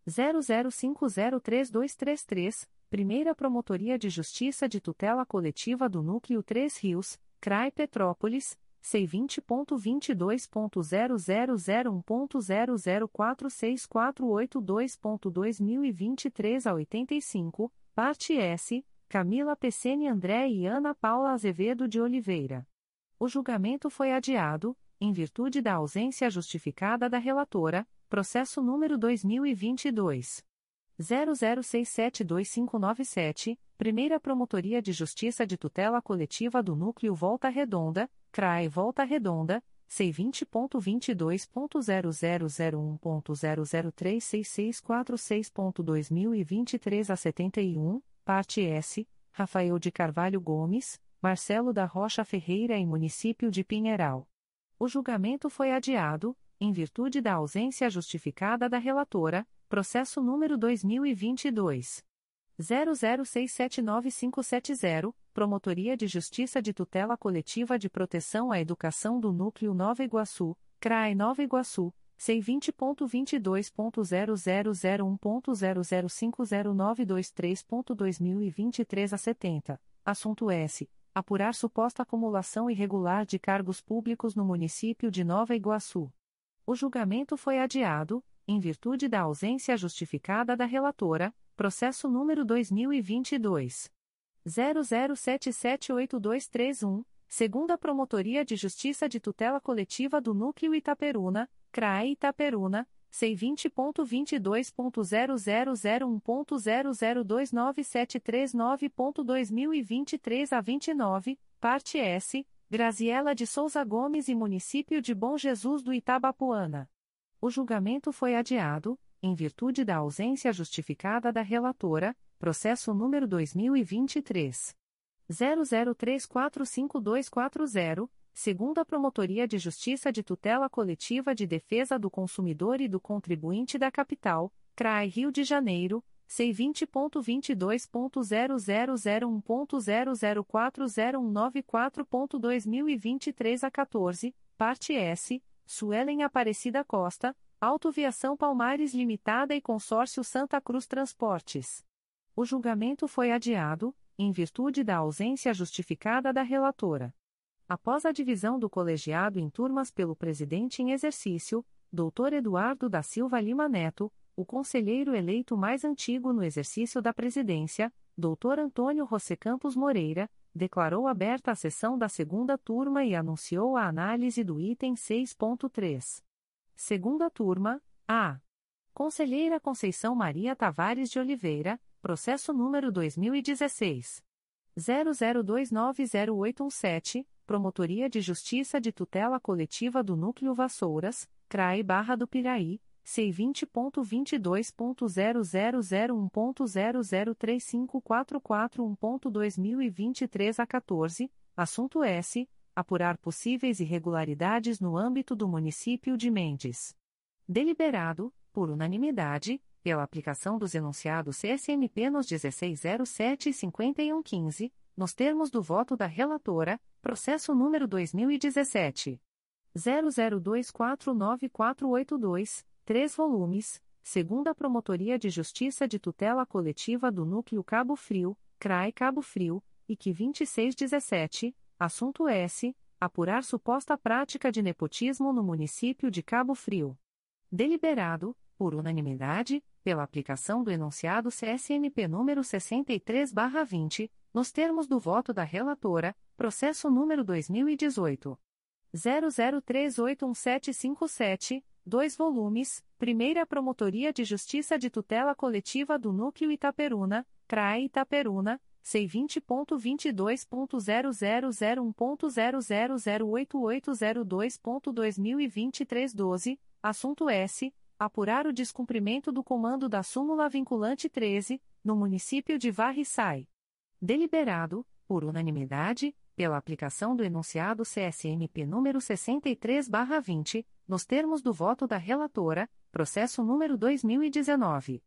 00503233, Primeira Promotoria de Justiça de Tutela Coletiva do Núcleo 3 Rios, CRAI Petrópolis, C20.22.0001.0046482.2023 a 85, parte S, Camila Pecene André e Ana Paula Azevedo de Oliveira. O julgamento foi adiado, em virtude da ausência justificada da relatora, processo número 2022 00672597, Primeira Promotoria de Justiça de Tutela Coletiva do Núcleo Volta Redonda, CRAE Volta Redonda, C20.22.0001.0036646.2023 a 71, parte S, Rafael de Carvalho Gomes, Marcelo da Rocha Ferreira e Município de Pinheiral. O julgamento foi adiado, em virtude da ausência justificada da relatora, processo número 2022 00679570, Promotoria de Justiça de Tutela Coletiva de Proteção à Educação do Núcleo Nova Iguaçu, CRAE Nova Iguaçu. C20.22.0001.0050923.2023 a 70, assunto S. Apurar suposta acumulação irregular de cargos públicos no município de Nova Iguaçu. O julgamento foi adiado, em virtude da ausência justificada da relatora, processo número 2022 00778231, segunda Promotoria de Justiça de Tutela Coletiva do Núcleo Itaperuna, CRAE Itaperuna C20.22.0001.0029739.2023 a 29, parte S, Graziela de Souza Gomes e Município de Bom Jesus do Itabapuana. O julgamento foi adiado, em virtude da ausência justificada da relatora, processo número 2023. 00345240 segunda Promotoria de Justiça de Tutela Coletiva de Defesa do Consumidor e do Contribuinte da Capital, CRAI Rio de Janeiro, C20.22.0001.0040194.2023 a 14, parte S, Suelen Aparecida Costa, Autoviação Palmares Limitada e Consórcio Santa Cruz Transportes. O julgamento foi adiado, em virtude da ausência justificada da relatora. Após a divisão do colegiado em turmas pelo presidente em exercício, Dr. Eduardo da Silva Lima Neto, o conselheiro eleito mais antigo no exercício da presidência, Dr. Antônio José Campos Moreira, declarou aberta a sessão da segunda turma e anunciou a análise do item 6.3. Segunda turma, A. Conselheira Conceição Maria Tavares de Oliveira, processo número 2016 00290817 Promotoria de Justiça de Tutela Coletiva do Núcleo Vassouras, CRAE Barra do Piraí, C20.22.0001.0035441.2023 a 14, assunto S. Apurar possíveis irregularidades no âmbito do município de Mendes. Deliberado, por unanimidade, pela aplicação dos enunciados CSMP nos 1607 e 5115, nos termos do voto da relatora, processo número 2017 00249482, três volumes, segunda Promotoria de Justiça de Tutela Coletiva do Núcleo Cabo Frio, CRAI Cabo Frio, e que 2617, assunto S, apurar suposta prática de nepotismo no município de Cabo Frio. Deliberado, por unanimidade, pela aplicação do enunciado CSNP número 63/20, nos termos do voto da relatora, processo número 2018 00381757, dois volumes, Primeira Promotoria de Justiça de Tutela Coletiva do Núcleo Itaperuna, CRAE Itaperuna, C20.22.0001.0008802.2023 12, assunto S apurar o descumprimento do comando da súmula vinculante 13, no município de Varriçai. Deliberado, por unanimidade, pela aplicação do enunciado CSMP número 63/20, nos termos do voto da relatora, processo número 2019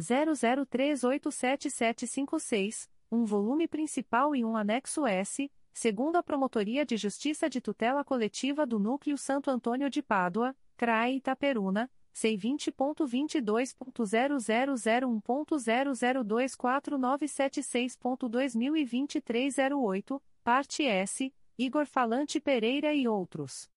00387756, um volume principal e um anexo S, segundo a Promotoria de Justiça de Tutela Coletiva do Núcleo Santo Antônio de Pádua, CRAE Itaperuna C20.22.0001.0024976.2023 08, parte S, Igor Falante Pereira e outros.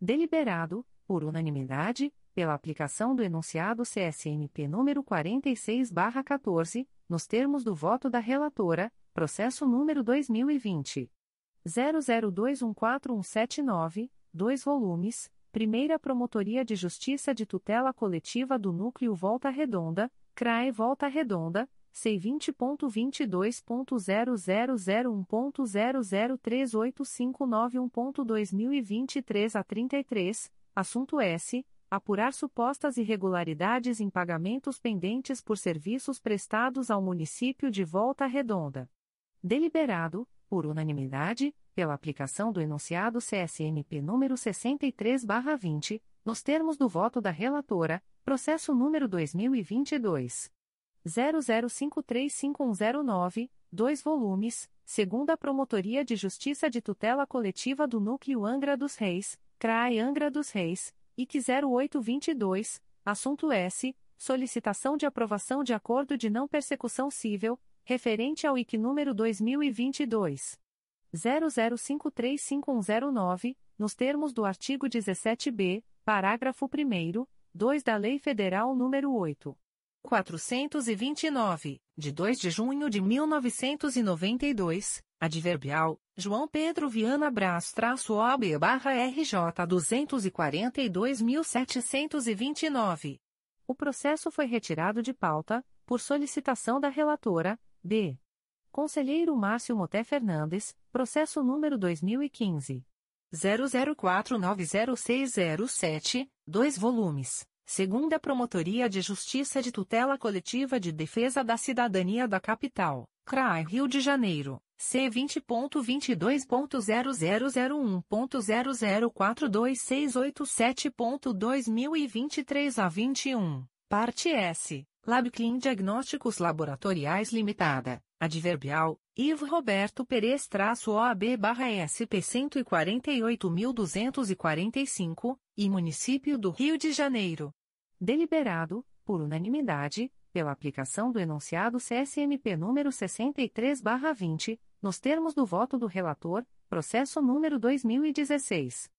Deliberado, por unanimidade, pela aplicação do enunciado CSMP número 46/14, nos termos do voto da relatora, processo número 2020 00214179, dois volumes Primeira Promotoria de Justiça de Tutela Coletiva do Núcleo Volta Redonda, CRAE Volta Redonda, C20.22.0001.0038591.2023 a 33, assunto S. Apurar supostas irregularidades em pagamentos pendentes por serviços prestados ao município de Volta Redonda. Deliberado, por unanimidade, pela aplicação do enunciado CSMP número 63/20, nos termos do voto da relatora, processo número 2022 00535109, dois. volumes, segunda Promotoria de Justiça de Tutela Coletiva do Núcleo Angra dos Reis, CRAE Angra dos Reis, IC 0822, assunto S, solicitação de aprovação de acordo de não persecução civil, referente ao IC número 2022 00535109, nos termos do artigo 17b, parágrafo 1 2 da Lei Federal nº 8. 429, de 2 de junho de 1992, adverbial, João Pedro Viana Brás traço OB barra RJ 242.729. O processo foi retirado de pauta, por solicitação da relatora, B. Conselheiro Márcio Moté Fernandes, processo número 2015. 00490607, 2 volumes. Segunda Promotoria de Justiça de Tutela Coletiva de Defesa da Cidadania da Capital, CRAI Rio de Janeiro, C20.22.0001.0042687.2023 a 21, parte S. LabClean Diagnósticos Laboratoriais Limitada, Adverbial, Ivo Roberto Perez OAB barra SP 148.245, e Município do Rio de Janeiro. Deliberado, por unanimidade, pela aplicação do enunciado CSMP número 63 barra 20, nos termos do voto do relator, processo número 2016.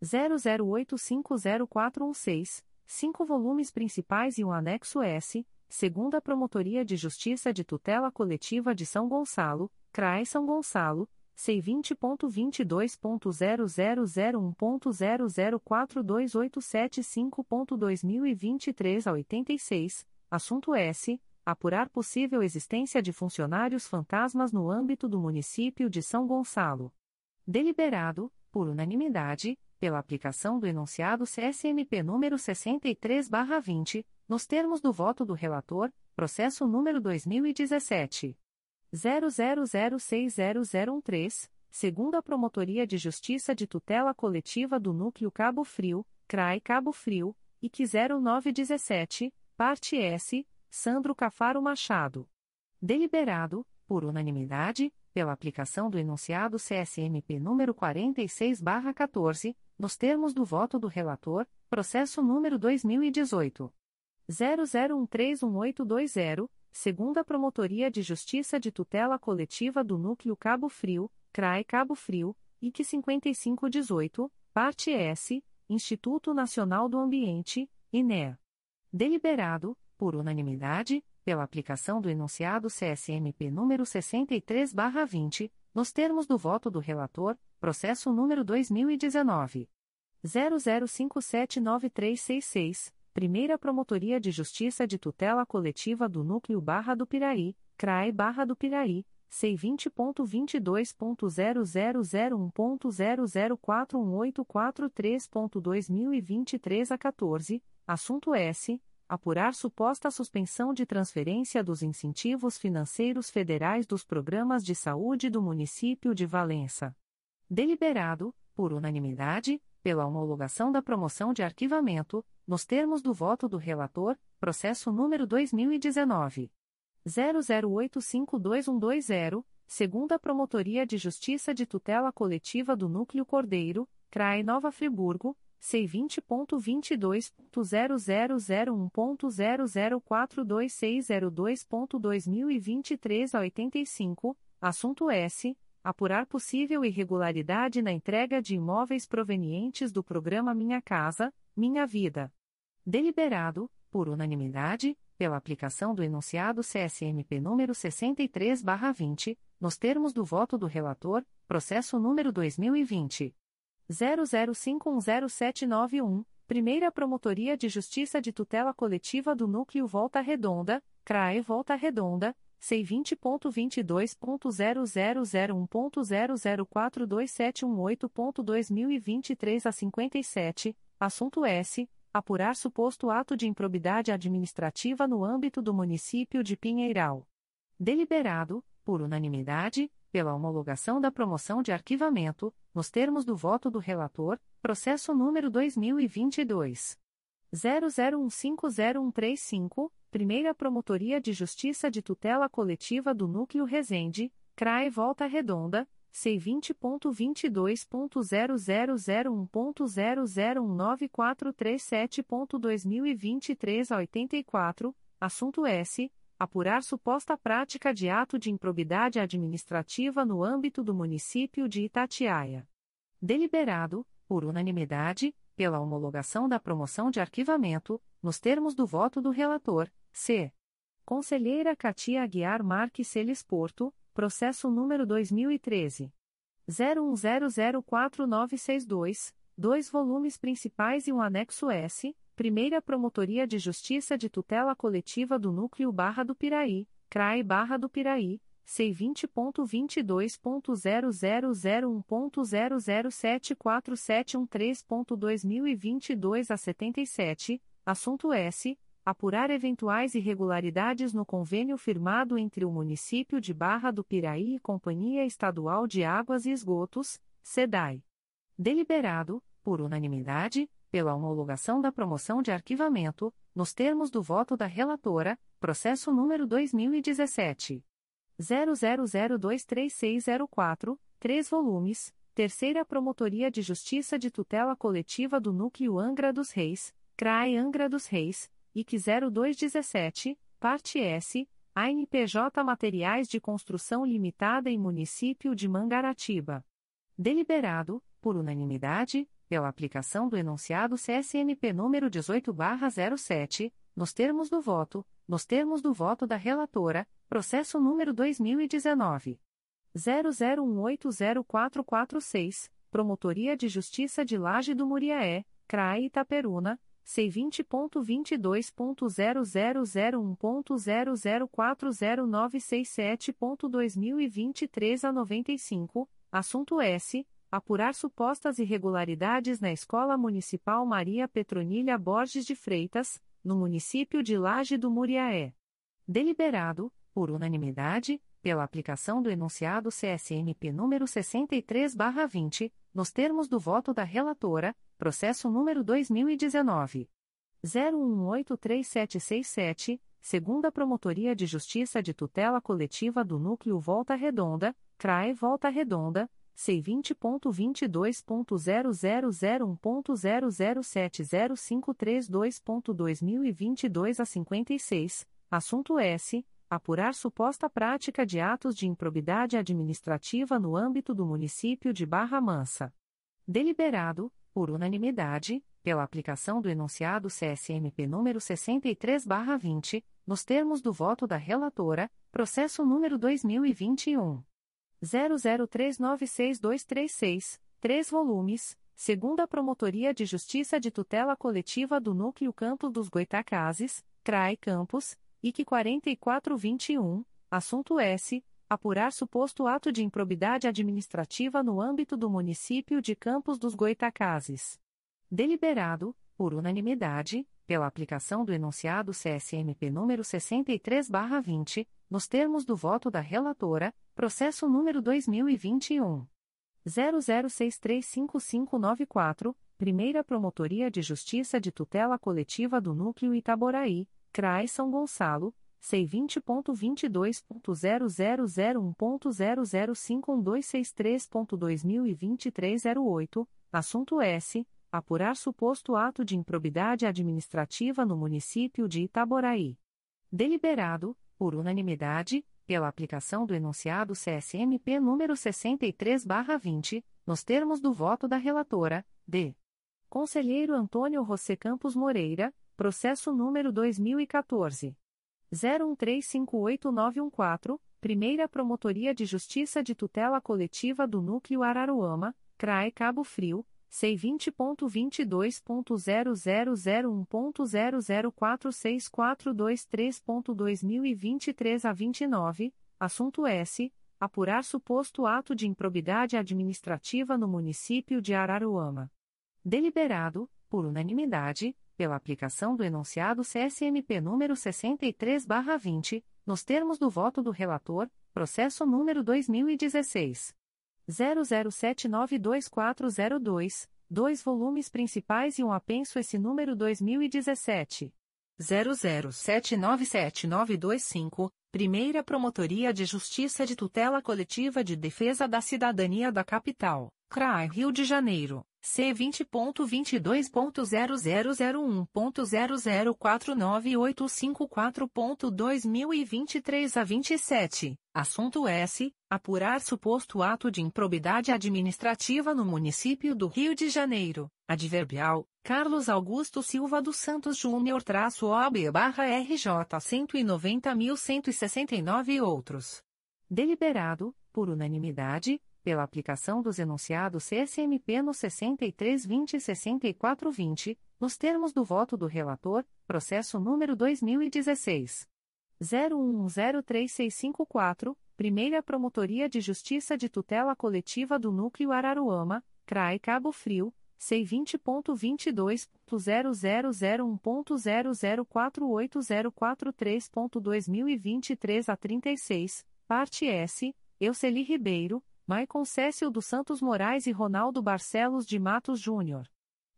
00850416, cinco volumes principais e um anexo S, segundo a Promotoria de Justiça de Tutela Coletiva de São Gonçalo, CRAE São Gonçalo, C20.22.0001.0042875.2023 a 86, assunto S. Apurar possível existência de funcionários fantasmas no âmbito do município de São Gonçalo. Deliberado, por unanimidade, pela aplicação do enunciado CSMP número 63/20, nos termos do voto do relator, processo número 2017 00060013, segundo a Promotoria de Justiça de Tutela Coletiva do Núcleo Cabo Frio, CRAI Cabo Frio, IC 0917, parte S, Sandro Cafaro Machado. Deliberado, por unanimidade, pela aplicação do enunciado CSMP número 46/14, nos termos do voto do relator, processo número 2018 00131820, segunda Promotoria de Justiça de Tutela Coletiva do Núcleo Cabo Frio, CRAE Cabo Frio, IC 5518, parte S, Instituto Nacional do Ambiente, INEA. Deliberado, por unanimidade, pela aplicação do enunciado CSMP número 63/20, nos termos do voto do relator, processo número 2019 00579366, Primeira Promotoria de Justiça de Tutela Coletiva do Núcleo Barra do Piraí, CRAE Barra do Piraí, C20.22.0001.0041843.2023 a 14, assunto S apurar suposta suspensão de transferência dos incentivos financeiros federais dos programas de saúde do município de Valença. Deliberado, por unanimidade, pela homologação da promoção de arquivamento, nos termos do voto do relator, processo número 2019 00852120, segunda Promotoria de Justiça de Tutela Coletiva do Núcleo Cordeiro, CRAE Nova Friburgo, C20.22.0001.0042602.2023 a 85, assunto S. Apurar possível irregularidade na entrega de imóveis provenientes do programa Minha Casa, Minha Vida. Deliberado, por unanimidade, pela aplicação do enunciado CSMP número 63/20, nos termos do voto do relator, processo número 2020 00510791, Primeira Promotoria de Justiça de Tutela Coletiva do Núcleo Volta Redonda, CRAE Volta Redonda C20.22.0001.0042718.2023 a 57, assunto S. Apurar suposto ato de improbidade administrativa no âmbito do município de Pinheiral. Deliberado, por unanimidade, pela homologação da promoção de arquivamento, nos termos do voto do relator, processo número 2022. 00150135. Primeira Promotoria de Justiça de Tutela Coletiva do Núcleo Resende, CRAE Volta Redonda, C20.22.0001.0019437.2023 a 84, assunto S. Apurar suposta prática de ato de improbidade administrativa no âmbito do município de Itatiaia. Deliberado, por unanimidade, pela homologação da promoção de arquivamento, nos termos do voto do relator, C. Conselheira Katia Aguiar Marques Celes Porto, processo número 2013. 01004962, dois volumes principais e um anexo S, Primeira Promotoria de Justiça de Tutela Coletiva do Núcleo Barra do Piraí, CRAE Barra do Piraí, C20.22.0001.0074713.2022 a 77, assunto S. Apurar eventuais irregularidades no convênio firmado entre o município de Barra do Piraí e Companhia Estadual de Águas e Esgotos, SEDAI. Deliberado, por unanimidade, pela homologação da promoção de arquivamento, nos termos do voto da relatora, processo número 2017 00023604, 3 volumes, Terceira Promotoria de Justiça de Tutela Coletiva do Núcleo Angra dos Reis, CRAE Angra dos Reis, IC 0217, parte S, ANPJ Materiais de Construção Limitada e Município de Mangaratiba. Deliberado, por unanimidade, pela aplicação do enunciado CSMP número 18/07, nos termos do voto, nos termos do voto da relatora, processo número 2019 00180446, Promotoria de Justiça de Laje do Muriaé, CRAE Itaperuna, C20.22.0001.0040967.2023 a 95, assunto S. Apurar supostas irregularidades na Escola Municipal Maria Petronilha Borges de Freitas, no município de Laje do Muriaé. Deliberado, por unanimidade, pela aplicação do enunciado CSMP número 63/20, nos termos do voto da relatora, processo número 2019 01183767, segunda Promotoria de Justiça de Tutela Coletiva do Núcleo Volta Redonda, CRAE Volta Redonda C20.22.0001.0070532.2022 a 56, assunto S. Apurar suposta prática de atos de improbidade administrativa no âmbito do município de Barra Mansa. Deliberado, por unanimidade, pela aplicação do enunciado CSMP número 63/20, nos termos do voto da relatora, processo número 2021 00396236, 3 volumes, segunda Promotoria de Justiça de Tutela Coletiva do Núcleo Campo dos Goitacazes, CRAE Campos, IC 4421, assunto S. Apurar suposto ato de improbidade administrativa no âmbito do município de Campos dos Goitacazes. Deliberado, por unanimidade, pela aplicação do enunciado CSMP número 63/20, nos termos do voto da relatora, processo número 2021 00635594, Primeira Promotoria de Justiça de Tutela Coletiva do Núcleo Itaboraí, CRAE São Gonçalo, C20.22.0001.0051263.2023 08, assunto S. Apurar suposto ato de improbidade administrativa no município de Itaboraí. Deliberado, por unanimidade, pela aplicação do enunciado CSMP número 63/20, nos termos do voto da relatora, D. Conselheiro Antônio José Campos Moreira, processo número 2014 01358914, Primeira Promotoria de Justiça de Tutela Coletiva do Núcleo Araruama, CRAE Cabo Frio C20.22.0001.0046423.2023 a 29, assunto S. Apurar suposto ato de improbidade administrativa no município de Araruama. Deliberado, por unanimidade, pela aplicação do enunciado CSMP número 63/20, nos termos do voto do relator, processo número 2016 00792402, dois volumes principais e um apenso esse número 2017 00797925, Primeira Promotoria de Justiça de Tutela Coletiva de Defesa da Cidadania da Capital, CRAI Rio de Janeiro. C vinte ponto vinte dois ponto zero zero zero um ponto zero zero quatro nove oito cinco quatro ponto dois mil e vinte três a vinte e sete. Assunto S. Apurar suposto ato de improbidade administrativa no município do Rio de Janeiro. Adverbial Carlos Augusto Silva dos Santos Júnior traço OAB barra RJ cento e noventa mil cento e sessenta e nove outros. Deliberado por unanimidade pela aplicação dos enunciados CSMP no 6320 e 6420, nos termos do voto do relator, processo número 2016 01103654, Primeira Promotoria de Justiça de Tutela Coletiva do Núcleo Araruama, CRAE Cabo Frio, C20.22.0001.0048043.2023 a 36, parte S, Euceli Ribeiro, Maicon Cécio dos Santos Moraes e Ronaldo Barcelos de Matos Júnior.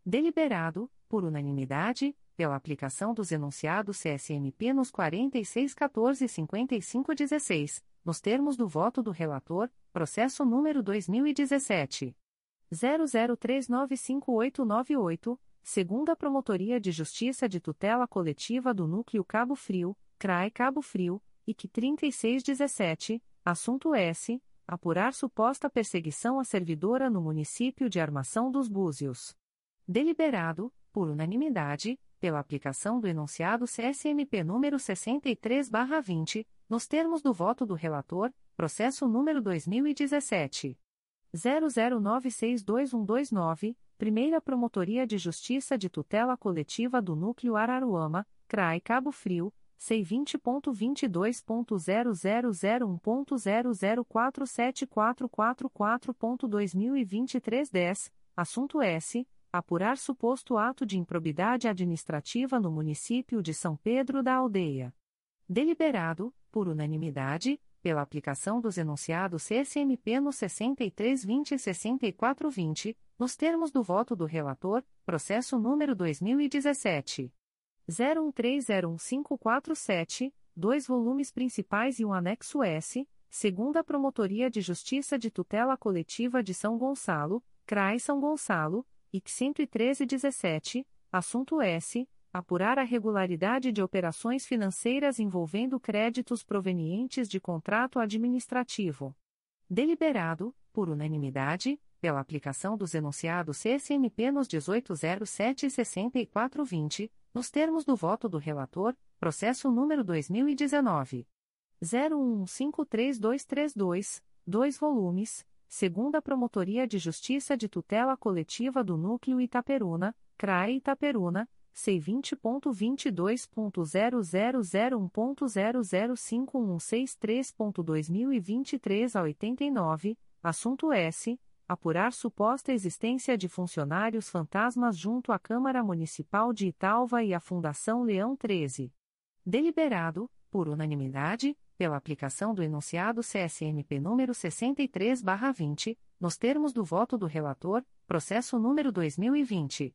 Deliberado, por unanimidade, pela aplicação dos enunciados CSMP nos 4614 e 5516, nos termos do voto do relator, processo número 2017 00395898, segunda Promotoria de Justiça de Tutela Coletiva do Núcleo Cabo Frio, CRAE Cabo Frio, IC 3617, assunto S apurar suposta perseguição à servidora no município de Armação dos Búzios. Deliberado, por unanimidade, pela aplicação do enunciado CSMP número 63/20, nos termos do voto do relator, processo número 2017 00962129, Primeira Promotoria de Justiça de Tutela Coletiva do Núcleo Araruama, CRAI Cabo Frio C20.22.0001.0047444.2023 10, assunto S. Apurar suposto ato de improbidade administrativa no município de São Pedro da Aldeia. Deliberado, por unanimidade, pela aplicação dos enunciados CSMP no 6320 e 6420, nos termos do voto do relator, processo número 2017 01301547, dois volumes principais e um anexo S, segunda Promotoria de Justiça de Tutela Coletiva de São Gonçalo, CRAI São Gonçalo, IC 11317, assunto S. Apurar a regularidade de operações financeiras envolvendo créditos provenientes de contrato administrativo. Deliberado, por unanimidade, pela aplicação dos enunciados CSMP nos 1807 e 6420, nos termos do voto do relator, processo número 2019 01153232, dois volumes, segunda Promotoria de Justiça de Tutela Coletiva do Núcleo Itaperuna, CRAE Itaperuna, C20.22.0001.0051163.2023 a 89, assunto S apurar suposta existência de funcionários fantasmas junto à Câmara Municipal de Italva e à Fundação Leão 13. Deliberado, por unanimidade, pela aplicação do enunciado CSMP número 63/20, nos termos do voto do relator, processo número 2020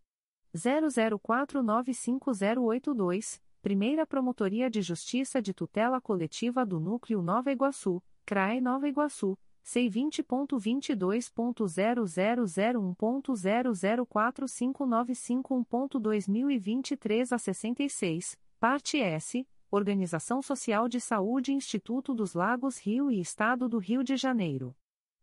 00495082, Primeira Promotoria de Justiça de Tutela Coletiva do Núcleo Nova Iguaçu, CRAE Nova Iguaçu, C20.22.0001.0045951.2023 a 66, parte S, Organização Social de Saúde Instituto dos Lagos Rio e Estado do Rio de Janeiro.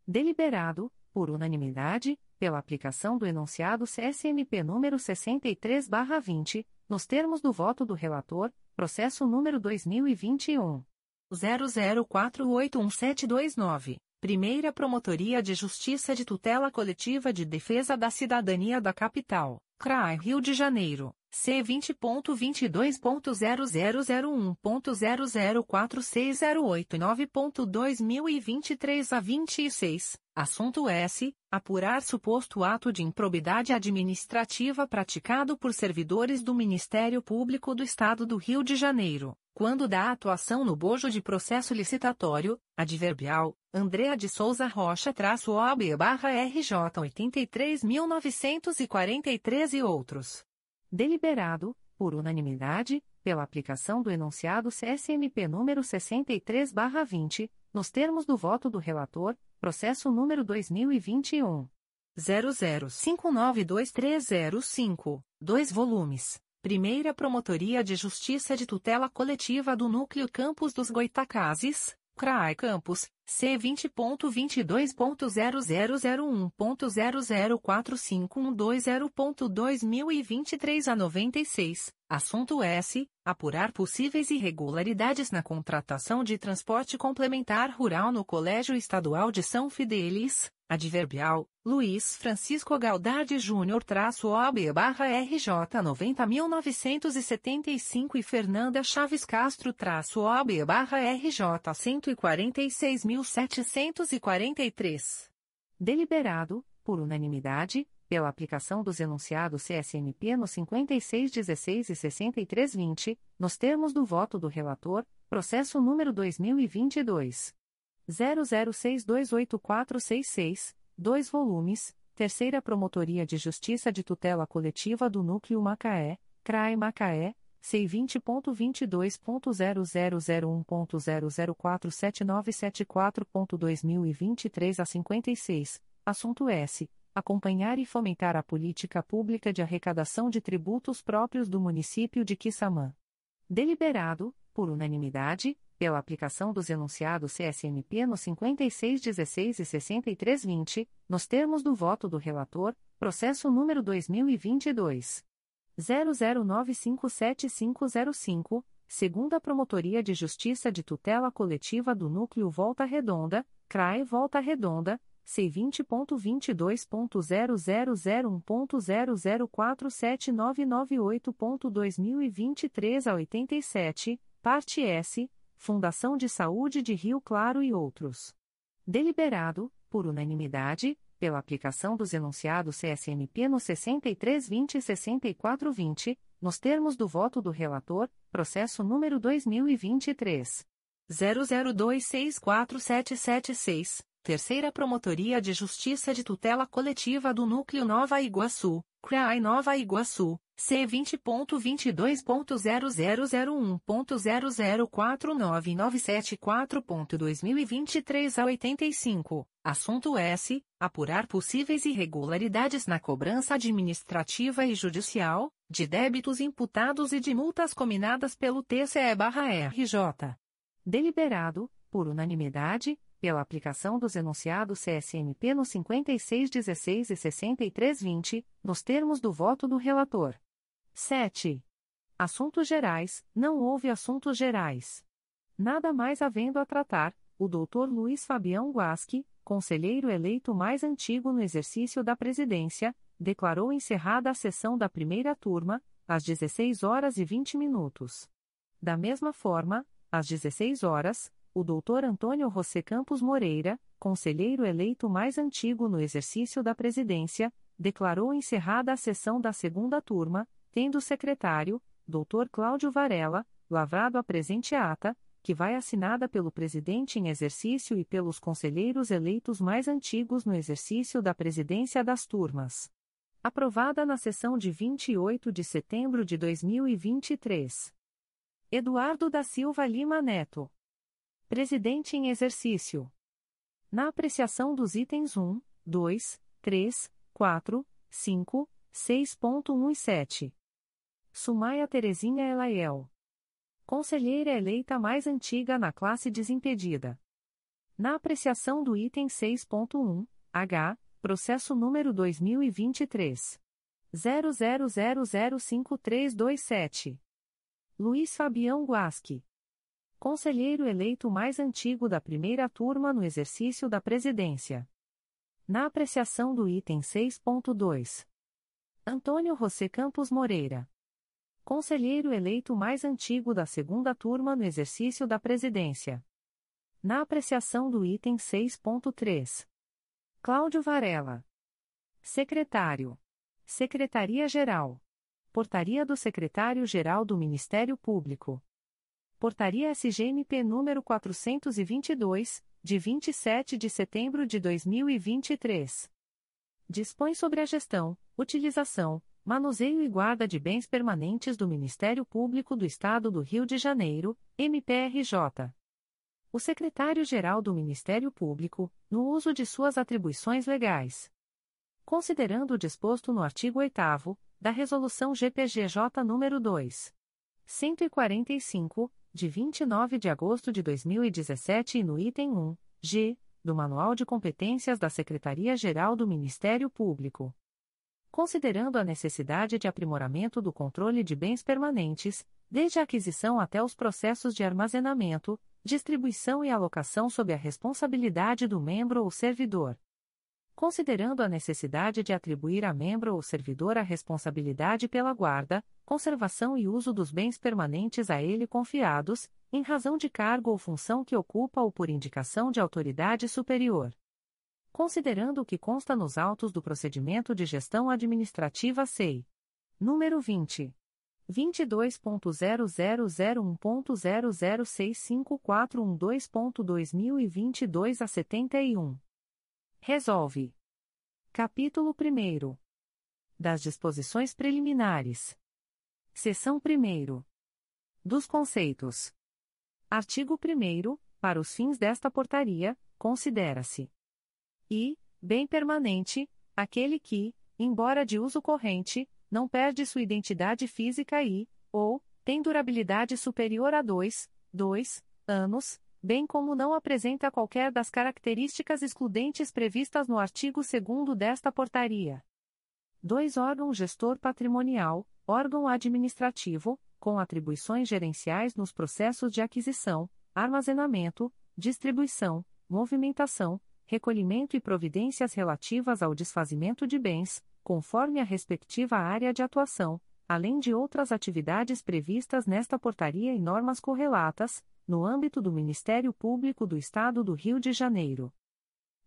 Deliberado, por unanimidade, pela aplicação do enunciado CSMP número 63/20, nos termos do voto do relator, processo número 2021 00481729. Primeira Promotoria de Justiça de Tutela Coletiva de Defesa da Cidadania da Capital, CRAI Rio de Janeiro, C20.22.0001.0046089.2023 a 26, assunto S. Apurar suposto ato de improbidade administrativa praticado por servidores do Ministério Público do Estado do Rio de Janeiro quando da atuação no bojo de processo licitatório, adverbial, Andrea de Souza Rocha-OAB-RJ 83.943 e outros. Deliberado, por unanimidade, pela aplicação do enunciado CSMP número 63-20, nos termos do voto do relator, processo número 2021. 00592305, dois volumes. Primeira Promotoria de Justiça de Tutela Coletiva do Núcleo Campos dos Goitacazes, CRAI Campos, C20.22.0001.0045120.2023 a 96, assunto S. Apurar possíveis irregularidades na contratação de transporte complementar rural no Colégio Estadual de São Fidélis, Adverbial, Luiz Francisco Galdardi Júnior traço OB barra RJ 90.975 e Fernanda Chaves Castro traço OB barra RJ 146.743. Deliberado, por unanimidade, pela aplicação dos enunciados CSMP no 5616 e 6320, nos termos do voto do relator, processo número 2022 00628466, 2 volumes, Terceira Promotoria de Justiça de Tutela Coletiva do Núcleo Macaé, CRAE Macaé, C20.22.0001.0047974.2023 a 56, assunto S. Acompanhar e fomentar a política pública de arrecadação de tributos próprios do município de Quissamã. Deliberado, por unanimidade, pela aplicação dos enunciados CSMP no 5616 e 6320, nos termos do voto do relator, processo número 2022 00957505, segunda Promotoria de Justiça de Tutela Coletiva do Núcleo Volta Redonda, CRAE Volta Redonda, C20.22.0001.0047998.2023 a 87, parte S Fundação de Saúde de Rio Claro e outros. Deliberado, por unanimidade, pela aplicação dos enunciados CSMP no 6320 e 6420, nos termos do voto do relator, processo número 2023 00264776, Terceira Promotoria de Justiça de Tutela Coletiva do Núcleo Nova Iguaçu, CRAI Nova Iguaçu, C20.22.0001.0049974.2023 a 85, assunto S. Apurar possíveis irregularidades na cobrança administrativa e judicial, de débitos imputados e de multas cominadas pelo TCE-RJ. Deliberado, por unanimidade, pela aplicação dos enunciados CSMP no 5616 e 6320, nos termos do voto do relator. 7. Assuntos Gerais, não houve assuntos gerais. Nada mais havendo a tratar, o Dr. Luiz Fabião Guasque, conselheiro eleito mais antigo no exercício da presidência, declarou encerrada a sessão da primeira turma, às 16 horas e 20 minutos. Da mesma forma, às 16 horas, o Dr. Antônio José Campos Moreira, conselheiro eleito mais antigo no exercício da presidência, declarou encerrada a sessão da segunda turma, tendo o secretário, Dr. Cláudio Varela, lavrado a presente ata, que vai assinada pelo presidente em exercício e pelos conselheiros eleitos mais antigos no exercício da presidência das turmas. Aprovada na sessão de 28 de setembro de 2023. Eduardo da Silva Lima Neto. Presidente em exercício. Na apreciação dos itens 1, 2, 3, 4, 5, 6.1 e 7. Sumaia Terezinha Elaiel. Conselheira eleita mais antiga na classe desimpedida. Na apreciação do item 6.1, H, processo número 2023. 00005327. Luiz Fabião Guasque. Conselheiro eleito mais antigo da primeira turma no exercício da presidência. Na apreciação do item 6.2. Antônio José Campos Moreira. Conselheiro eleito mais antigo da segunda turma no exercício da presidência. Na apreciação do item 6.3. Cláudio Varela. Secretário. Secretaria-Geral. Portaria do Secretário-Geral do Ministério Público. Portaria SGMP número 422, de 27 de setembro de 2023. Dispõe sobre a gestão, utilização, Manuseio e Guarda de Bens Permanentes do Ministério Público do Estado do Rio de Janeiro, MPRJ. O Secretário-Geral do Ministério Público, no uso de suas atribuições legais. Considerando o disposto no artigo 8 da Resolução GPGJ nº 2. 145, de 29 de agosto de 2017 e no item 1, G, do Manual de Competências da Secretaria-Geral do Ministério Público considerando a necessidade de aprimoramento do controle de bens permanentes, desde a aquisição até os processos de armazenamento, distribuição e alocação sob a responsabilidade do membro ou servidor. Considerando a necessidade de atribuir a membro ou servidor a responsabilidade pela guarda, conservação e uso dos bens permanentes a ele confiados, em razão de cargo ou função que ocupa ou por indicação de autoridade superior considerando o que consta nos autos do procedimento de gestão administrativa SEI. Número 20. 22.0001.0065412.2022 a 71. Resolve. Capítulo 1. Das disposições preliminares. Seção 1. Dos conceitos. Artigo 1. Para os fins desta portaria, considera-se e, bem permanente, aquele que, embora de uso corrente, não perde sua identidade física e, ou, tem durabilidade superior a 2, 2 anos, bem como não apresenta qualquer das características excludentes previstas no artigo 2 desta portaria. 2. Órgão gestor patrimonial, órgão administrativo, com atribuições gerenciais nos processos de aquisição, armazenamento, distribuição, movimentação, recolhimento e providências relativas ao desfazimento de bens, conforme a respectiva área de atuação, além de outras atividades previstas nesta portaria e normas correlatas, no âmbito do Ministério Público do Estado do Rio de Janeiro.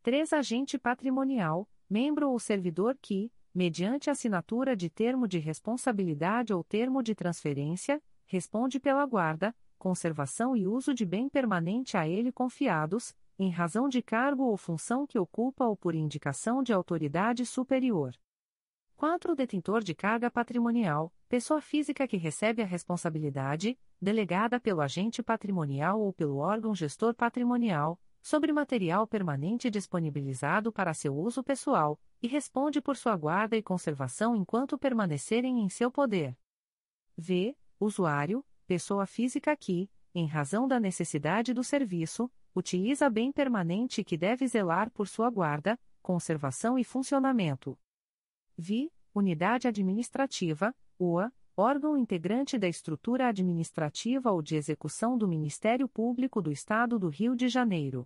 3. Agente patrimonial, membro ou servidor que, mediante assinatura de termo de responsabilidade ou termo de transferência, responde pela guarda, conservação e uso de bem permanente a ele confiados, em razão de cargo ou função que ocupa ou por indicação de autoridade superior. 4. Detentor de carga patrimonial, pessoa física que recebe a responsabilidade, delegada pelo agente patrimonial ou pelo órgão gestor patrimonial, sobre material permanente disponibilizado para seu uso pessoal, e responde por sua guarda e conservação enquanto permanecerem em seu poder. V. Usuário, pessoa física que, em razão da necessidade do serviço, utiliza bem permanente que deve zelar por sua guarda, conservação e funcionamento. Vi, Unidade Administrativa, UA, órgão integrante da estrutura administrativa ou de execução do Ministério Público do Estado do Rio de Janeiro.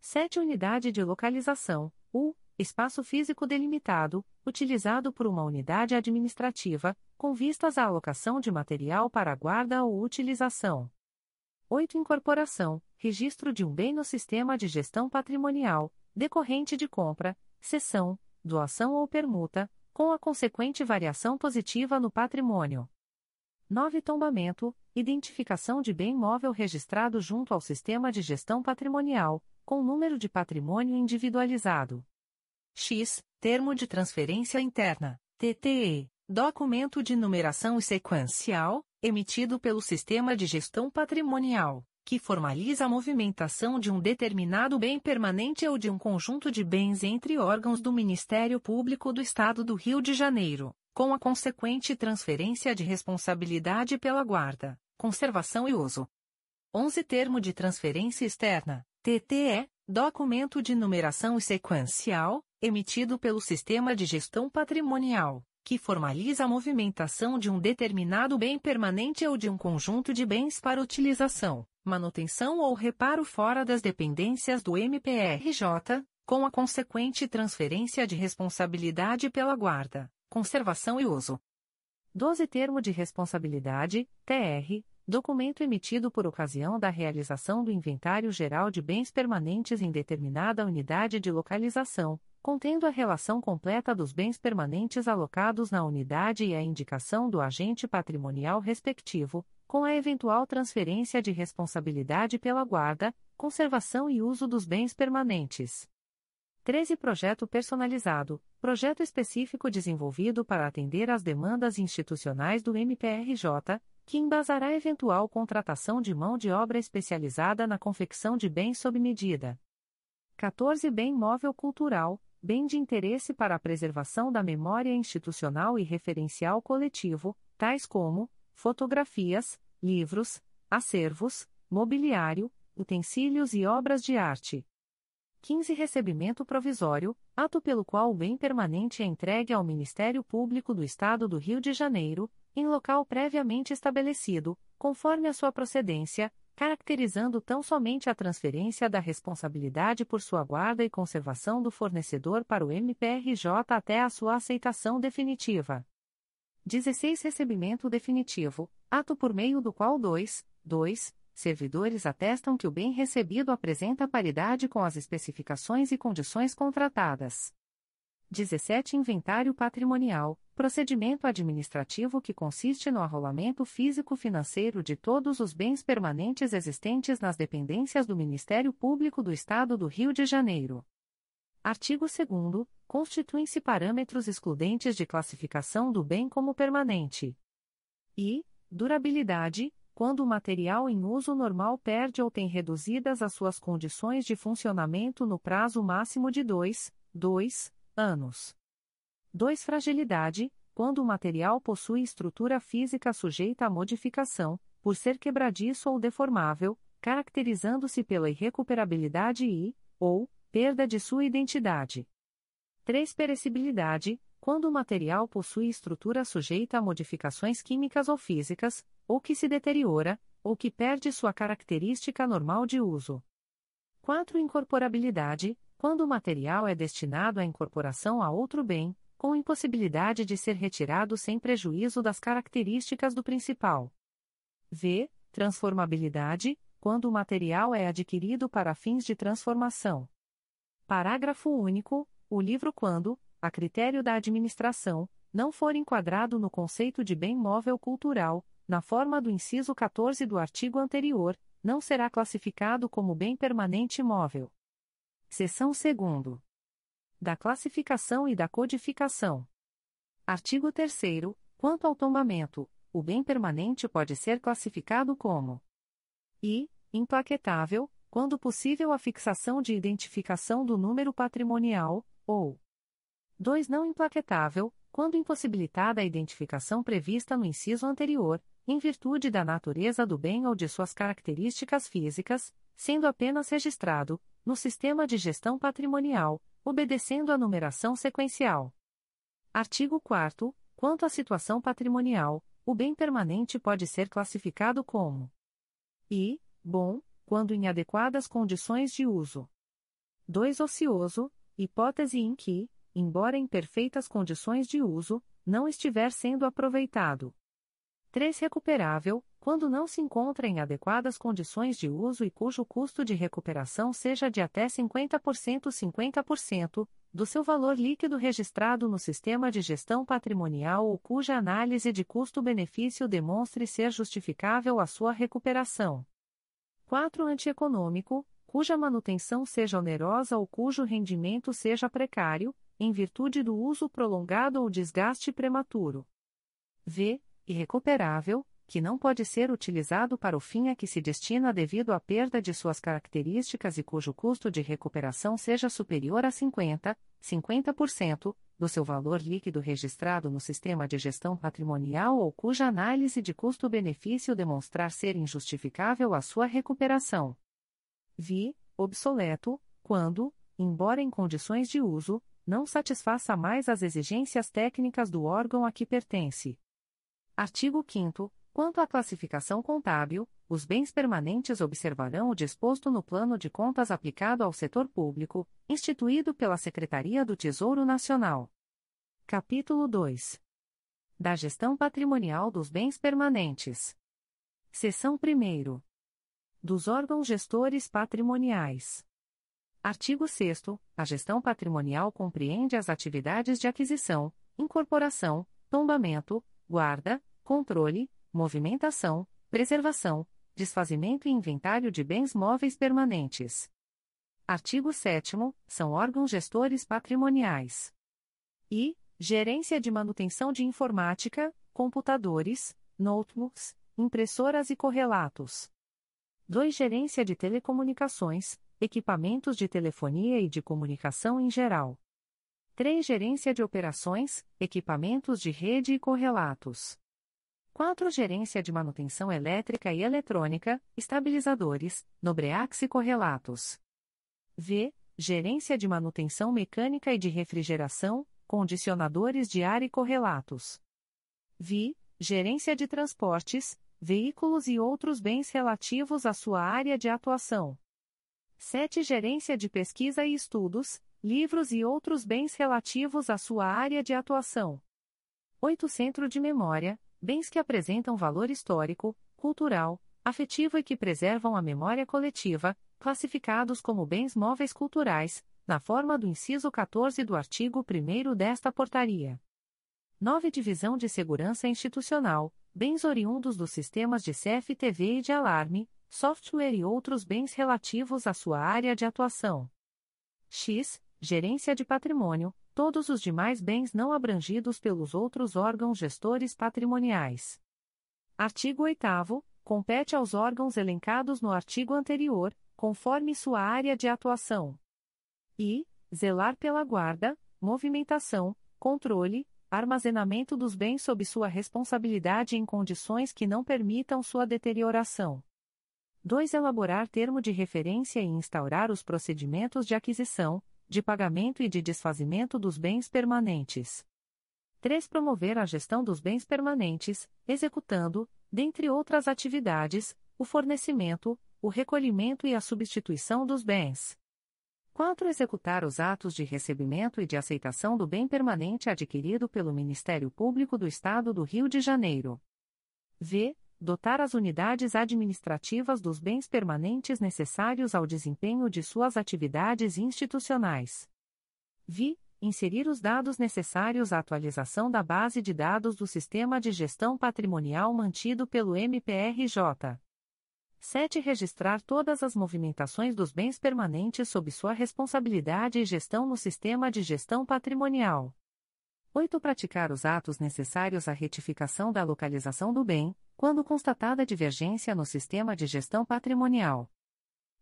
7. Unidade de Localização, U, espaço físico delimitado, utilizado por uma unidade administrativa, com vistas à alocação de material para guarda ou utilização. 8. Incorporação, registro de um bem no sistema de gestão patrimonial, decorrente de compra, cessão, doação ou permuta, com a consequente variação positiva no patrimônio. 9. Tombamento, identificação de bem móvel registrado junto ao Sistema de Gestão Patrimonial, com número de patrimônio individualizado. X, termo de transferência interna, TTE, documento de numeração sequencial, emitido pelo Sistema de Gestão Patrimonial, que formaliza a movimentação de um determinado bem permanente ou de um conjunto de bens entre órgãos do Ministério Público do Estado do Rio de Janeiro, com a consequente transferência de responsabilidade pela guarda, conservação e uso. 11 Termo de transferência externa, TTE, documento de numeração sequencial, emitido pelo Sistema de Gestão Patrimonial, que formaliza a movimentação de um determinado bem permanente ou de um conjunto de bens para utilização, manutenção ou reparo fora das dependências do MPRJ, com a consequente transferência de responsabilidade pela guarda, conservação e uso. 12 Termo de Responsabilidade, TR, documento emitido por ocasião da realização do Inventário Geral de Bens Permanentes em determinada unidade de localização, contendo a relação completa dos bens permanentes alocados na unidade e a indicação do agente patrimonial respectivo, com a eventual transferência de responsabilidade pela guarda, conservação e uso dos bens permanentes. 13 Projeto personalizado, projeto específico desenvolvido para atender às demandas institucionais do MPRJ, que embasará eventual contratação de mão de obra especializada na confecção de bens sob medida. 14 Bem móvel cultural, bem de interesse para a preservação da memória institucional e referencial coletivo, tais como fotografias, livros, acervos, mobiliário, utensílios e obras de arte. 15 Recebimento provisório, ato pelo qual o bem permanente é entregue ao Ministério Público do Estado do Rio de Janeiro, em local previamente estabelecido, conforme a sua procedência, caracterizando tão somente a transferência da responsabilidade por sua guarda e conservação do fornecedor para o MPRJ até a sua aceitação definitiva. 16 Recebimento definitivo, ato por meio do qual dois, dois servidores atestam que o bem recebido apresenta paridade com as especificações e condições contratadas. 17 Inventário patrimonial, procedimento administrativo que consiste no arrolamento físico-financeiro de todos os bens permanentes existentes nas dependências do Ministério Público do Estado do Rio de Janeiro. Artigo 2 Constituem-se parâmetros excludentes de classificação do bem como permanente. E, durabilidade, quando o material em uso normal perde ou tem reduzidas as suas condições de funcionamento no prazo máximo de 2, 2 anos. 2. Fragilidade, quando o material possui estrutura física sujeita a modificação, por ser quebradiço ou deformável, caracterizando-se pela irrecuperabilidade e, ou, perda de sua identidade. 3. Perecibilidade, quando o material possui estrutura sujeita a modificações químicas ou físicas, ou que se deteriora, ou que perde sua característica normal de uso. 4. Incorporabilidade, quando o material é destinado à incorporação a outro bem, com impossibilidade de ser retirado sem prejuízo das características do principal. V. Transformabilidade, quando o material é adquirido para fins de transformação. Parágrafo único. O livro quando, a critério da administração, não for enquadrado no conceito de bem móvel cultural, na forma do inciso 14 do artigo anterior, não será classificado como bem permanente móvel. Seção 2. Da classificação e da codificação. Artigo 3. Quanto ao tombamento, o bem permanente pode ser classificado como I. Implaquetável, quando possível a fixação de identificação do número patrimonial, ou 2. Não implaquetável, quando impossibilitada a identificação prevista no inciso anterior, em virtude da natureza do bem ou de suas características físicas, sendo apenas registrado, no sistema de gestão patrimonial, obedecendo à numeração sequencial. Artigo 4 Quanto à situação patrimonial, o bem permanente pode ser classificado como I, bom, quando em adequadas condições de uso. 2. Ocioso, hipótese em que, embora em perfeitas condições de uso, não estiver sendo aproveitado. 3. Recuperável, quando não se encontra em adequadas condições de uso e cujo custo de recuperação seja de até 50% 50%, do seu valor líquido registrado no sistema de gestão patrimonial ou cuja análise de custo-benefício demonstre ser justificável a sua recuperação. 4. Antieconômico, cuja manutenção seja onerosa ou cujo rendimento seja precário, em virtude do uso prolongado ou desgaste prematuro. V. Irrecuperável, que não pode ser utilizado para o fim a que se destina devido à perda de suas características e cujo custo de recuperação seja superior a 50, 50% do seu valor líquido registrado no sistema de gestão patrimonial ou cuja análise de custo-benefício demonstrar ser injustificável a sua recuperação vi, obsoleto, quando, embora em condições de uso, não satisfaça mais as exigências técnicas do órgão a que pertence. Artigo 5 Quanto à classificação contábil, os bens permanentes observarão o disposto no Plano de Contas aplicado ao setor público, instituído pela Secretaria do Tesouro Nacional. Capítulo 2 Da Gestão Patrimonial dos Bens Permanentes. Seção 1 dos órgãos gestores patrimoniais. Artigo 6 A gestão patrimonial compreende as atividades de aquisição, incorporação, tombamento, guarda, controle, movimentação, preservação, desfazimento e inventário de bens móveis permanentes. Artigo 7 São órgãos gestores patrimoniais. I. Gerência de manutenção de informática, computadores, notebooks, impressoras e correlatos. 2. Gerência de telecomunicações, equipamentos de telefonia e de comunicação em geral. 3. Gerência de operações, equipamentos de rede e correlatos. 4. Gerência de manutenção elétrica e eletrônica, estabilizadores, nobreax e correlatos. V. Gerência de manutenção mecânica e de refrigeração, condicionadores de ar e correlatos. Vi. Gerência de transportes, veículos e outros bens relativos à sua área de atuação. 7. Gerência de pesquisa e estudos, livros e outros bens relativos à sua área de atuação. 8. Centro de memória, bens que apresentam valor histórico, cultural, afetivo e que preservam a memória coletiva, classificados como bens móveis culturais, na forma do inciso 14 do artigo 1 desta portaria. 9. Divisão de Segurança Institucional, bens oriundos dos sistemas de CFTV e de alarme, software e outros bens relativos à sua área de atuação. X. Gerência de patrimônio, todos os demais bens não abrangidos pelos outros órgãos gestores patrimoniais. Artigo 8 compete aos órgãos elencados no artigo anterior, conforme sua área de atuação. E. Zelar pela guarda, movimentação, controle, armazenamento dos bens sob sua responsabilidade em condições que não permitam sua deterioração. 2. Elaborar termo de referência e instaurar os procedimentos de aquisição, de pagamento e de desfazimento dos bens permanentes. 3. Promover a gestão dos bens permanentes, executando, dentre outras atividades, o fornecimento, o recolhimento e a substituição dos bens. 4. Executar os atos de recebimento e de aceitação do bem permanente adquirido pelo Ministério Público do Estado do Rio de Janeiro. V. Dotar as unidades administrativas dos bens permanentes necessários ao desempenho de suas atividades institucionais. Vi. Inserir os dados necessários à atualização da base de dados do Sistema de Gestão Patrimonial mantido pelo MPRJ. 7. Registrar todas as movimentações dos bens permanentes sob sua responsabilidade e gestão no sistema de gestão patrimonial. 8. Praticar os atos necessários à retificação da localização do bem, quando constatada divergência no sistema de gestão patrimonial.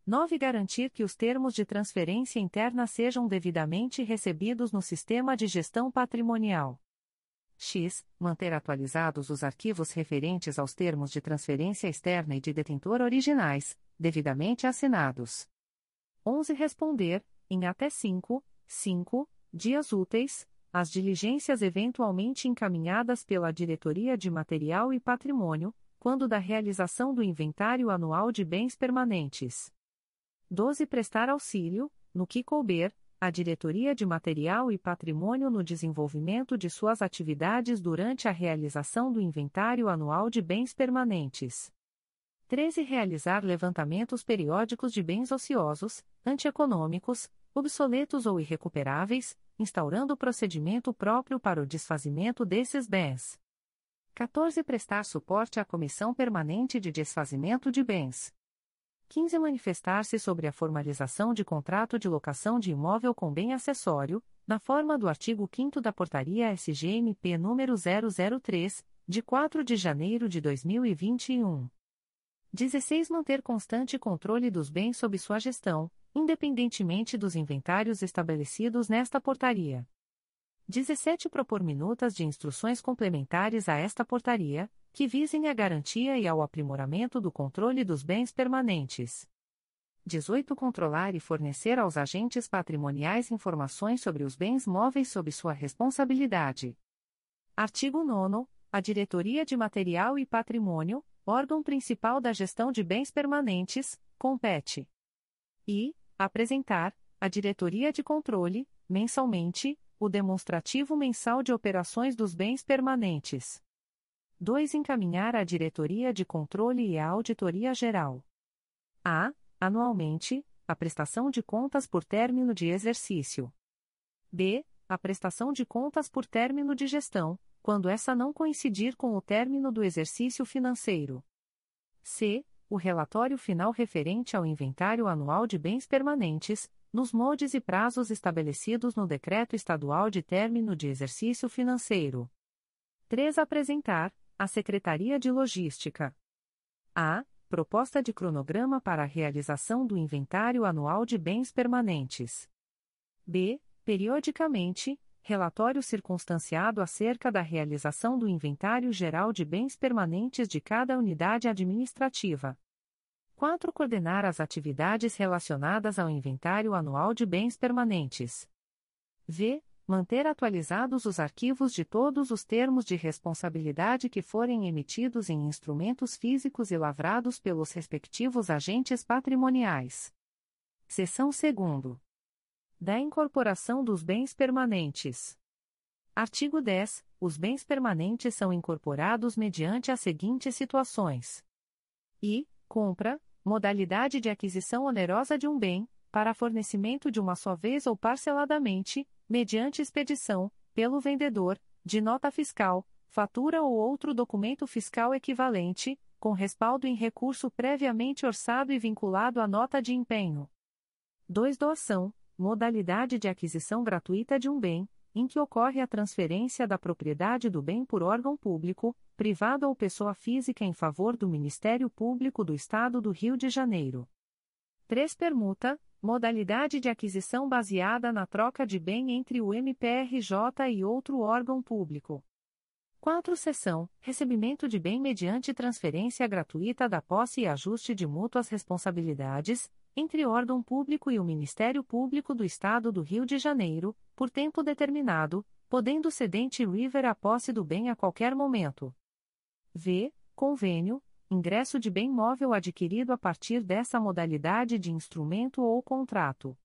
9. Garantir que os termos de transferência interna sejam devidamente recebidos no sistema de gestão patrimonial. X. Manter atualizados os arquivos referentes aos termos de transferência externa e de detentor originais, devidamente assinados. 11. Responder, em até 5, 5 dias úteis, as diligências eventualmente encaminhadas pela Diretoria de Material e Patrimônio, quando da realização do inventário anual de bens permanentes. 12. Prestar auxílio, no que couber, a Diretoria de Material e Patrimônio no desenvolvimento de suas atividades durante a realização do Inventário Anual de Bens Permanentes. 13. Realizar levantamentos periódicos de bens ociosos, antieconômicos, obsoletos ou irrecuperáveis, instaurando procedimento próprio para o desfazimento desses bens. 14. Prestar suporte à Comissão Permanente de Desfazimento de Bens. 15. Manifestar-se sobre a formalização de contrato de locação de imóvel com bem acessório, na forma do artigo 5 da Portaria SGMP nº 003, de 4 de janeiro de 2021. 16. Manter constante controle dos bens sob sua gestão, independentemente dos inventários estabelecidos nesta portaria. 17. Propor minutas de instruções complementares a esta portaria, que visem a garantia e ao aprimoramento do controle dos bens permanentes. 18. Controlar e fornecer aos agentes patrimoniais informações sobre os bens móveis sob sua responsabilidade. Artigo 9. A Diretoria de Material e Patrimônio, órgão principal da gestão de bens permanentes, compete. E, apresentar, à Diretoria de Controle, mensalmente, o demonstrativo mensal de operações dos bens permanentes. 2. Encaminhar à Diretoria de Controle e à Auditoria Geral. A. Anualmente, a prestação de contas por término de exercício. B. A prestação de contas por término de gestão, quando essa não coincidir com o término do exercício financeiro. C. O relatório final referente ao inventário anual de bens permanentes, nos moldes e prazos estabelecidos no Decreto Estadual de Término de Exercício Financeiro. 3. Apresentar, à Secretaria de Logística. A. Proposta de cronograma para a realização do Inventário Anual de Bens Permanentes. B. Periodicamente, relatório circunstanciado acerca da realização do Inventário Geral de Bens Permanentes de cada unidade administrativa. 4. Coordenar as atividades relacionadas ao Inventário Anual de Bens Permanentes. V. Manter atualizados os arquivos de todos os termos de responsabilidade que forem emitidos em instrumentos físicos e lavrados pelos respectivos agentes patrimoniais. Seção 2 da incorporação dos bens permanentes. Artigo 10. Os bens permanentes são incorporados mediante as seguintes situações: i. Compra, modalidade de aquisição onerosa de um bem, para fornecimento de uma só vez ou parceladamente, mediante expedição, pelo vendedor, de nota fiscal, fatura ou outro documento fiscal equivalente, com respaldo em recurso previamente orçado e vinculado à nota de empenho. 2. Doação, modalidade de aquisição gratuita de um bem, em que ocorre a transferência da propriedade do bem por órgão público, privado ou pessoa física em favor do Ministério Público do Estado do Rio de Janeiro. 3. Permuta, modalidade de aquisição baseada na troca de bem entre o MPRJ e outro órgão público. 4. Seção: Recebimento de bem mediante transferência gratuita da posse e ajuste de mútuas responsabilidades, entre órgão público e o Ministério Público do Estado do Rio de Janeiro, por tempo determinado, podendo cedente River a posse do bem a qualquer momento. V. Convênio, ingresso de bem móvel adquirido a partir dessa modalidade de instrumento ou contrato.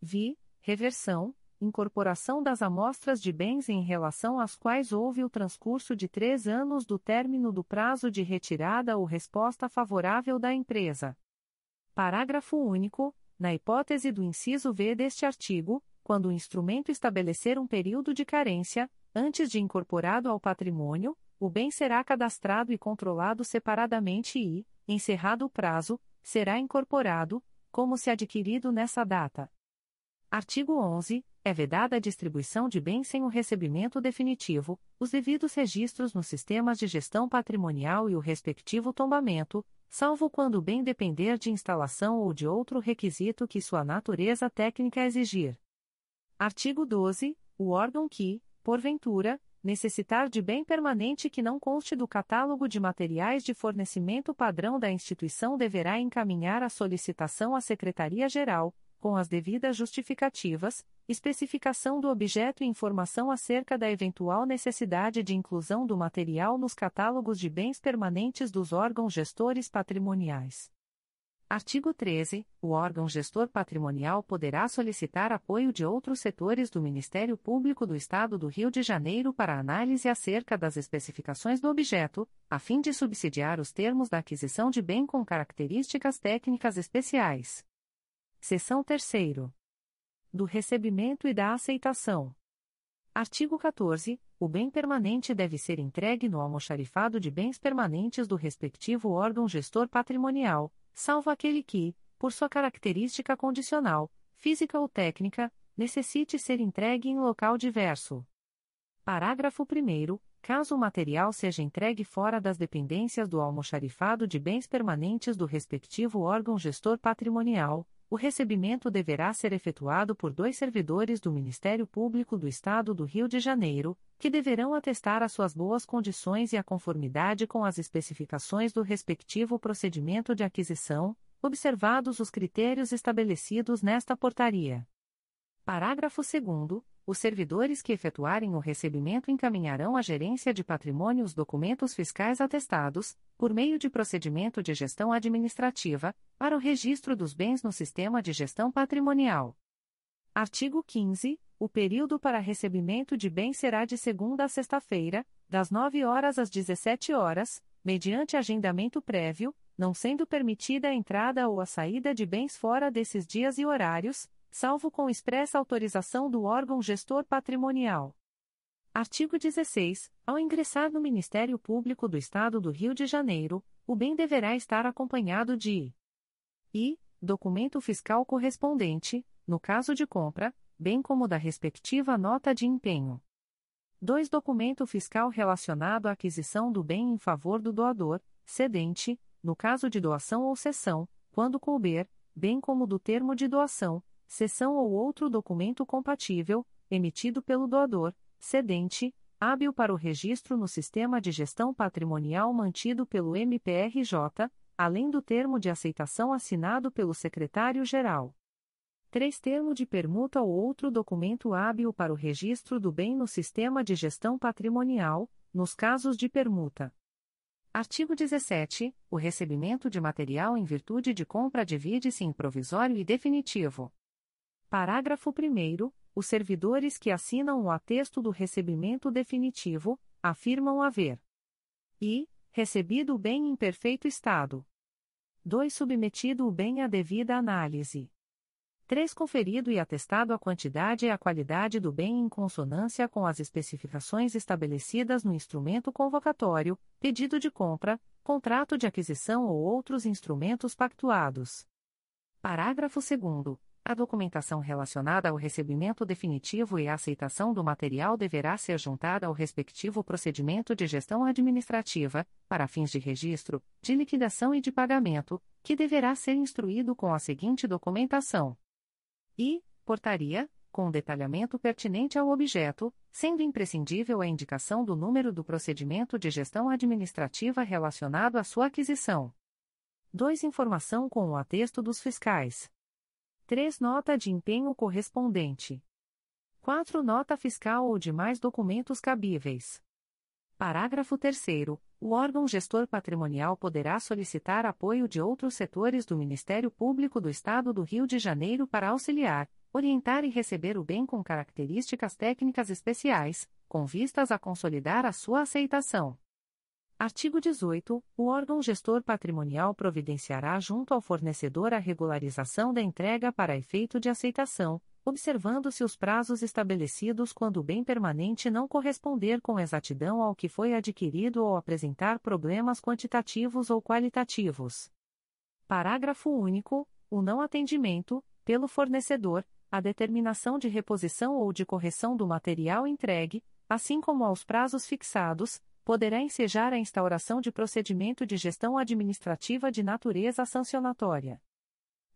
Vi. Reversão, incorporação das amostras de bens em relação às quais houve o transcurso de três anos do término do prazo de retirada ou resposta favorável da empresa. Parágrafo único. Na hipótese do inciso V deste artigo, quando o instrumento estabelecer um período de carência, antes de incorporado ao patrimônio, o bem será cadastrado e controlado separadamente e, encerrado o prazo, será incorporado, como se adquirido nessa data. Artigo 11. É vedada a distribuição de bens sem o recebimento definitivo, os devidos registros nos sistemas de gestão patrimonial e o respectivo tombamento, salvo quando bem depender de instalação ou de outro requisito que sua natureza técnica exigir. Artigo 12. O órgão que, porventura, necessitar de bem permanente que não conste do catálogo de materiais de fornecimento padrão da instituição deverá encaminhar a solicitação à Secretaria-Geral, com as devidas justificativas, especificação do objeto e informação acerca da eventual necessidade de inclusão do material nos catálogos de bens permanentes dos órgãos gestores patrimoniais. Artigo 13. O órgão gestor patrimonial poderá solicitar apoio de outros setores do Ministério Público do Estado do Rio de Janeiro para análise acerca das especificações do objeto, a fim de subsidiar os termos da aquisição de bem com características técnicas especiais. Seção 3. do recebimento e da aceitação. Artigo 14. O bem permanente deve ser entregue no almoxarifado de bens permanentes do respectivo órgão gestor patrimonial, salvo aquele que, por sua característica condicional, física ou técnica, necessite ser entregue em local diverso. Parágrafo 1. Caso o material seja entregue fora das dependências do almoxarifado de bens permanentes do respectivo órgão gestor patrimonial, o recebimento deverá ser efetuado por dois servidores do Ministério Público do Estado do Rio de Janeiro, que deverão atestar as suas boas condições e a conformidade com as especificações do respectivo procedimento de aquisição, observados os critérios estabelecidos nesta portaria. Parágrafo 2 os servidores que efetuarem o recebimento encaminharão à Gerência de Patrimônio os documentos fiscais atestados, por meio de procedimento de gestão administrativa, para o registro dos bens no Sistema de Gestão Patrimonial. Artigo 15. O período para recebimento de bens será de segunda a sexta-feira, das 9 horas às 17 horas, mediante agendamento prévio, não sendo permitida a entrada ou a saída de bens fora desses dias e horários, salvo com expressa autorização do órgão gestor patrimonial. Artigo 16. Ao ingressar no Ministério Público do Estado do Rio de Janeiro, o bem deverá estar acompanhado de i. documento fiscal correspondente, no caso de compra, bem como da respectiva nota de empenho. 2. Documento fiscal relacionado à aquisição do bem em favor do doador, cedente, no caso de doação ou cessão, quando couber, bem como do termo de doação, sessão ou outro documento compatível, emitido pelo doador, cedente, hábil para o registro no sistema de gestão patrimonial mantido pelo MPRJ, além do termo de aceitação assinado pelo secretário-geral. 3. Termo de permuta ou outro documento hábil para o registro do bem no sistema de gestão patrimonial, nos casos de permuta. Artigo 17. O recebimento de material em virtude de compra divide-se em provisório e definitivo. Parágrafo 1. Os servidores que assinam o atexto do recebimento definitivo, afirmam haver e recebido o bem em perfeito estado. 2. Submetido o bem à devida análise. 3. Conferido e atestado a quantidade e a qualidade do bem em consonância com as especificações estabelecidas no instrumento convocatório, pedido de compra, contrato de aquisição ou outros instrumentos pactuados. Parágrafo 2. A documentação relacionada ao recebimento definitivo e à aceitação do material deverá ser juntada ao respectivo procedimento de gestão administrativa, para fins de registro, de liquidação e de pagamento, que deverá ser instruído com a seguinte documentação: e, portaria, com detalhamento pertinente ao objeto, sendo imprescindível a indicação do número do procedimento de gestão administrativa relacionado à sua aquisição. 2. Informação com o atexto dos fiscais. 3. Nota de empenho correspondente. 4. Nota fiscal ou demais documentos cabíveis. Parágrafo 3. O órgão gestor patrimonial poderá solicitar apoio de outros setores do Ministério Público do Estado do Rio de Janeiro para auxiliar, orientar e receber o bem com características técnicas especiais, com vistas a consolidar a sua aceitação. Artigo 18. O órgão gestor patrimonial providenciará junto ao fornecedor a regularização da entrega para efeito de aceitação, observando-se os prazos estabelecidos quando o bem permanente não corresponder com exatidão ao que foi adquirido ou apresentar problemas quantitativos ou qualitativos. Parágrafo único. O não atendimento, pelo fornecedor, a determinação de reposição ou de correção do material entregue, assim como aos prazos fixados, poderá ensejar a instauração de procedimento de gestão administrativa de natureza sancionatória.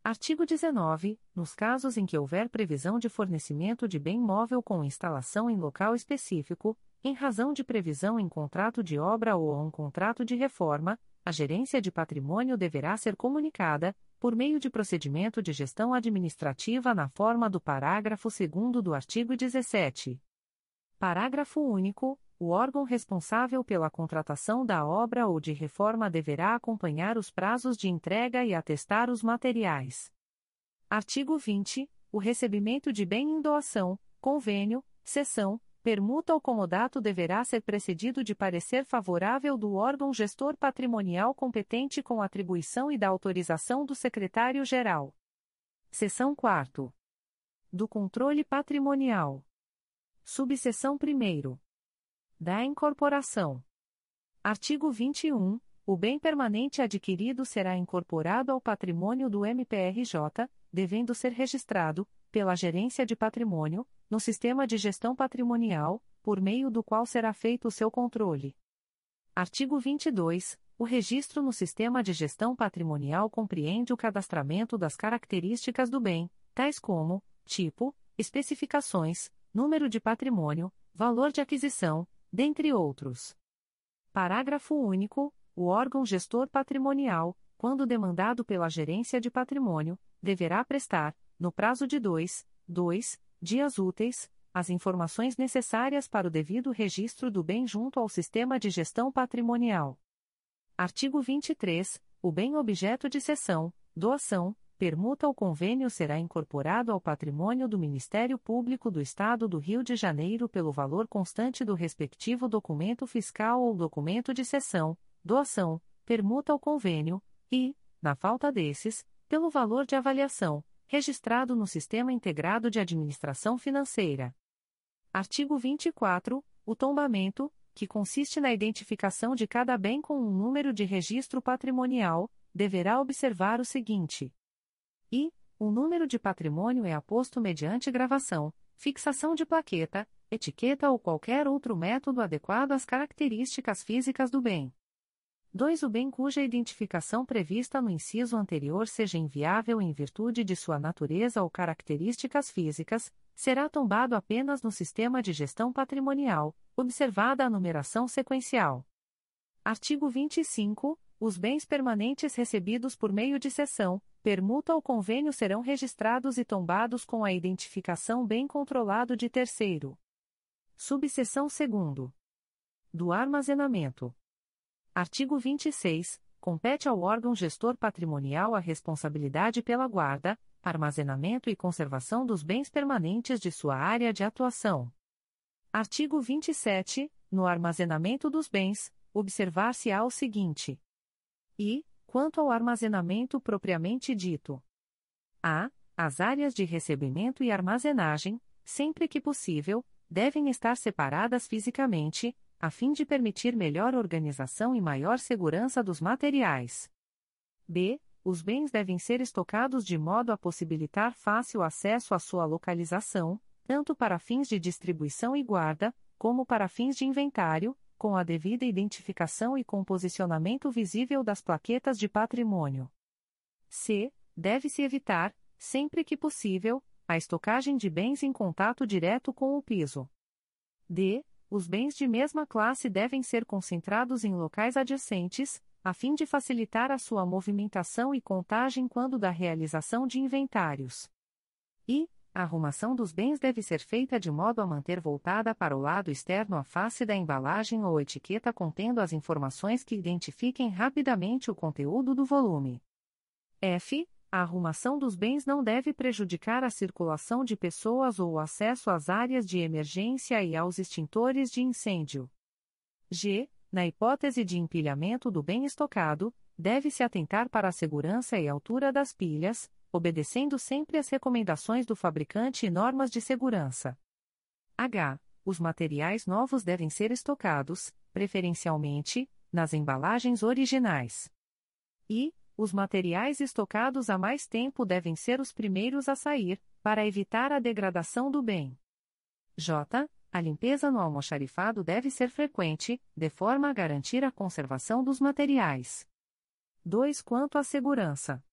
Artigo 19. Nos casos em que houver previsão de fornecimento de bem móvel com instalação em local específico, em razão de previsão em contrato de obra ou um contrato de reforma, a gerência de patrimônio deverá ser comunicada, por meio de procedimento de gestão administrativa na forma do parágrafo 2 do artigo 17. Parágrafo único o órgão responsável pela contratação da obra ou de reforma deverá acompanhar os prazos de entrega e atestar os materiais. Artigo 20. O recebimento de bem em doação, convênio, cessão, permuta ou comodato deverá ser precedido de parecer favorável do órgão gestor patrimonial competente com atribuição e da autorização do secretário-geral. Seção 4. Do controle patrimonial. Subseção 1. Da incorporação. Artigo 21. O bem permanente adquirido será incorporado ao patrimônio do MPRJ, devendo ser registrado, pela Gerência de Patrimônio, no Sistema de Gestão Patrimonial, por meio do qual será feito o seu controle. Artigo 22. O registro no Sistema de Gestão Patrimonial compreende o cadastramento das características do bem, tais como tipo, especificações, número de patrimônio, valor de aquisição, dentre outros. Parágrafo único. O órgão gestor patrimonial, quando demandado pela Gerência de Patrimônio, deverá prestar, no prazo de dois, dois dias úteis, as informações necessárias para o devido registro do bem junto ao Sistema de Gestão Patrimonial. Artigo 23. O bem objeto de cessão, doação, permuta ou convênio será incorporado ao patrimônio do Ministério Público do Estado do Rio de Janeiro pelo valor constante do respectivo documento fiscal ou documento de cessão, doação, permuta ou convênio, e, na falta desses, pelo valor de avaliação, registrado no Sistema Integrado de Administração Financeira. Artigo 24. O tombamento, que consiste na identificação de cada bem com um número de registro patrimonial, deverá observar o seguinte: e, o número de patrimônio é aposto mediante gravação, fixação de plaqueta, etiqueta ou qualquer outro método adequado às características físicas do bem. 2. O bem cuja identificação prevista no inciso anterior seja inviável em virtude de sua natureza ou características físicas, será tombado apenas no sistema de gestão patrimonial, observada a numeração sequencial. Artigo 25. Os bens permanentes recebidos por meio de cessão, permuta ou convênio serão registrados e tombados com a identificação bem controlado de terceiro. Subseção 2. Do armazenamento. Artigo 26. Compete ao órgão gestor patrimonial a responsabilidade pela guarda, armazenamento e conservação dos bens permanentes de sua área de atuação. Artigo 27. No armazenamento dos bens, observar-se-á o seguinte: e, quanto ao armazenamento propriamente dito. A. As áreas de recebimento e armazenagem, sempre que possível, devem estar separadas fisicamente, a fim de permitir melhor organização e maior segurança dos materiais. B. Os bens devem ser estocados de modo a possibilitar fácil acesso à sua localização, tanto para fins de distribuição e guarda, como para fins de inventário, com a devida identificação e composicionamento visível das plaquetas de patrimônio. C. Deve-se evitar, sempre que possível, a estocagem de bens em contato direto com o piso. D. Os bens de mesma classe devem ser concentrados em locais adjacentes, a fim de facilitar a sua movimentação e contagem quando da realização de inventários. E, a arrumação dos bens deve ser feita de modo a manter voltada para o lado externo a face da embalagem ou etiqueta contendo as informações que identifiquem rapidamente o conteúdo do volume. F. A arrumação dos bens não deve prejudicar a circulação de pessoas ou o acesso às áreas de emergência e aos extintores de incêndio. G. Na hipótese de empilhamento do bem estocado, deve-se atentar para a segurança e altura das pilhas, obedecendo sempre às recomendações do fabricante e normas de segurança. H. Os materiais novos devem ser estocados, preferencialmente, nas embalagens originais. I. Os materiais estocados há mais tempo devem ser os primeiros a sair, para evitar a degradação do bem. J. A limpeza no almoxarifado deve ser frequente, de forma a garantir a conservação dos materiais. 2. Quanto à segurança.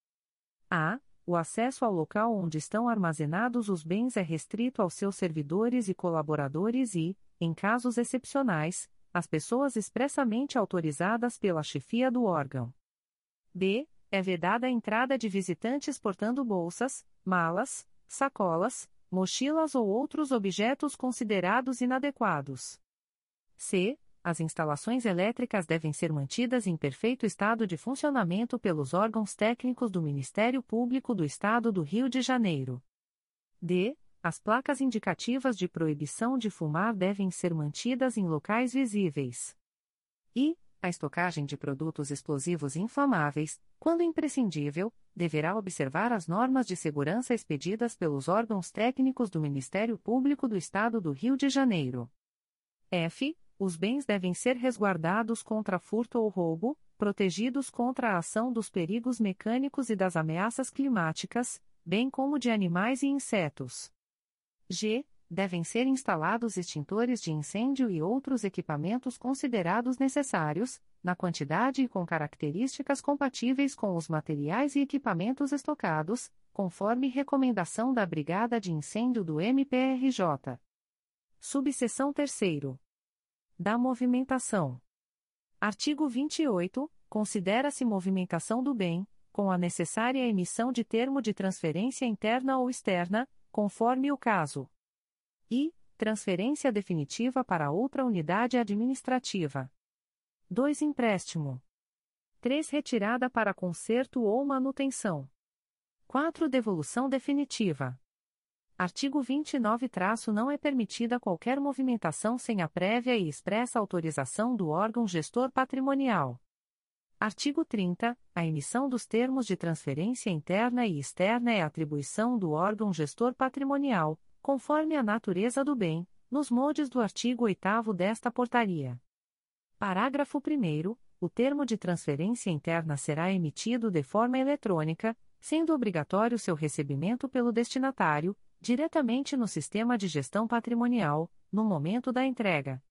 A. O acesso ao local onde estão armazenados os bens é restrito aos seus servidores e colaboradores e, em casos excepcionais, às pessoas expressamente autorizadas pela chefia do órgão. B. É vedada a entrada de visitantes portando bolsas, malas, sacolas, mochilas ou outros objetos considerados inadequados. C. As instalações elétricas devem ser mantidas em perfeito estado de funcionamento pelos órgãos técnicos do Ministério Público do Estado do Rio de Janeiro. D. As placas indicativas de proibição de fumar devem ser mantidas em locais visíveis. E. a estocagem de produtos explosivos inflamáveis, quando imprescindível, deverá observar as normas de segurança expedidas pelos órgãos técnicos do Ministério Público do Estado do Rio de Janeiro. F. Os bens devem ser resguardados contra furto ou roubo, protegidos contra a ação dos perigos mecânicos e das ameaças climáticas, bem como de animais e insetos. G devem ser instalados extintores de incêndio e outros equipamentos considerados necessários, na quantidade e com características compatíveis com os materiais e equipamentos estocados, conforme recomendação da Brigada de Incêndio do MPRJ. Subseção 3. Da movimentação. Artigo 28. Considera-se movimentação do bem, com a necessária emissão de termo de transferência interna ou externa, conforme o caso e transferência definitiva para outra unidade administrativa. 2. Empréstimo. 3. Retirada para conserto ou manutenção. 4. Devolução definitiva. Artigo 29. Traço não é permitida qualquer movimentação sem a prévia e expressa autorização do órgão gestor patrimonial. Artigo 30. A emissão dos termos de transferência interna e externa é atribuição do órgão gestor patrimonial, conforme a natureza do bem, nos moldes do artigo 8 desta portaria. Parágrafo 1 o termo de transferência interna será emitido de forma eletrônica, sendo obrigatório seu recebimento pelo destinatário, diretamente no sistema de gestão patrimonial, no momento da entrega.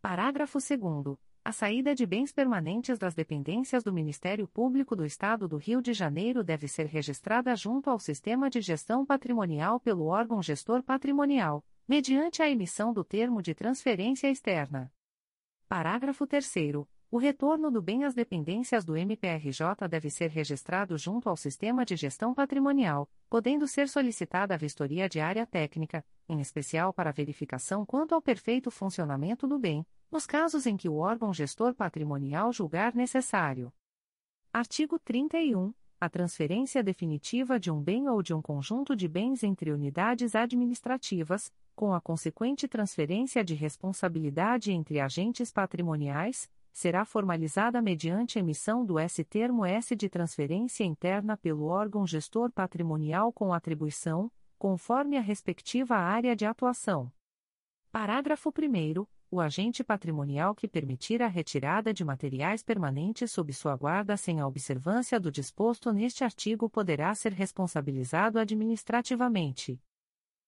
Parágrafo 2 a saída de bens permanentes das dependências do Ministério Público do Estado do Rio de Janeiro deve ser registrada junto ao Sistema de Gestão Patrimonial pelo órgão gestor patrimonial, mediante a emissão do termo de transferência externa. Parágrafo 3. O retorno do bem às dependências do MPRJ deve ser registrado junto ao Sistema de Gestão Patrimonial, podendo ser solicitada a vistoria de área técnica, em especial para verificação quanto ao perfeito funcionamento do bem nos casos em que o órgão gestor patrimonial julgar necessário. Artigo 31. A transferência definitiva de um bem ou de um conjunto de bens entre unidades administrativas, com a consequente transferência de responsabilidade entre agentes patrimoniais, será formalizada mediante emissão do S-termo S de transferência interna pelo órgão gestor patrimonial com atribuição, conforme a respectiva área de atuação. Parágrafo 1 o agente patrimonial que permitir a retirada de materiais permanentes sob sua guarda sem a observância do disposto neste artigo poderá ser responsabilizado administrativamente.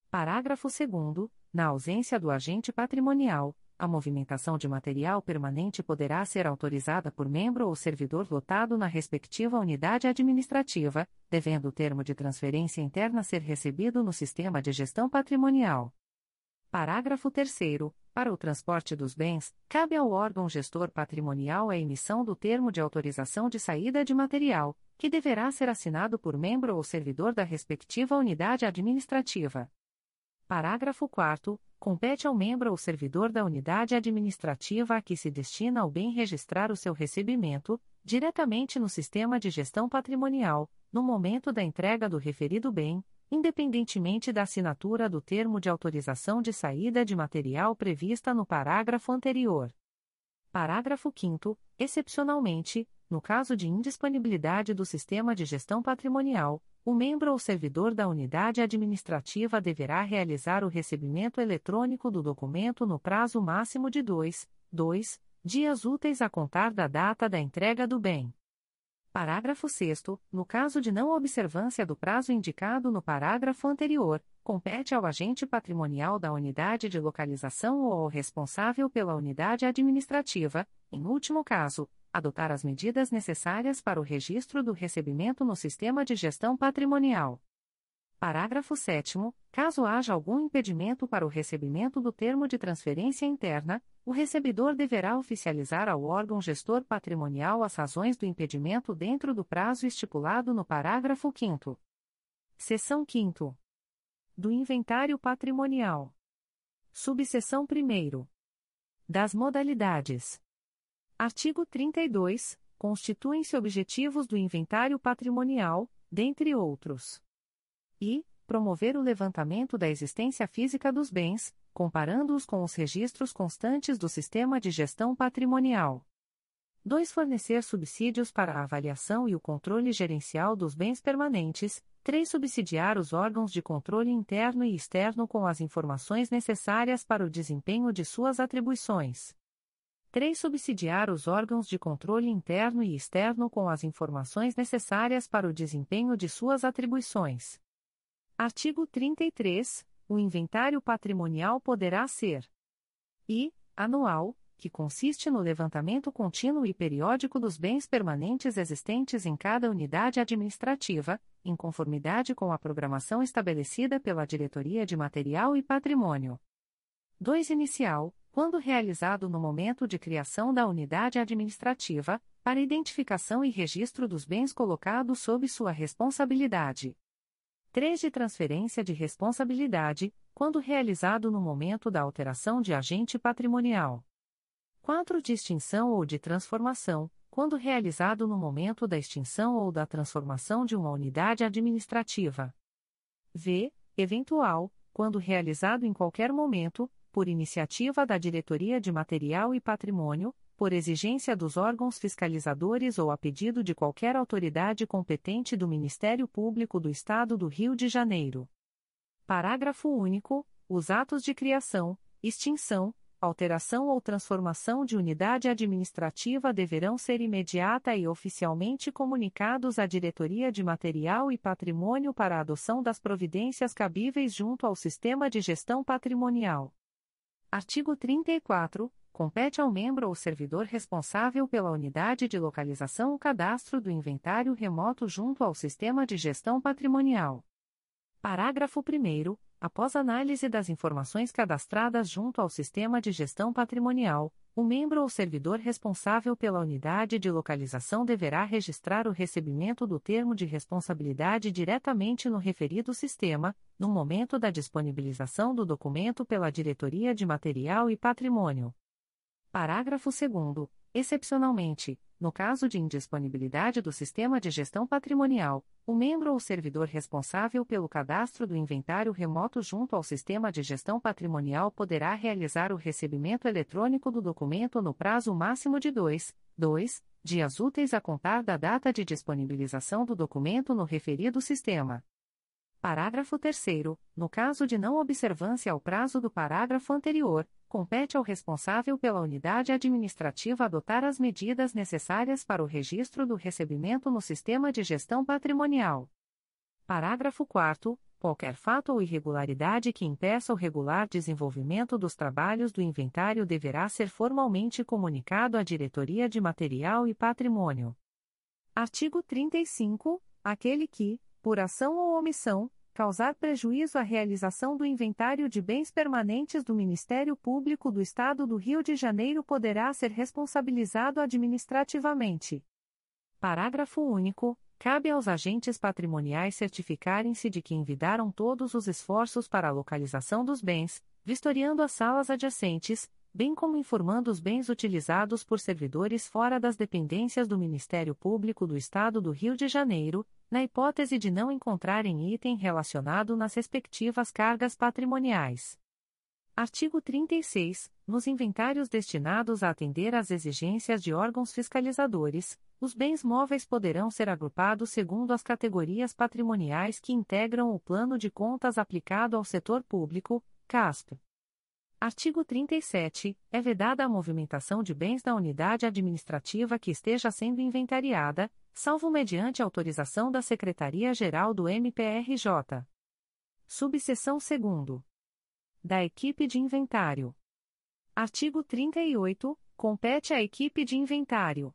Parágrafo 2 Na ausência do agente patrimonial, a movimentação de material permanente poderá ser autorizada por membro ou servidor lotado na respectiva unidade administrativa, devendo o termo de transferência interna ser recebido no sistema de gestão patrimonial. Parágrafo 3 para o transporte dos bens, cabe ao órgão gestor patrimonial a emissão do termo de autorização de saída de material, que deverá ser assinado por membro ou servidor da respectiva unidade administrativa. Parágrafo 4. Compete ao membro ou servidor da unidade administrativa a que se destina o bem registrar o seu recebimento, diretamente no sistema de gestão patrimonial, no momento da entrega do referido bem, independentemente da assinatura do termo de autorização de saída de material prevista no parágrafo anterior. Parágrafo 5. Excepcionalmente, no caso de indisponibilidade do sistema de gestão patrimonial, o membro ou servidor da unidade administrativa deverá realizar o recebimento eletrônico do documento no prazo máximo de dois, dois dias úteis a contar da data da entrega do bem. Parágrafo 6 no caso de não observância do prazo indicado no parágrafo anterior, compete ao agente patrimonial da unidade de localização ou ao responsável pela unidade administrativa, em último caso, adotar as medidas necessárias para o registro do recebimento no sistema de gestão patrimonial. Parágrafo 7 caso haja algum impedimento para o recebimento do termo de transferência interna, o recebedor deverá oficializar ao órgão gestor patrimonial as razões do impedimento dentro do prazo estipulado no parágrafo 5. Seção 5. Do Inventário Patrimonial. Subseção 1. Das modalidades. Artigo 32. Constituem-se objetivos do inventário patrimonial, dentre outros. E, promover o levantamento da existência física dos bens, comparando-os com os registros constantes do sistema de gestão patrimonial. 2. Fornecer subsídios para a avaliação e o controle gerencial dos bens permanentes. 3. Subsidiar os órgãos de controle interno e externo com as informações necessárias para o desempenho de suas atribuições. 3. Subsidiar os órgãos de controle interno e externo com as informações necessárias para o desempenho de suas atribuições. Artigo 33. O inventário patrimonial poderá ser I. Anual, que consiste no levantamento contínuo e periódico dos bens permanentes existentes em cada unidade administrativa, em conformidade com a programação estabelecida pela Diretoria de Material e Patrimônio. 2. Inicial, quando realizado no momento de criação da unidade administrativa, para identificação e registro dos bens colocados sob sua responsabilidade. 3. De transferência de responsabilidade, quando realizado no momento da alteração de agente patrimonial. 4. De extinção ou de transformação, quando realizado no momento da extinção ou da transformação de uma unidade administrativa. V. Eventual, quando realizado em qualquer momento, por iniciativa da Diretoria de Material e Patrimônio, por exigência dos órgãos fiscalizadores ou a pedido de qualquer autoridade competente do Ministério Público do Estado do Rio de Janeiro. Parágrafo único. Os atos de criação, extinção, alteração ou transformação de unidade administrativa deverão ser imediata e oficialmente comunicados à Diretoria de Material e Patrimônio para adoção das providências cabíveis junto ao Sistema de Gestão Patrimonial. Artigo 34. Compete ao membro ou servidor responsável pela unidade de localização o cadastro do inventário remoto junto ao Sistema de Gestão Patrimonial. Parágrafo 1 após análise das informações cadastradas junto ao sistema de gestão patrimonial, o membro ou servidor responsável pela unidade de localização deverá registrar o recebimento do termo de responsabilidade diretamente no referido sistema, no momento da disponibilização do documento pela Diretoria de Material e Patrimônio. Parágrafo 2. Excepcionalmente, no caso de indisponibilidade do sistema de gestão patrimonial, o membro ou servidor responsável pelo cadastro do inventário remoto junto ao sistema de gestão patrimonial poderá realizar o recebimento eletrônico do documento no prazo máximo de dois, dois dias úteis a contar da data de disponibilização do documento no referido sistema. Parágrafo 3. No caso de não observância ao prazo do parágrafo anterior, compete ao responsável pela unidade administrativa adotar as medidas necessárias para o registro do recebimento no sistema de gestão patrimonial. Parágrafo 4. Qualquer fato ou irregularidade que impeça o regular desenvolvimento dos trabalhos do inventário deverá ser formalmente comunicado à Diretoria de Material e Patrimônio. Artigo 35. Aquele que, por ação ou omissão, causar prejuízo à realização do inventário de bens permanentes do Ministério Público do Estado do Rio de Janeiro poderá ser responsabilizado administrativamente. Parágrafo único. Cabe aos agentes patrimoniais certificarem-se de que envidaram todos os esforços para a localização dos bens, vistoriando as salas adjacentes, bem como informando os bens utilizados por servidores fora das dependências do Ministério Público do Estado do Rio de Janeiro, na hipótese de não encontrarem item relacionado nas respectivas cargas patrimoniais. Artigo 36. Nos inventários destinados a atender às exigências de órgãos fiscalizadores, os bens móveis poderão ser agrupados segundo as categorias patrimoniais que integram o plano de contas aplicado ao setor público, CASP. Artigo 37. É vedada a movimentação de bens da unidade administrativa que esteja sendo inventariada, salvo mediante autorização da Secretaria-Geral do MPRJ. Subseção 2. Da equipe de inventário. Artigo 38. Compete à equipe de inventário.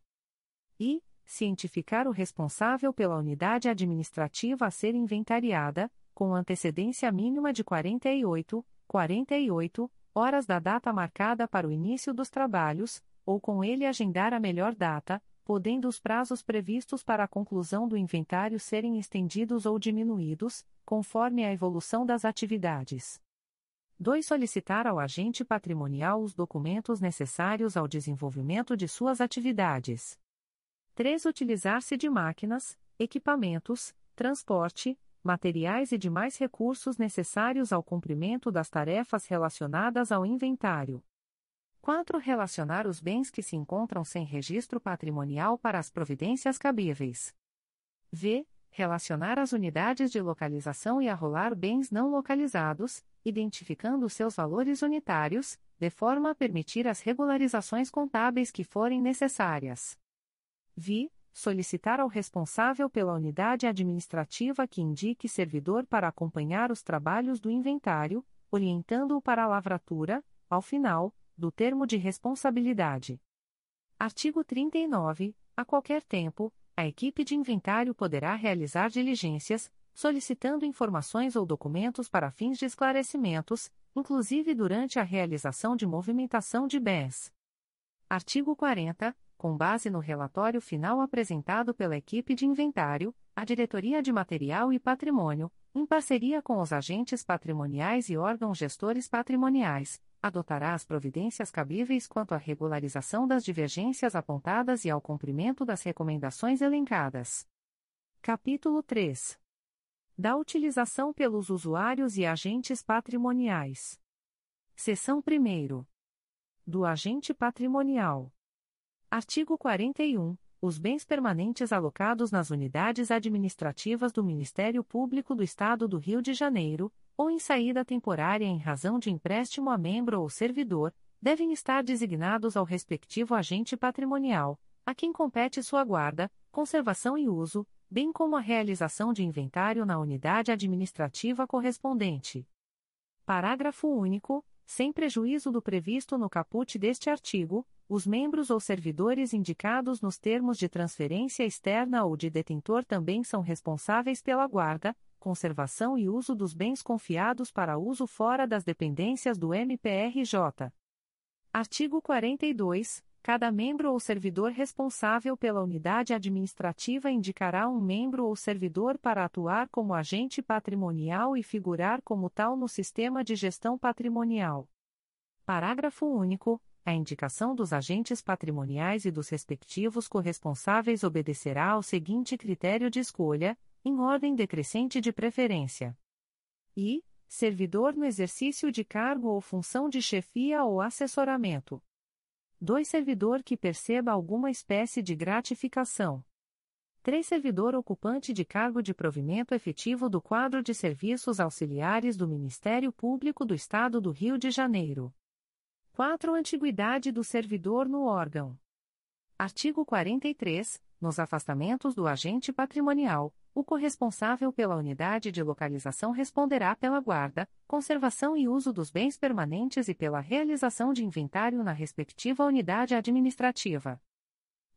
E, cientificar o responsável pela unidade administrativa a ser inventariada, com antecedência mínima de 48, 48 horas da data marcada para o início dos trabalhos, ou com ele agendar a melhor data, podendo os prazos previstos para a conclusão do inventário serem estendidos ou diminuídos, conforme a evolução das atividades. 2. Solicitar ao agente patrimonial os documentos necessários ao desenvolvimento de suas atividades. 3. Utilizar-se de máquinas, equipamentos, transporte, materiais e demais recursos necessários ao cumprimento das tarefas relacionadas ao inventário. 4. Relacionar os bens que se encontram sem registro patrimonial para as providências cabíveis. V. Relacionar as unidades de localização e arrolar bens não localizados, identificando seus valores unitários, de forma a permitir as regularizações contábeis que forem necessárias. Vi. Solicitar ao responsável pela unidade administrativa que indique servidor para acompanhar os trabalhos do inventário, orientando-o para a lavratura, ao final, do termo de responsabilidade. Artigo 39. A qualquer tempo, a equipe de inventário poderá realizar diligências, solicitando informações ou documentos para fins de esclarecimentos, inclusive durante a realização de movimentação de bens. Artigo 40. Com base no relatório final apresentado pela equipe de inventário, a Diretoria de Material e Patrimônio, em parceria com os agentes patrimoniais e órgãos gestores patrimoniais, adotará as providências cabíveis quanto à regularização das divergências apontadas e ao cumprimento das recomendações elencadas. Capítulo 3. Da utilização pelos usuários e agentes patrimoniais. Seção 1. Do agente patrimonial. Artigo 41. Os bens permanentes alocados nas unidades administrativas do Ministério Público do Estado do Rio de Janeiro, ou em saída temporária em razão de empréstimo a membro ou servidor, devem estar designados ao respectivo agente patrimonial, a quem compete sua guarda, conservação e uso, bem como a realização de inventário na unidade administrativa correspondente. Parágrafo único. Sem prejuízo do previsto no caput deste artigo, os membros ou servidores indicados nos termos de transferência externa ou de detentor também são responsáveis pela guarda, conservação e uso dos bens confiados para uso fora das dependências do MPRJ. Artigo 42. Cada membro ou servidor responsável pela unidade administrativa indicará um membro ou servidor para atuar como agente patrimonial e figurar como tal no sistema de gestão patrimonial. Parágrafo único. A indicação dos agentes patrimoniais e dos respectivos corresponsáveis obedecerá ao seguinte critério de escolha, em ordem decrescente de preferência. E, servidor no exercício de cargo ou função de chefia ou assessoramento. 2. Servidor que perceba alguma espécie de gratificação. 3. Servidor ocupante de cargo de provimento efetivo do quadro de serviços auxiliares do Ministério Público do Estado do Rio de Janeiro. 4. Antiguidade do servidor no órgão. Artigo 43. Nos afastamentos do agente patrimonial, o corresponsável pela unidade de localização responderá pela guarda, conservação e uso dos bens permanentes e pela realização de inventário na respectiva unidade administrativa.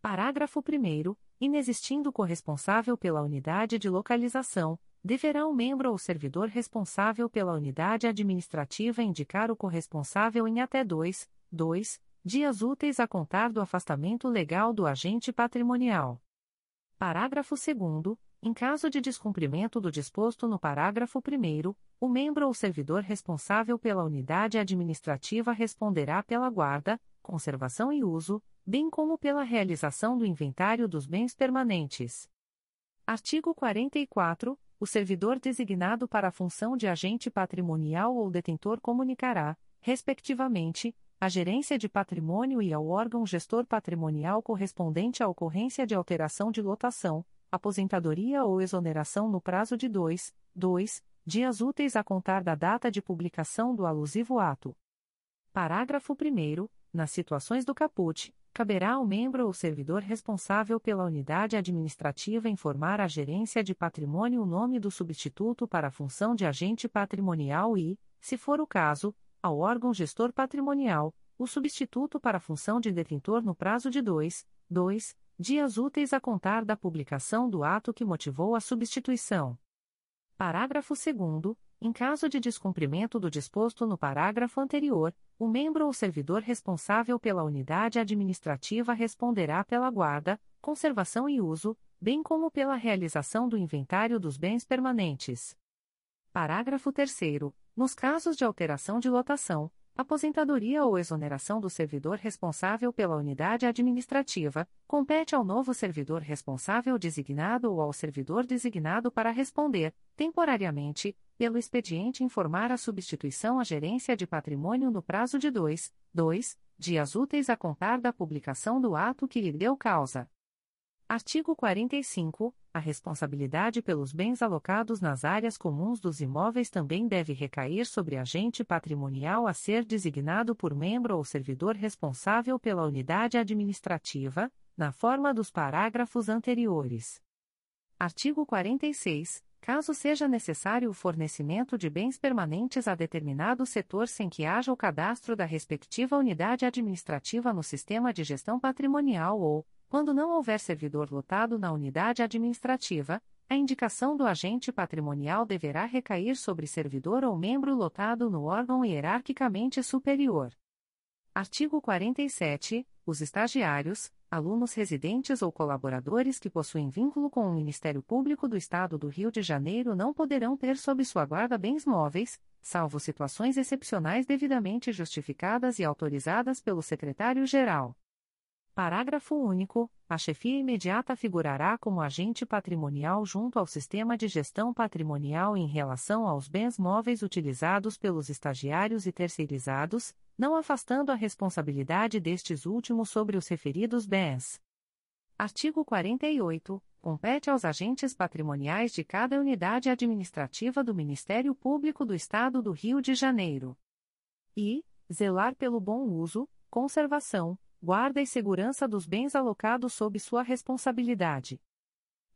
Parágrafo 1. Inexistindo corresponsável pela unidade de localização, deverá o membro ou servidor responsável pela unidade administrativa indicar o corresponsável em até dois, dois dias úteis a contar do afastamento legal do agente patrimonial. Parágrafo 2 em caso de descumprimento do disposto no parágrafo 1, o membro ou servidor responsável pela unidade administrativa responderá pela guarda, conservação e uso, bem como pela realização do inventário dos bens permanentes. Artigo 44. O servidor designado para a função de agente patrimonial ou detentor comunicará, respectivamente, à gerência de patrimônio e ao órgão gestor patrimonial correspondente à ocorrência de alteração de lotação aposentadoria ou exoneração no prazo de dois, dois dias úteis a contar da data de publicação do alusivo ato. Parágrafo 1. Nas situações do caput, caberá ao membro ou servidor responsável pela unidade administrativa informar à gerência de patrimônio o nome do substituto para a função de agente patrimonial e, se for o caso, ao órgão gestor patrimonial, o substituto para a função de detentor no prazo de dois, dois dias úteis a contar da publicação do ato que motivou a substituição. Parágrafo 2 em caso de descumprimento do disposto no parágrafo anterior, o membro ou servidor responsável pela unidade administrativa responderá pela guarda, conservação e uso, bem como pela realização do inventário dos bens permanentes. Parágrafo 3 Nos casos de alteração de lotação, Aposentadoria ou exoneração do servidor responsável pela unidade administrativa, compete ao novo servidor responsável designado ou ao servidor designado para responder, temporariamente, pelo expediente informar a substituição à gerência de patrimônio no prazo de dois, dois dias úteis a contar da publicação do ato que lhe deu causa. Artigo 45. A responsabilidade pelos bens alocados nas áreas comuns dos imóveis também deve recair sobre agente patrimonial a ser designado por membro ou servidor responsável pela unidade administrativa, na forma dos parágrafos anteriores. Artigo 46. Caso seja necessário o fornecimento de bens permanentes a determinado setor sem que haja o cadastro da respectiva unidade administrativa no sistema de gestão patrimonial ou, quando não houver servidor lotado na unidade administrativa, a indicação do agente patrimonial deverá recair sobre servidor ou membro lotado no órgão hierarquicamente superior. Artigo 47. Os estagiários, alunos residentes ou colaboradores que possuem vínculo com o Ministério Público do Estado do Rio de Janeiro não poderão ter sob sua guarda bens móveis, salvo situações excepcionais devidamente justificadas e autorizadas pelo Secretário-Geral. Parágrafo único. A chefia imediata figurará como agente patrimonial junto ao sistema de gestão patrimonial em relação aos bens móveis utilizados pelos estagiários e terceirizados, não afastando a responsabilidade destes últimos sobre os referidos bens. Artigo 48. Compete aos agentes patrimoniais de cada unidade administrativa do Ministério Público do Estado do Rio de Janeiro. E. Zelar pelo bom uso, conservação, guarda e segurança dos bens alocados sob sua responsabilidade.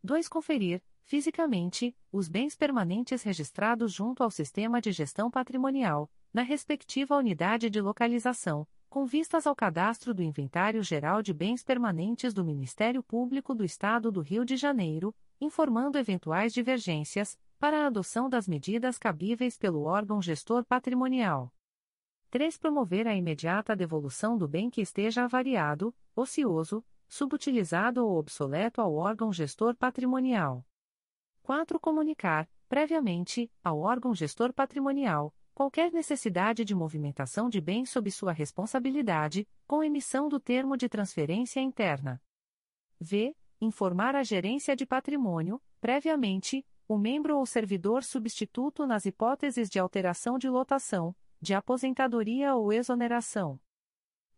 2. Conferir, fisicamente, os bens permanentes registrados junto ao Sistema de Gestão Patrimonial, na respectiva unidade de localização, com vistas ao cadastro do Inventário Geral de Bens Permanentes do Ministério Público do Estado do Rio de Janeiro, informando eventuais divergências, para a adoção das medidas cabíveis pelo órgão gestor patrimonial. 3. Promover a imediata devolução do bem que esteja avariado, ocioso, subutilizado ou obsoleto ao órgão gestor patrimonial. 4. Comunicar, previamente, ao órgão gestor patrimonial, qualquer necessidade de movimentação de bens sob sua responsabilidade, com emissão do termo de transferência interna. V. Informar a gerência de patrimônio, previamente, o membro ou servidor substituto nas hipóteses de alteração de lotação, de aposentadoria ou exoneração.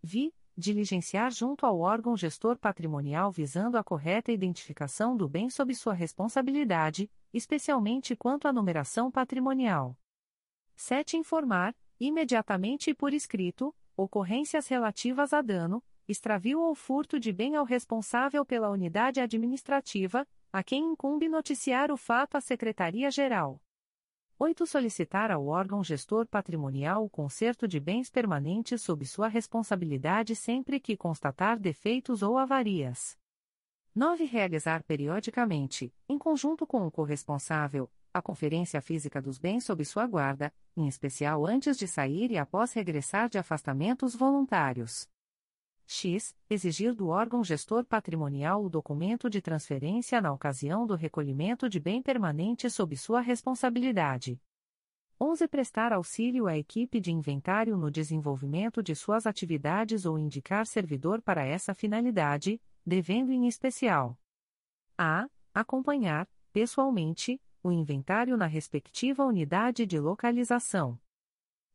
Vi, diligenciar junto ao órgão gestor patrimonial visando a correta identificação do bem sob sua responsabilidade, especialmente quanto à numeração patrimonial. 7. Informar, imediatamente e por escrito, ocorrências relativas a dano, extravio ou furto de bem ao responsável pela unidade administrativa, a quem incumbe noticiar o fato à Secretaria-Geral. 8. Solicitar ao órgão gestor patrimonial o conserto de bens permanentes sob sua responsabilidade sempre que constatar defeitos ou avarias. 9. Realizar periodicamente, em conjunto com o corresponsável, a conferência física dos bens sob sua guarda, em especial antes de sair e após regressar de afastamentos voluntários. X. Exigir do órgão gestor patrimonial o documento de transferência na ocasião do recolhimento de bem permanente sob sua responsabilidade. 11. Prestar auxílio à equipe de inventário no desenvolvimento de suas atividades ou indicar servidor para essa finalidade, devendo em especial a. acompanhar, pessoalmente, o inventário na respectiva unidade de localização.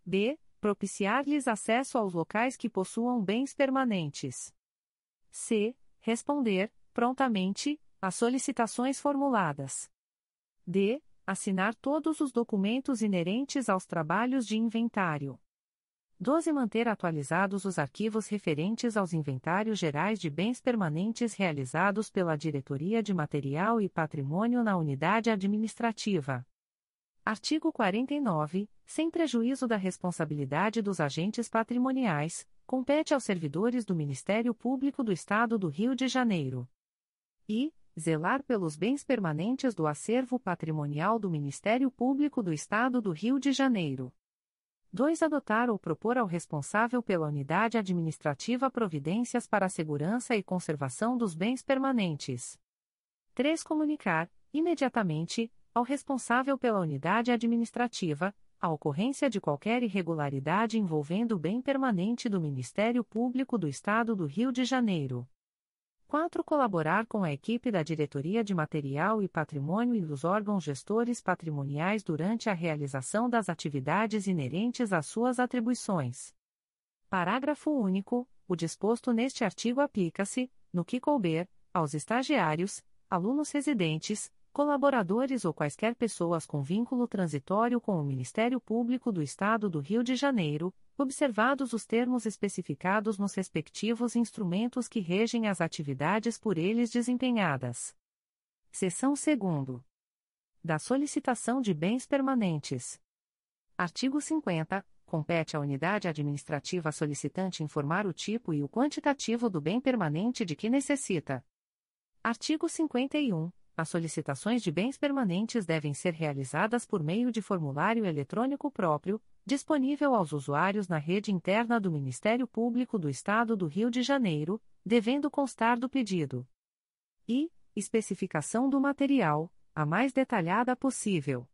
b propiciar-lhes acesso aos locais que possuam bens permanentes. C. Responder, prontamente, às solicitações formuladas. D. Assinar todos os documentos inerentes aos trabalhos de inventário. 12. Manter atualizados os arquivos referentes aos inventários gerais de bens permanentes realizados pela Diretoria de Material e Patrimônio na unidade administrativa. Artigo 49. Sem prejuízo da responsabilidade dos agentes patrimoniais, compete aos servidores do Ministério Público do Estado do Rio de Janeiro. E. Zelar pelos bens permanentes do acervo patrimonial do Ministério Público do Estado do Rio de Janeiro. 2. Adotar ou propor ao responsável pela unidade administrativa providências para a segurança e conservação dos bens permanentes. 3. Comunicar, imediatamente, ao responsável pela unidade administrativa, a ocorrência de qualquer irregularidade envolvendo o bem permanente do Ministério Público do Estado do Rio de Janeiro. 4. Colaborar com a equipe da Diretoria de Material e Patrimônio e dos órgãos gestores patrimoniais durante a realização das atividades inerentes às suas atribuições. Parágrafo único. O disposto neste artigo aplica-se, no que couber, aos estagiários, alunos residentes, colaboradores ou quaisquer pessoas com vínculo transitório com o Ministério Público do Estado do Rio de Janeiro, observados os termos especificados nos respectivos instrumentos que regem as atividades por eles desempenhadas. Seção 2. Da solicitação de bens permanentes. Artigo 50. Compete à unidade administrativa solicitante informar o tipo e o quantitativo do bem permanente de que necessita. Artigo 51. As solicitações de bens permanentes devem ser realizadas por meio de formulário eletrônico próprio, disponível aos usuários na rede interna do Ministério Público do Estado do Rio de Janeiro, devendo constar do pedido. E especificação do material, a mais detalhada possível.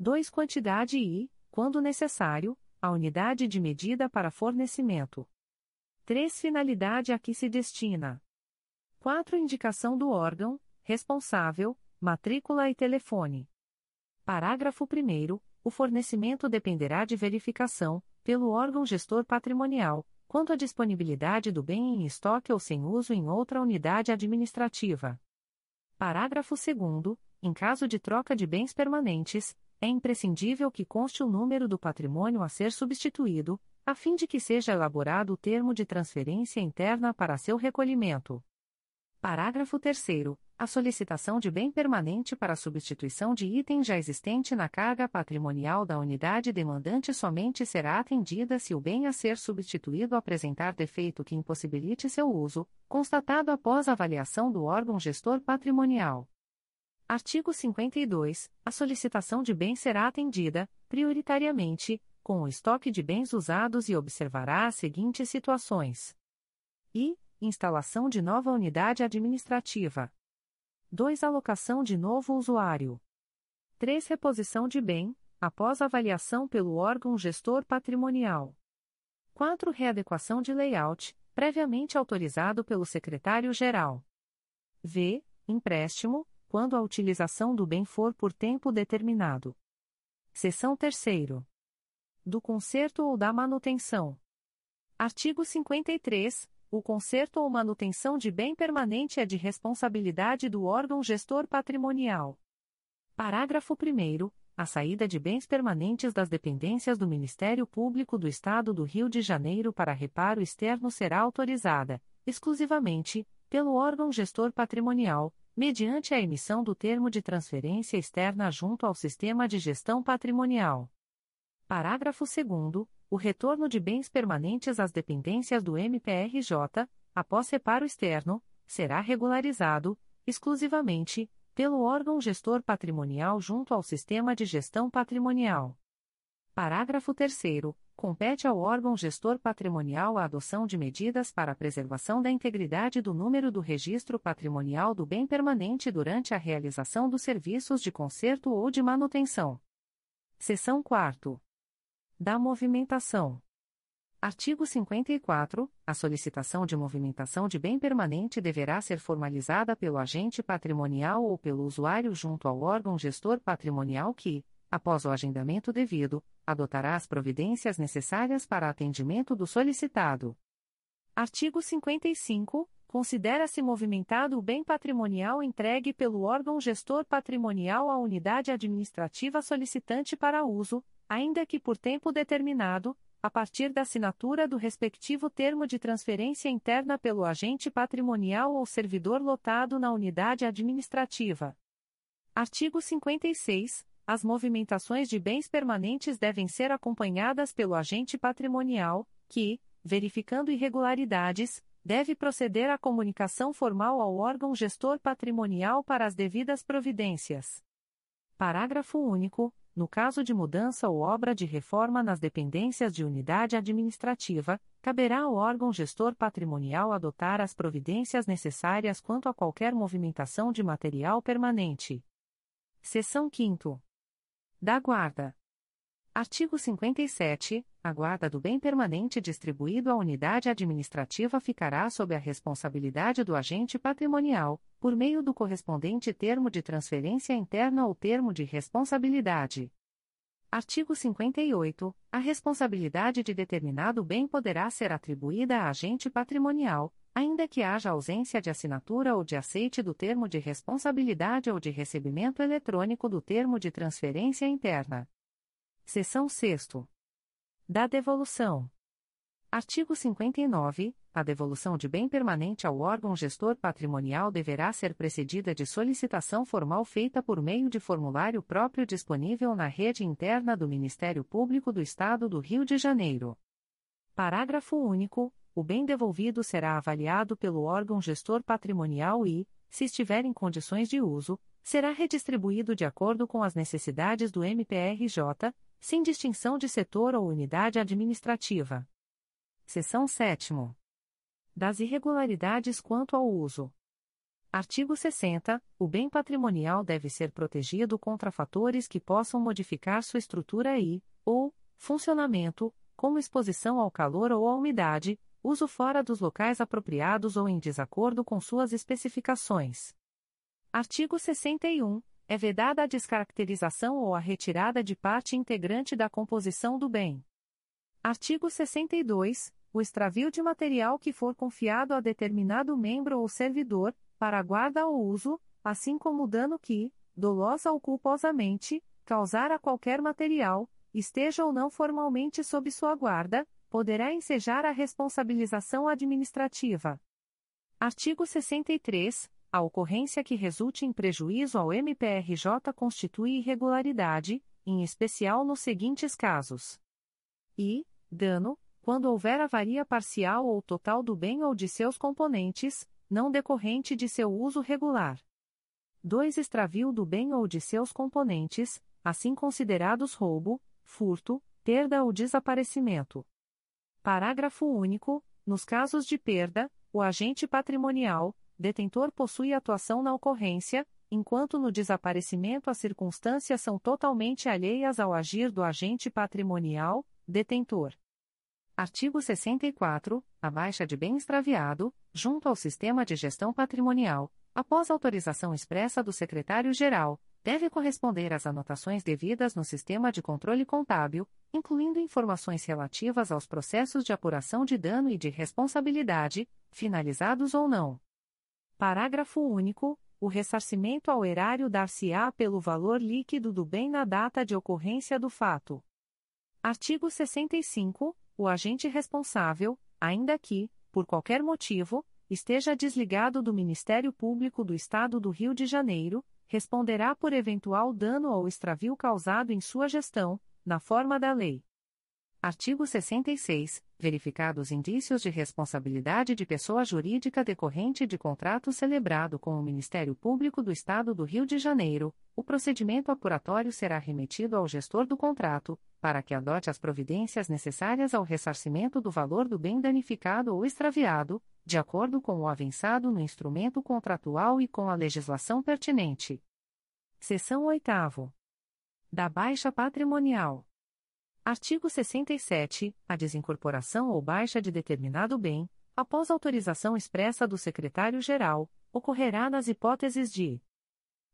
2. Quantidade e, quando necessário, a unidade de medida para fornecimento. 3. Finalidade a que se destina. 4. Indicação do órgão, responsável, matrícula e telefone. Parágrafo 1. O fornecimento dependerá de verificação, pelo órgão gestor patrimonial, quanto à disponibilidade do bem em estoque ou sem uso em outra unidade administrativa. Parágrafo 2. Em caso de troca de bens permanentes, é imprescindível que conste o número do patrimônio a ser substituído, a fim de que seja elaborado o termo de transferência interna para seu recolhimento. Parágrafo 3. A solicitação de bem permanente para substituição de item já existente na carga patrimonial da unidade demandante somente será atendida se o bem a ser substituído apresentar defeito que impossibilite seu uso, constatado após avaliação do órgão gestor patrimonial. Artigo 52. A solicitação de bem será atendida, prioritariamente, com o estoque de bens usados e observará as seguintes situações: i. Instalação de nova unidade administrativa. 2. Alocação de novo usuário. 3. Reposição de bem, após avaliação pelo órgão gestor patrimonial. 4. Readequação de layout, previamente autorizado pelo secretário-geral. V. Empréstimo, quando a utilização do bem for por tempo determinado. Seção 3. Do conserto ou da manutenção. Artigo 53. O conserto ou manutenção de bem permanente é de responsabilidade do órgão gestor patrimonial. Parágrafo 1. A saída de bens permanentes das dependências do Ministério Público do Estado do Rio de Janeiro para reparo externo será autorizada, exclusivamente, pelo órgão gestor patrimonial, mediante a emissão do termo de transferência externa junto ao sistema de gestão patrimonial. Parágrafo 2 o retorno de bens permanentes às dependências do MPRJ, após reparo externo, será regularizado, exclusivamente, pelo órgão gestor patrimonial junto ao sistema de gestão patrimonial. Parágrafo 3 compete ao órgão gestor patrimonial a adoção de medidas para a preservação da integridade do número do registro patrimonial do bem permanente durante a realização dos serviços de conserto ou de manutenção. Seção 4 da movimentação. Artigo 54. A solicitação de movimentação de bem permanente deverá ser formalizada pelo agente patrimonial ou pelo usuário junto ao órgão gestor patrimonial que, após o agendamento devido, adotará as providências necessárias para atendimento do solicitado. Artigo 55. Considera-se movimentado o bem patrimonial entregue pelo órgão gestor patrimonial à unidade administrativa solicitante para uso, ainda que por tempo determinado, a partir da assinatura do respectivo termo de transferência interna pelo agente patrimonial ou servidor lotado na unidade administrativa. Artigo 56. As movimentações de bens permanentes devem ser acompanhadas pelo agente patrimonial, que, verificando irregularidades, deve proceder à comunicação formal ao órgão gestor patrimonial para as devidas providências. Parágrafo único. No caso de mudança ou obra de reforma nas dependências de unidade administrativa, caberá ao órgão gestor patrimonial adotar as providências necessárias quanto a qualquer movimentação de material permanente. Seção 5. Da Guarda. Artigo 57. A guarda do bem permanente distribuído à unidade administrativa ficará sob a responsabilidade do agente patrimonial, por meio do correspondente termo de transferência interna ou termo de responsabilidade. Artigo 58. A responsabilidade de determinado bem poderá ser atribuída a agente patrimonial, ainda que haja ausência de assinatura ou de aceite do termo de responsabilidade ou de recebimento eletrônico do termo de transferência interna. Seção 6. Da devolução. Artigo 59. A devolução de bem permanente ao órgão gestor patrimonial deverá ser precedida de solicitação formal feita por meio de formulário próprio disponível na rede interna do Ministério Público do Estado do Rio de Janeiro. Parágrafo único. O bem devolvido será avaliado pelo órgão gestor patrimonial e, se estiver em condições de uso, será redistribuído de acordo com as necessidades do MPRJ, sem distinção de setor ou unidade administrativa. Seção 7 das irregularidades quanto ao uso. Artigo 60. O bem patrimonial deve ser protegido contra fatores que possam modificar sua estrutura e, ou, funcionamento, como exposição ao calor ou à umidade, uso fora dos locais apropriados ou em desacordo com suas especificações. Artigo 61. É vedada a descaracterização ou a retirada de parte integrante da composição do bem. Artigo 62 o extravio de material que for confiado a determinado membro ou servidor, para guarda ou uso, assim como o dano que, dolosa ou culposamente, causar a qualquer material, esteja ou não formalmente sob sua guarda, poderá ensejar a responsabilização administrativa. Artigo 63. A ocorrência que resulte em prejuízo ao MPRJ constitui irregularidade, em especial nos seguintes casos: i. Dano, quando houver avaria parcial ou total do bem ou de seus componentes, não decorrente de seu uso regular. 2. Extravio do bem ou de seus componentes, assim considerados roubo, furto, perda ou desaparecimento. Parágrafo único. Nos casos de perda, o agente patrimonial, detentor possui atuação na ocorrência, enquanto no desaparecimento as circunstâncias são totalmente alheias ao agir do agente patrimonial, detentor. Artigo 64. A baixa de bem extraviado, junto ao Sistema de Gestão Patrimonial, após autorização expressa do Secretário-Geral, deve corresponder às anotações devidas no Sistema de Controle Contábil, incluindo informações relativas aos processos de apuração de dano e de responsabilidade, finalizados ou não. Parágrafo único. O ressarcimento ao erário dar-se-á pelo valor líquido do bem na data de ocorrência do fato. Artigo 65 o agente responsável, ainda que, por qualquer motivo, esteja desligado do Ministério Público do Estado do Rio de Janeiro, responderá por eventual dano ou extravio causado em sua gestão, na forma da lei. Artigo 66. Verificados indícios de responsabilidade de pessoa jurídica decorrente de contrato celebrado com o Ministério Público do Estado do Rio de Janeiro, o procedimento apuratório será remetido ao gestor do contrato, para que adote as providências necessárias ao ressarcimento do valor do bem danificado ou extraviado, de acordo com o avançado no instrumento contratual e com a legislação pertinente. Seção 8. Da baixa patrimonial. Artigo 67. A desincorporação ou baixa de determinado bem, após autorização expressa do secretário-geral, ocorrerá nas hipóteses de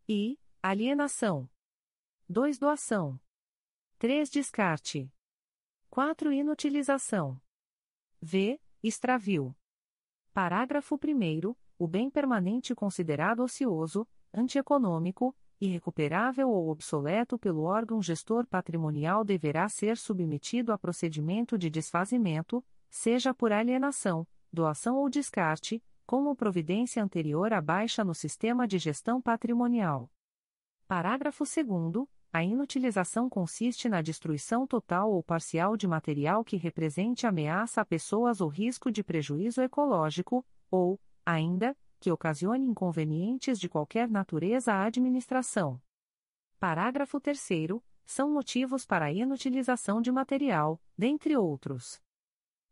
i. Alienação. 2. Doação. 3. Descarte. 4. Inutilização. V. Extravio. Parágrafo 1. O bem permanente considerado ocioso, antieconômico, irrecuperável ou obsoleto pelo órgão gestor patrimonial deverá ser submetido a procedimento de desfazimento, seja por alienação, doação ou descarte, como providência anterior à baixa no sistema de gestão patrimonial. Parágrafo 2. A inutilização consiste na destruição total ou parcial de material que represente ameaça a pessoas ou risco de prejuízo ecológico, ou, ainda, que ocasione inconvenientes de qualquer natureza à administração. Parágrafo 3. São motivos para a inutilização de material, dentre outros.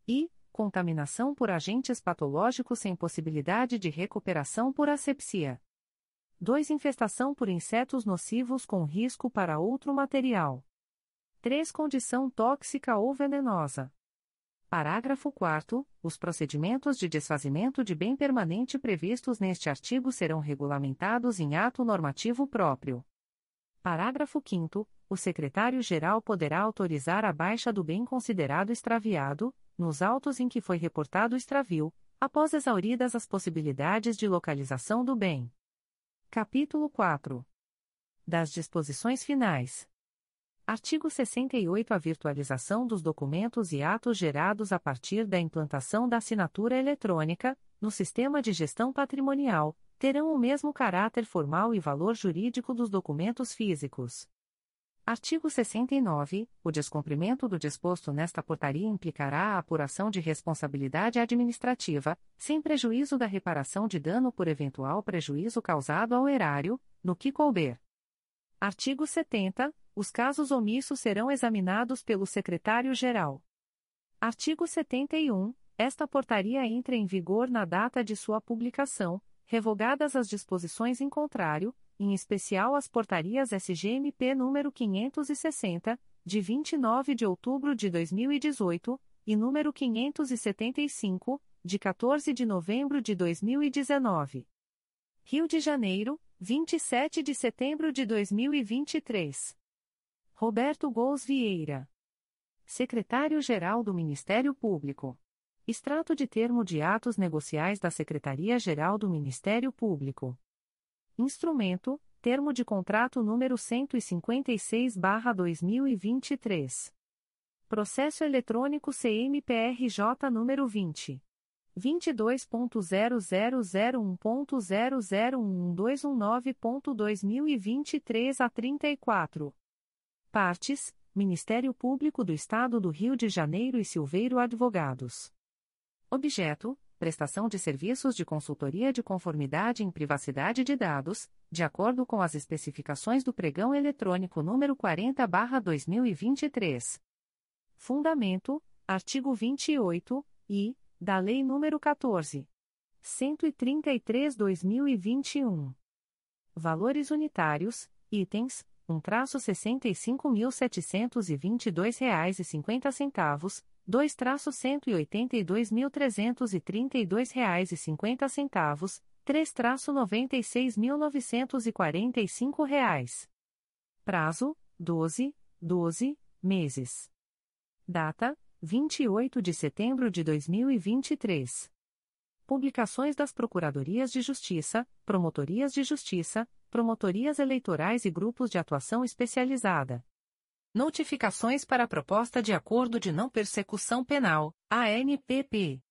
E. Contaminação por agentes patológicos sem possibilidade de recuperação por asepsia. 2. Infestação por insetos nocivos com risco para outro material. 3. Condição tóxica ou venenosa. Parágrafo 4 Os procedimentos de desfazimento de bem permanente previstos neste artigo serão regulamentados em ato normativo próprio. Parágrafo 5 o secretário-geral poderá autorizar a baixa do bem considerado extraviado, nos autos em que foi reportado extravio, após exauridas as possibilidades de localização do bem. Capítulo 4. Das disposições finais. Artigo 68 A virtualização dos documentos e atos gerados a partir da implantação da assinatura eletrônica, no sistema de gestão patrimonial, terão o mesmo caráter formal e valor jurídico dos documentos físicos. Artigo 69. O descumprimento do disposto nesta portaria implicará a apuração de responsabilidade administrativa, sem prejuízo da reparação de dano por eventual prejuízo causado ao erário, no que couber. Artigo 70. Os casos omissos serão examinados pelo secretário-geral. Artigo 71. Esta portaria entra em vigor na data de sua publicação, revogadas as disposições em contrário, em especial as portarias SGMP número 560, de 29 de outubro de 2018, e número 575, de 14 de novembro de 2019. Rio de Janeiro, 27 de setembro de 2023. Roberto Gous Vieira. Secretário-Geral do Ministério Público. Extrato de termo de atos negociais da Secretaria-Geral do Ministério Público. Instrumento: Termo de contrato número 156/2023. Processo eletrônico CMPRJ número 20 22.0001.0011219.2023 a 34. Partes: Ministério Público do Estado do Rio de Janeiro e Silveiro Advogados. Objeto: prestação de serviços de consultoria de conformidade em privacidade de dados, de acordo com as especificações do pregão eletrônico número 40/2023. Fundamento: artigo 28 e da Lei nº 14. 133/2021. Valores unitários: itens: um traço sessenta e cinco mil setecentos e vinte e dois reais e cinquenta centavos, dois traço cento oitenta dois mil trezentos trinta e dois reais e cinquenta centavos, três traço noventa e seis mil novecentos e quarenta e cinco reais. Prazo, doze, doze, meses. Data, vinte e oito de setembro de dois mil e vinte e três. Publicações das Procuradorias de Justiça, Promotorias de Justiça, Promotorias Eleitorais e Grupos de Atuação Especializada. Notificações para a Proposta de Acordo de Não Persecução Penal, ANPP.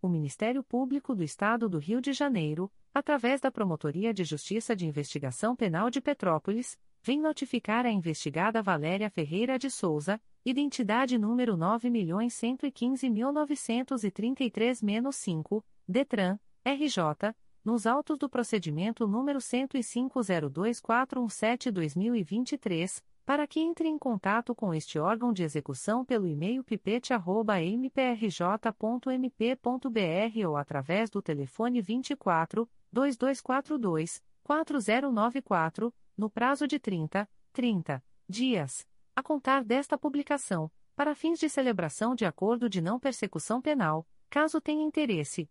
O Ministério Público do Estado do Rio de Janeiro, através da Promotoria de Justiça de Investigação Penal de Petrópolis, vem notificar a investigada Valéria Ferreira de Souza, identidade número 9.115.933-5, DETRAN, RJ, nos autos do procedimento número 10502417-2023 para que entre em contato com este órgão de execução pelo e-mail pipete.mprj.mp.br ou através do telefone 24 2242 4094, no prazo de 30, 30 dias, a contar desta publicação, para fins de celebração de acordo de não persecução penal, caso tenha interesse,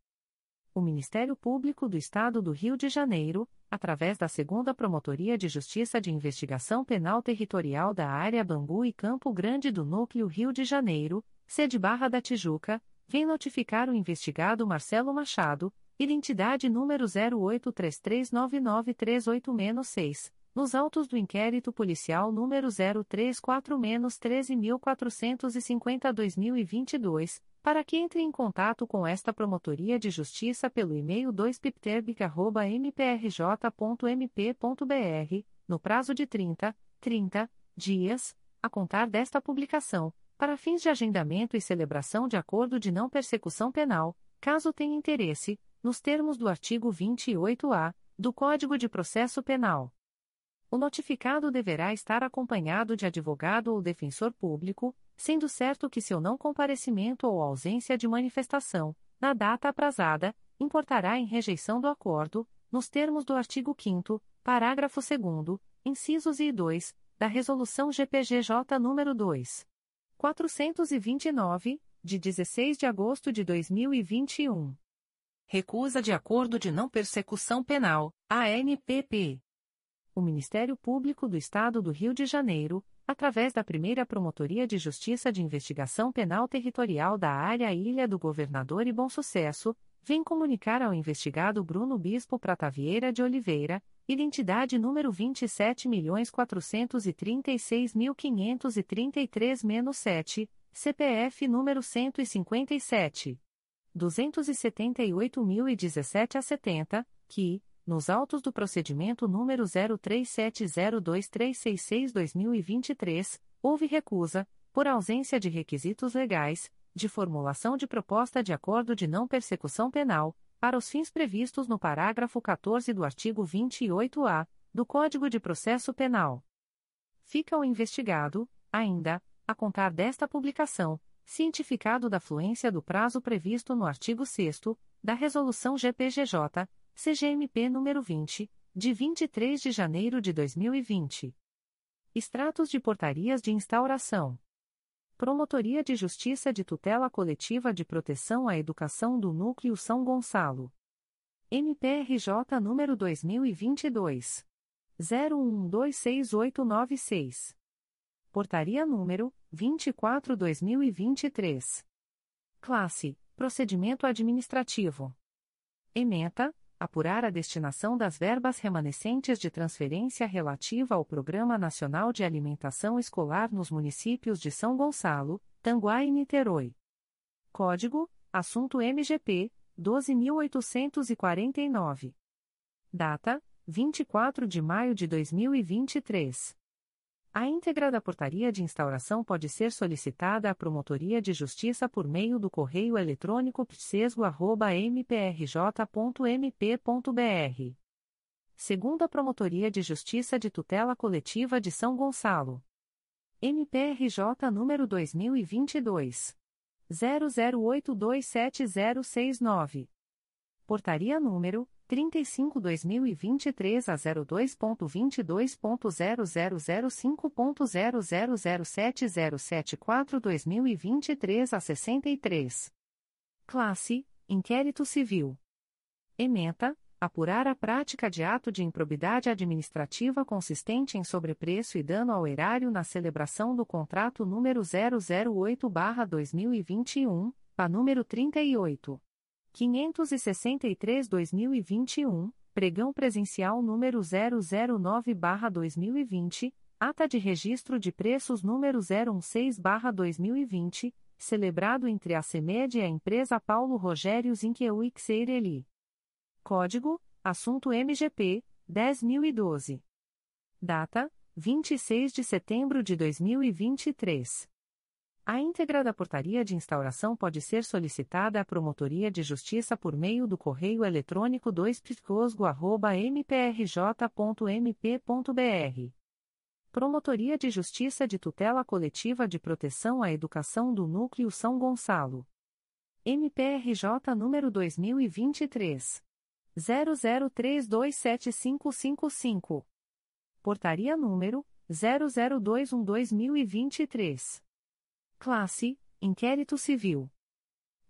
O Ministério Público do Estado do Rio de Janeiro, através da Segunda Promotoria de Justiça de Investigação Penal Territorial da Área Bangu e Campo Grande do Núcleo Rio de Janeiro, sede Barra da Tijuca, vem notificar o investigado Marcelo Machado, identidade número 08339938-6, nos autos do inquérito policial número 034-13450-2022 para que entre em contato com esta Promotoria de Justiça pelo e-mail 2pipterbic.mprj.mp.br, no prazo de 30, 30 dias, a contar desta publicação, para fins de agendamento e celebração de acordo de não persecução penal, caso tenha interesse, nos termos do artigo 28-A do Código de Processo Penal. O notificado deverá estar acompanhado de advogado ou defensor público, sendo certo que seu não comparecimento ou ausência de manifestação, na data aprazada, importará em rejeição do acordo, nos termos do artigo 5 parágrafo 2 incisos e 2, da Resolução GPGJ nº 2. 429, de 16 de agosto de 2021. Recusa de acordo de não persecução penal, ANPP o Ministério Público do Estado do Rio de Janeiro, através da primeira Promotoria de Justiça de Investigação Penal Territorial da Área Ilha do Governador e Bom Sucesso, vem comunicar ao investigado Bruno Bispo Pratavieira de Oliveira, identidade número 27.436.533-7, CPF número 157. 278.017 a 70, que, nos autos do procedimento número 03702366-2023, houve recusa, por ausência de requisitos legais, de formulação de proposta de acordo de não persecução penal, para os fins previstos no parágrafo 14 do artigo 28-A do Código de Processo Penal. Fica o investigado, ainda, a contar desta publicação, cientificado da fluência do prazo previsto no artigo 6 da Resolução GPGJ CGMP número 20, de 23 de janeiro de 2020. Extratos de portarias de instauração. Promotoria de Justiça de Tutela Coletiva de Proteção à Educação do Núcleo São Gonçalo. MPRJ número 2022 01126896. Portaria número 24/2023. Classe: Procedimento administrativo. Ementa: apurar a destinação das verbas remanescentes de transferência relativa ao Programa Nacional de Alimentação Escolar nos municípios de São Gonçalo, Tanguá e Niterói. Código: Assunto MGP 12849. Data: 24 de maio de 2023. A íntegra da portaria de instauração pode ser solicitada à Promotoria de Justiça por meio do correio eletrônico psesgo.mprj.mp.br. Segundo a Promotoria de Justiça de Tutela Coletiva de São Gonçalo. MPRJ número 2022. 00827069. Portaria número 35-2023 a 02.22.0005.0007074-2023 a 63. Classe: Inquérito Civil. Ementa: Apurar a prática de ato de improbidade administrativa consistente em sobrepreço e dano ao erário na celebração do contrato número 008-2021, a número 38. 563-2021, pregão presencial número 009-2020, ata de registro de preços número 016-2020, celebrado entre a CEMED e a empresa Paulo Rogério Zinqueuix Eireli. Código: Assunto MGP 10012. Data: 26 de setembro de 2023. A íntegra da portaria de instauração pode ser solicitada à Promotoria de Justiça por meio do correio eletrônico 2 mprj.mp.br. Promotoria de Justiça de Tutela Coletiva de Proteção à Educação do Núcleo São Gonçalo. MPRJ número 2023 00327555. Portaria número 0021/2023. Classe: Inquérito Civil.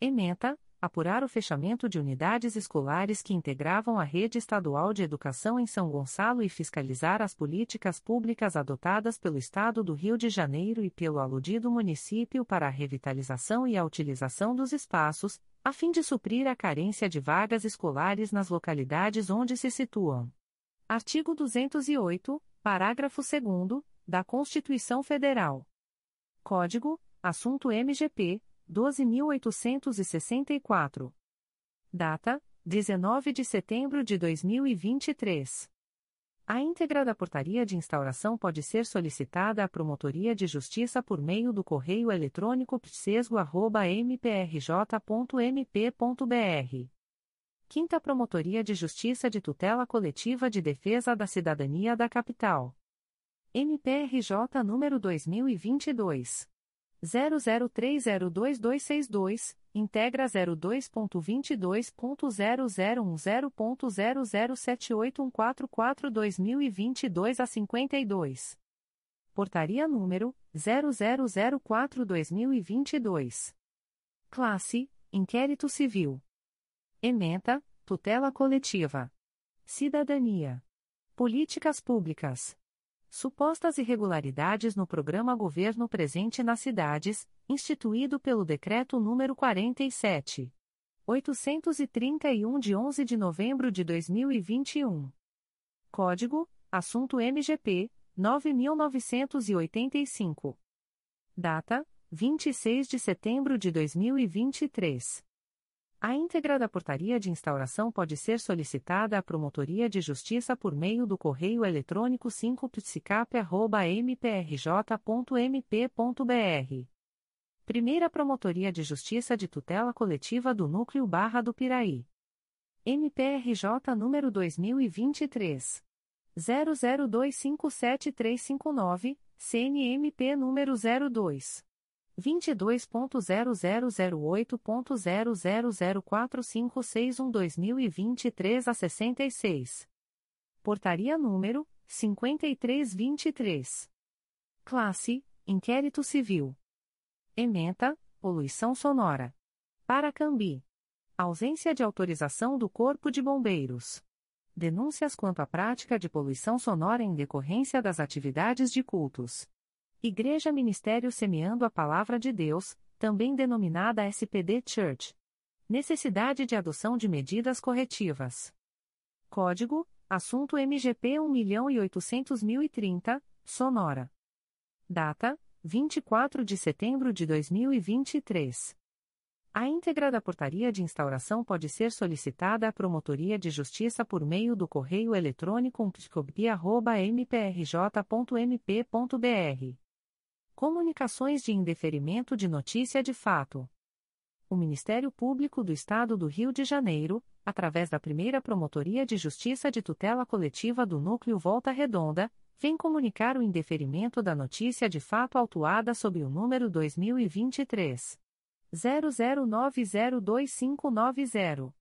Ementa: apurar o fechamento de unidades escolares que integravam a rede estadual de educação em São Gonçalo e fiscalizar as políticas públicas adotadas pelo Estado do Rio de Janeiro e pelo aludido município para a revitalização e a utilização dos espaços, a fim de suprir a carência de vagas escolares nas localidades onde se situam. Artigo 208, parágrafo 2 da Constituição Federal. Código Assunto MGP 12864. Data: 19 de setembro de 2023. A íntegra da portaria de instauração pode ser solicitada à Promotoria de Justiça por meio do correio eletrônico psesgo.mprj.mp.br 5 Promotoria de Justiça de Tutela Coletiva de Defesa da Cidadania da Capital. MPRJ número 2022 00302262, integra 02.22.0010.0078144-2022 a 52. Portaria número 0004/2022. Classe: Inquérito Civil. Ementa: Tutela Coletiva. Cidadania. Políticas Públicas. Supostas irregularidades no programa Governo Presente nas Cidades, instituído pelo Decreto nº 47. 831 de 11 de novembro de 2021. Código: Assunto MGP 9985. Data: 26 de setembro de 2023. A íntegra da portaria de instauração pode ser solicitada à Promotoria de Justiça por meio do correio eletrônico 5psicap.mprj.mp.br. Primeira Promotoria de Justiça de Tutela Coletiva do Núcleo Barra do Piraí. MPRJ número 2023 00257359, CNMP número 02 22.0008.0004561-2023 a 66. Portaria número 5323. Classe: Inquérito Civil. Ementa: Poluição sonora. Paracambi. Ausência de autorização do Corpo de Bombeiros. Denúncias quanto à prática de poluição sonora em decorrência das atividades de cultos. Igreja Ministério Semeando a Palavra de Deus, também denominada SPD Church. Necessidade de adoção de medidas corretivas. Código: Assunto MGP 1.800.030, Sonora. Data: 24 de setembro de 2023. A íntegra da portaria de instauração pode ser solicitada à Promotoria de Justiça por meio do correio eletrônico psicobi.mprj.mp.br. Comunicações de indeferimento de notícia de fato. O Ministério Público do Estado do Rio de Janeiro, através da primeira Promotoria de Justiça de Tutela Coletiva do Núcleo Volta Redonda, vem comunicar o indeferimento da notícia de fato autuada sob o número 2023 00902590.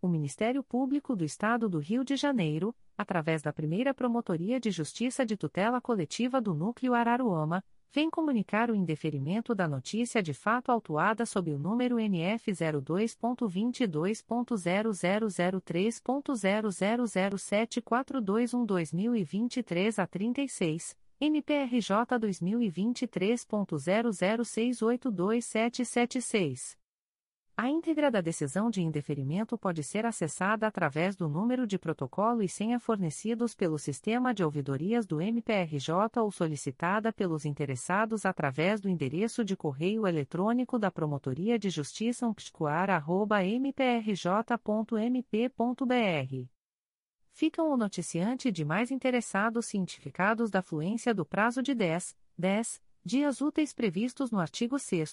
O Ministério Público do Estado do Rio de Janeiro, através da primeira Promotoria de Justiça de Tutela Coletiva do Núcleo Araruama, vem comunicar o indeferimento da notícia de fato autuada sob o número NF 02.22.0003.0007421-2023 a 36, MPRJ 2023.00682776. A íntegra da decisão de indeferimento pode ser acessada através do número de protocolo e senha fornecidos pelo sistema de ouvidorias do MPRJ ou solicitada pelos interessados através do endereço de correio eletrônico da Promotoria de Justiça umpticoar.mprj.mp.br. Ficam o noticiante de mais interessados cientificados da fluência do prazo de 10, 10 dias úteis previstos no artigo 6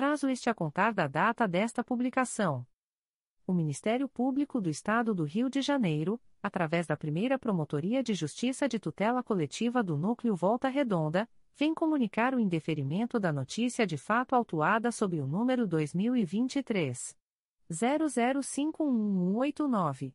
prazo este a contar da data desta publicação. O Ministério Público do Estado do Rio de Janeiro, através da primeira Promotoria de Justiça de Tutela Coletiva do Núcleo Volta Redonda, vem comunicar o indeferimento da notícia de fato autuada sob o número 2023 005189.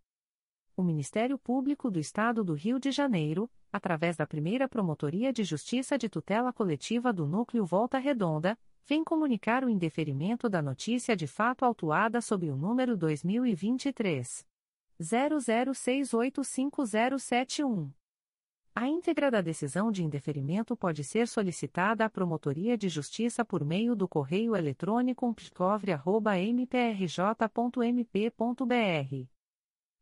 O Ministério Público do Estado do Rio de Janeiro, através da primeira Promotoria de Justiça de Tutela Coletiva do Núcleo Volta Redonda, vem comunicar o indeferimento da notícia de fato autuada sob o número 2023. 00685071. A íntegra da decisão de indeferimento pode ser solicitada à Promotoria de Justiça por meio do correio eletrônico psicovre.mprj.mp.br.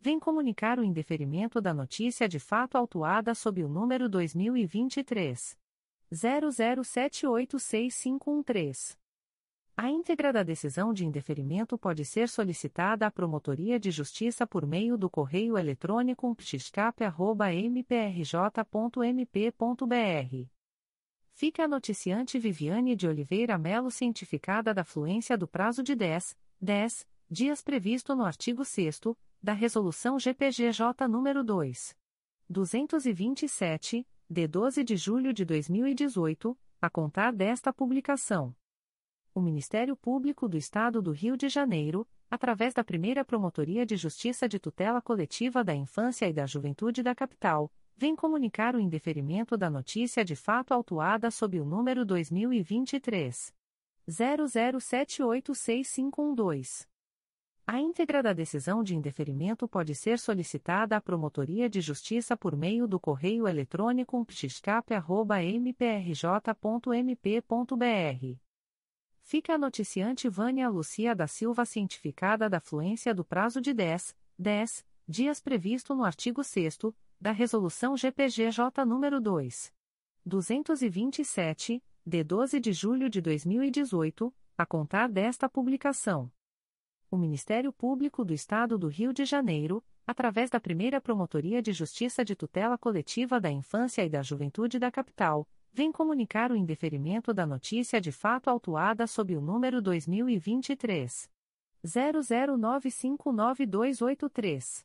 vem comunicar o indeferimento da notícia de fato autuada sob o número 2023. 00786513. A íntegra da decisão de indeferimento pode ser solicitada à Promotoria de Justiça por meio do correio eletrônico psicap.mprj.mp.br fica a noticiante Viviane de Oliveira Melo cientificada da fluência do prazo de 10, 10 dias previsto no artigo 6 da Resolução GPGJ nº 2. 227, de 12 de julho de 2018, a contar desta publicação. O Ministério Público do Estado do Rio de Janeiro, através da primeira Promotoria de Justiça de Tutela Coletiva da Infância e da Juventude da Capital, vem comunicar o indeferimento da notícia de fato autuada sob o número 2023 00786512. A íntegra da decisão de indeferimento pode ser solicitada à Promotoria de Justiça por meio do correio eletrônico psicap.mprj.mp.br. Fica a noticiante Vânia Lucia da Silva cientificada da fluência do prazo de 10, 10 dias previsto no artigo 6 da Resolução GPGJ nº 2. 227, de 12 de julho de 2018, a contar desta publicação. O Ministério Público do Estado do Rio de Janeiro, através da primeira Promotoria de Justiça de Tutela Coletiva da Infância e da Juventude da Capital, vem comunicar o indeferimento da notícia de fato autuada sob o número 2023. 00959283.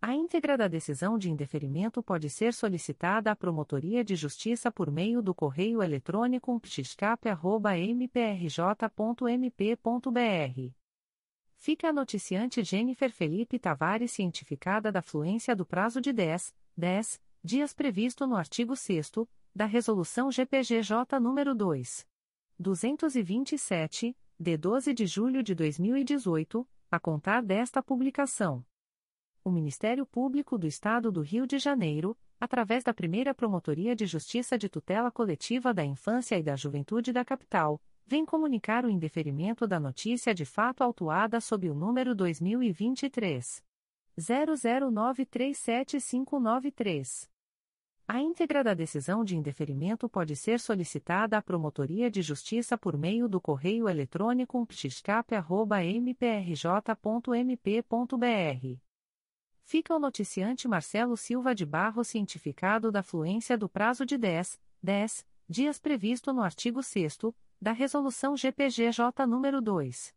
A íntegra da decisão de indeferimento pode ser solicitada à Promotoria de Justiça por meio do correio eletrônico psicap.mprj.mp.br. Fica a noticiante Jennifer Felipe Tavares cientificada da fluência do prazo de 10, 10 dias previsto no artigo 6 da Resolução GPGJ nº 2. 227, de 12 de julho de 2018, a contar desta publicação. O Ministério Público do Estado do Rio de Janeiro, através da primeira Promotoria de Justiça de Tutela Coletiva da Infância e da Juventude da Capital, vem comunicar o indeferimento da notícia de fato autuada sob o número 2023. 00937593. A íntegra da decisão de indeferimento pode ser solicitada à Promotoria de Justiça por meio do correio eletrônico psicap.mprj.mp.br fica o noticiante Marcelo Silva de Barro cientificado da fluência do prazo de 10, 10 dias previsto no artigo 6 da Resolução GPGJ nº 2.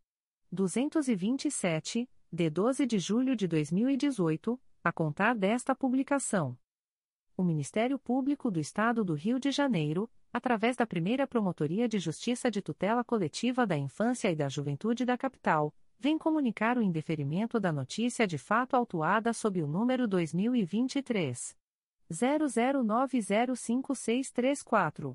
227, de 12 de julho de 2018, a contar desta publicação. O Ministério Público do Estado do Rio de Janeiro, através da primeira Promotoria de Justiça de Tutela Coletiva da Infância e da Juventude da Capital, vem comunicar o indeferimento da notícia de fato autuada sob o número 2023 00905634.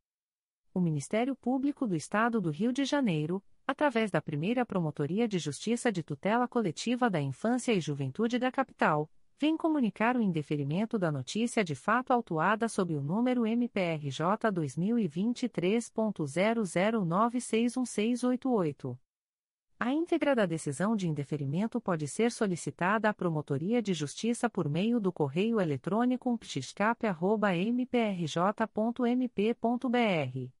O Ministério Público do Estado do Rio de Janeiro, através da primeira Promotoria de Justiça de Tutela Coletiva da Infância e Juventude da Capital, vem comunicar o indeferimento da notícia de fato autuada sob o número MPRJ 2023.00961688. A íntegra da decisão de indeferimento pode ser solicitada à Promotoria de Justiça por meio do correio eletrônico ptiscap.mprj.mp.br.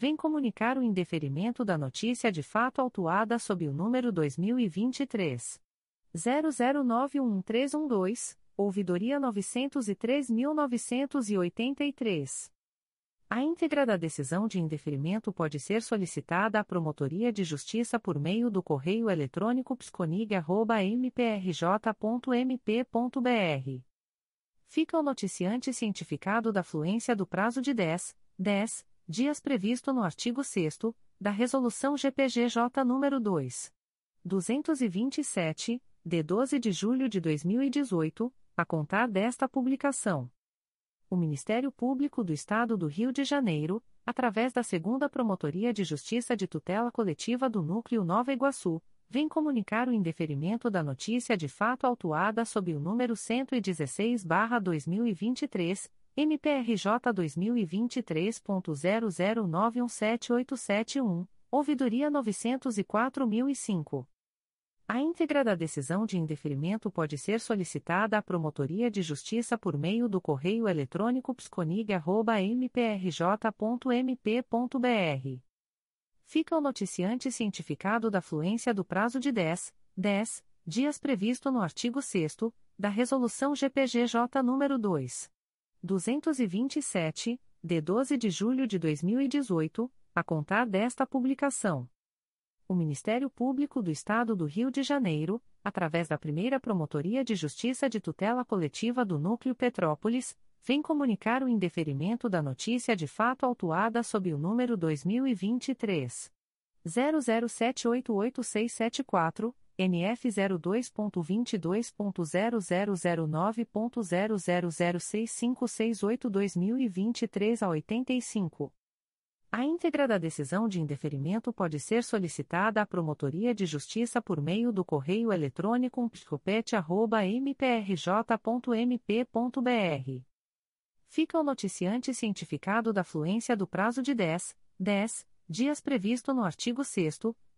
vem comunicar o indeferimento da notícia de fato autuada sob o número 2023 00911312, ouvidoria 903.983. A íntegra da decisão de indeferimento pode ser solicitada à Promotoria de Justiça por meio do correio eletrônico psconig.mprj.mp.br. Fica o noticiante cientificado da fluência do prazo de 10, 10 dias previsto no artigo 6 da Resolução GPGJ nº 2. 227, de 12 de julho de 2018, a contar desta publicação o Ministério Público do Estado do Rio de Janeiro, através da Segunda Promotoria de Justiça de Tutela Coletiva do Núcleo Nova Iguaçu, vem comunicar o indeferimento da notícia de fato autuada sob o número 116-2023, MPRJ 2023.00917871, ouvidoria 904.005. A íntegra da decisão de indeferimento pode ser solicitada à Promotoria de Justiça por meio do correio eletrônico psconig.mprj.mp.br. Fica o noticiante cientificado da fluência do prazo de 10, 10 dias previsto no artigo 6 da Resolução GPGJ nº 2. 227, de 12 de julho de 2018, a contar desta publicação o Ministério Público do Estado do Rio de Janeiro, através da primeira Promotoria de Justiça de Tutela Coletiva do Núcleo Petrópolis, vem comunicar o indeferimento da notícia de fato autuada sob o número 2023. 00788674. NF 02.22.0009.0006568-2023 a 85. A íntegra da decisão de indeferimento pode ser solicitada à Promotoria de Justiça por meio do correio eletrônico psicopete.mprj.mp.br. Fica o noticiante cientificado da fluência do prazo de 10, 10 dias previsto no artigo 6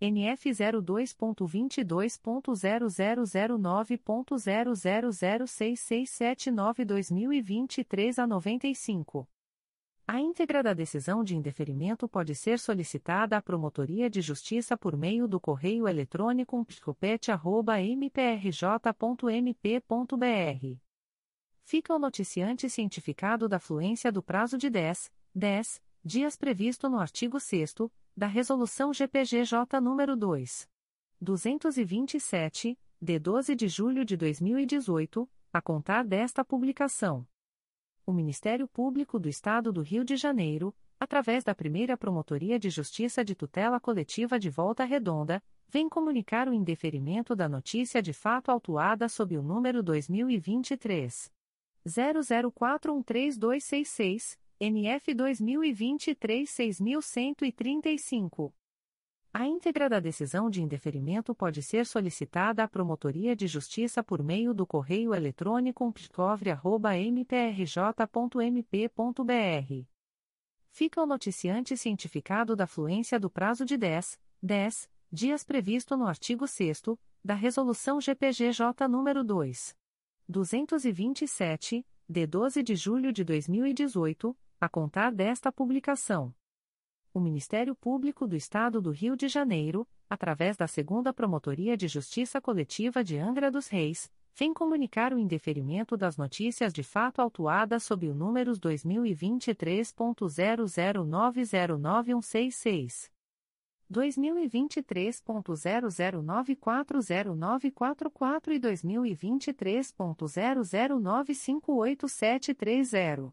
NF 02.22.0009.0006679-2023 a 95. A íntegra da decisão de indeferimento pode ser solicitada à Promotoria de Justiça por meio do correio eletrônico psicopete.mprj.mp.br. Fica o noticiante cientificado da fluência do prazo de 10, 10 dias previsto no artigo 6 da Resolução GPGJ nº 2. 227, de 12 de julho de 2018, a contar desta publicação o Ministério Público do Estado do Rio de Janeiro, através da primeira Promotoria de Justiça de Tutela Coletiva de Volta Redonda, vem comunicar o indeferimento da notícia de fato autuada sob o número 2023. 00413266, NF 2023 6135. A íntegra da decisão de indeferimento pode ser solicitada à Promotoria de Justiça por meio do correio eletrônico psicovre.mprj.mp.br. Fica o noticiante cientificado da fluência do prazo de 10, 10 dias previsto no artigo 6 da Resolução GPGJ nº 2. 227, de 12 de julho de 2018, a contar desta publicação. O Ministério Público do Estado do Rio de Janeiro, através da Segunda Promotoria de Justiça Coletiva de Angra dos Reis, vem comunicar o indeferimento das notícias de fato autuadas sob o números 2023.00909166. 2023.00940944 e 2023.00958730.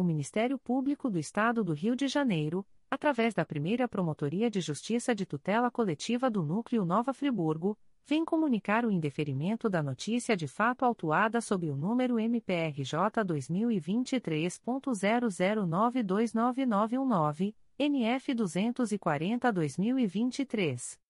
O Ministério Público do Estado do Rio de Janeiro, através da primeira Promotoria de Justiça de Tutela Coletiva do Núcleo Nova Friburgo, vem comunicar o indeferimento da notícia de fato autuada sob o número MPRJ 2023.00929919, NF 240-2023.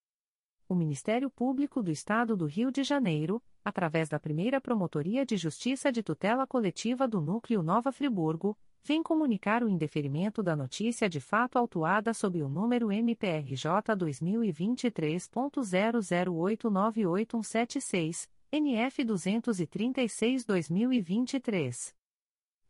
o Ministério Público do Estado do Rio de Janeiro, através da primeira Promotoria de Justiça de Tutela Coletiva do Núcleo Nova Friburgo, vem comunicar o indeferimento da notícia de fato autuada sob o número MPRJ 2023.00898176, NF 236-2023.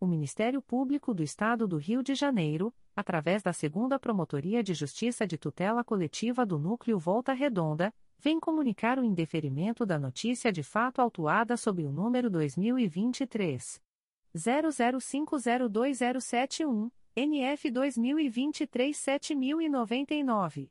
O Ministério Público do Estado do Rio de Janeiro, através da Segunda Promotoria de Justiça de Tutela Coletiva do Núcleo Volta Redonda, vem comunicar o indeferimento da notícia de fato autuada sob o número 2023 00502071, NF 2023 7099.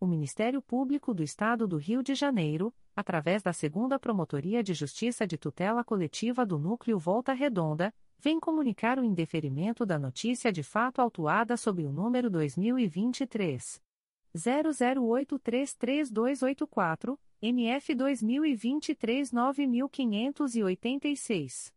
O Ministério Público do Estado do Rio de Janeiro, através da Segunda Promotoria de Justiça de Tutela Coletiva do Núcleo Volta Redonda, vem comunicar o indeferimento da notícia de fato autuada sob o número 2023 00833284, NF 2023 9586.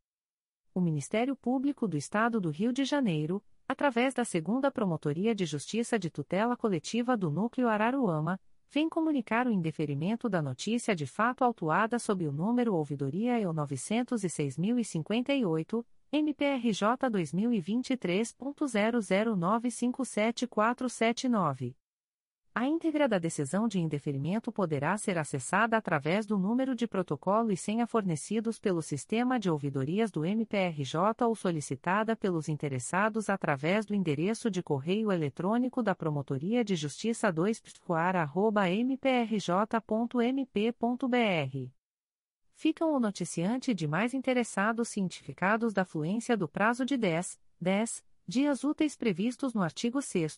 O Ministério Público do Estado do Rio de Janeiro, através da Segunda Promotoria de Justiça de Tutela Coletiva do Núcleo Araruama, vem comunicar o indeferimento da notícia de fato autuada sob o número Ouvidoria EU 906.058, MPRJ 2023.00957479. A íntegra da decisão de indeferimento poderá ser acessada através do número de protocolo e senha fornecidos pelo sistema de ouvidorias do MPRJ ou solicitada pelos interessados através do endereço de correio eletrônico da Promotoria de Justiça 2 mprj.mp.br ficam o noticiante de mais interessados cientificados da fluência do prazo de 10, 10 dias úteis previstos no artigo 6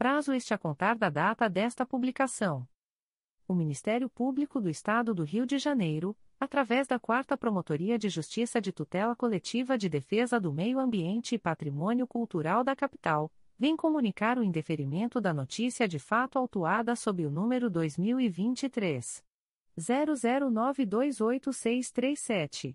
prazo este a contar da data desta publicação. O Ministério Público do Estado do Rio de Janeiro, através da 4 Promotoria de Justiça de Tutela Coletiva de Defesa do Meio Ambiente e Patrimônio Cultural da Capital, vem comunicar o indeferimento da notícia de fato autuada sob o número 2023 00928637.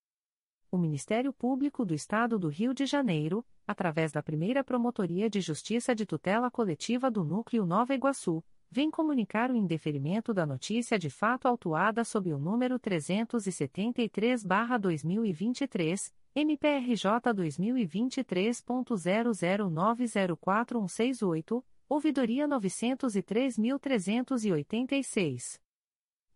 O Ministério Público do Estado do Rio de Janeiro, através da primeira Promotoria de Justiça de Tutela Coletiva do Núcleo Nova Iguaçu, vem comunicar o indeferimento da notícia de fato autuada sob o número 373-2023, MPRJ 2023.00904168, ouvidoria 903.386.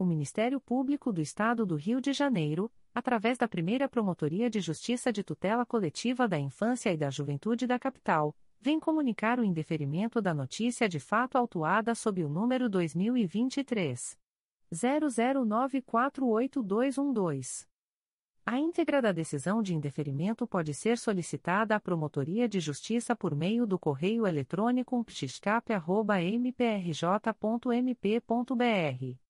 o Ministério Público do Estado do Rio de Janeiro, através da primeira Promotoria de Justiça de Tutela Coletiva da Infância e da Juventude da Capital, vem comunicar o indeferimento da notícia de fato autuada sob o número 2023. 00948212. A íntegra da decisão de indeferimento pode ser solicitada à Promotoria de Justiça por meio do correio eletrônico ptiscap.mprj.mp.br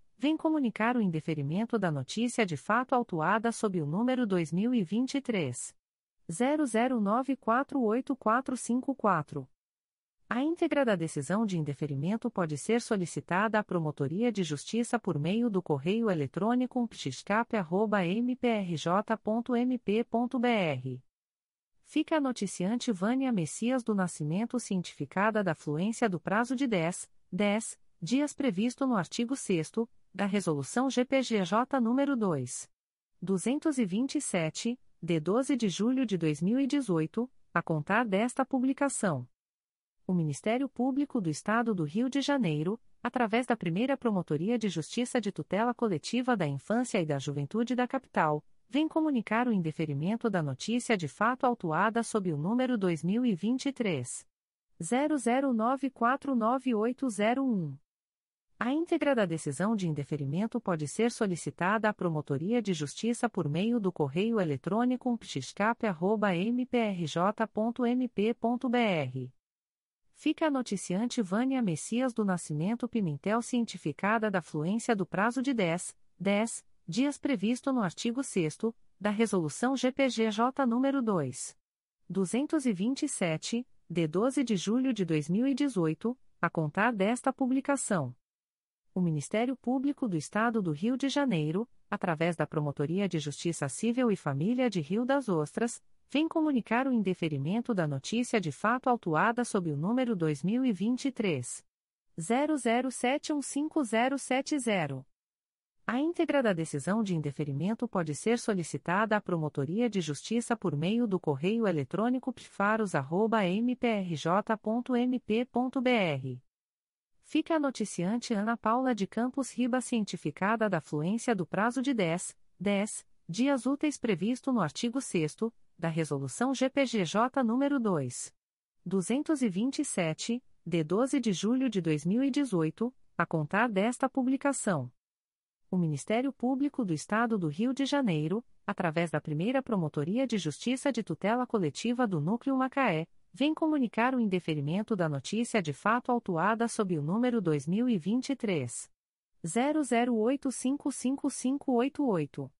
vem comunicar o indeferimento da notícia de fato autuada sob o número 2023 00948454. A íntegra da decisão de indeferimento pode ser solicitada à Promotoria de Justiça por meio do correio eletrônico ptiscap.mprj.mp.br. Fica a noticiante Vânia Messias do Nascimento cientificada da fluência do prazo de 10, 10 dias previsto no artigo 6 da Resolução GPGJ nº 2. 227, de 12 de julho de 2018, a contar desta publicação. O Ministério Público do Estado do Rio de Janeiro, através da primeira Promotoria de Justiça de Tutela Coletiva da Infância e da Juventude da Capital, vem comunicar o indeferimento da notícia de fato autuada sob o número 2023. 00949801. A íntegra da decisão de indeferimento pode ser solicitada à Promotoria de Justiça por meio do correio eletrônico ptiscap.mprj.mp.br. Fica a noticiante Vânia Messias do Nascimento Pimentel cientificada da fluência do prazo de 10, 10 dias previsto no artigo 6 da Resolução GPGJ nº 2. 227, de 12 de julho de 2018, a contar desta publicação. O Ministério Público do Estado do Rio de Janeiro, através da Promotoria de Justiça Civil e Família de Rio das Ostras, vem comunicar o indeferimento da notícia de fato autuada sob o número 2023 00715070. A íntegra da decisão de indeferimento pode ser solicitada à Promotoria de Justiça por meio do correio eletrônico pfaros.mprj.mp.br. Fica a noticiante Ana Paula de Campos Riba cientificada da fluência do prazo de 10, 10 dias úteis previsto no artigo 6 da Resolução GPGJ nº 2. 227, de 12 de julho de 2018, a contar desta publicação. O Ministério Público do Estado do Rio de Janeiro, através da primeira Promotoria de Justiça de Tutela Coletiva do Núcleo Macaé, vem comunicar o indeferimento da notícia de fato autuada sob o número 2023. 00855588.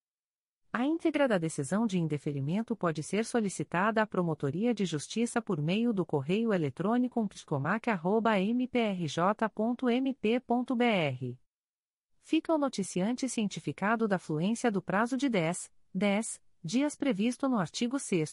A íntegra da decisão de indeferimento pode ser solicitada à Promotoria de Justiça por meio do correio eletrônico psicomac.mprj.mp.br. Fica o noticiante cientificado da fluência do prazo de 10, 10 dias previsto no artigo 6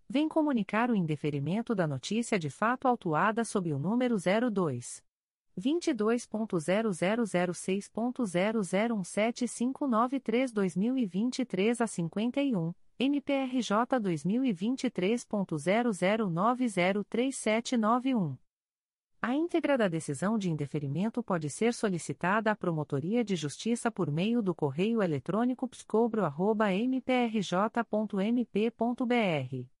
vem comunicar o indeferimento da notícia de fato autuada sob o número 02 22.0006.0017593-2023 a 51, MPRJ 2023.00903791. A íntegra da decisão de indeferimento pode ser solicitada à Promotoria de Justiça por meio do correio eletrônico pscobro.mprj.mp.br.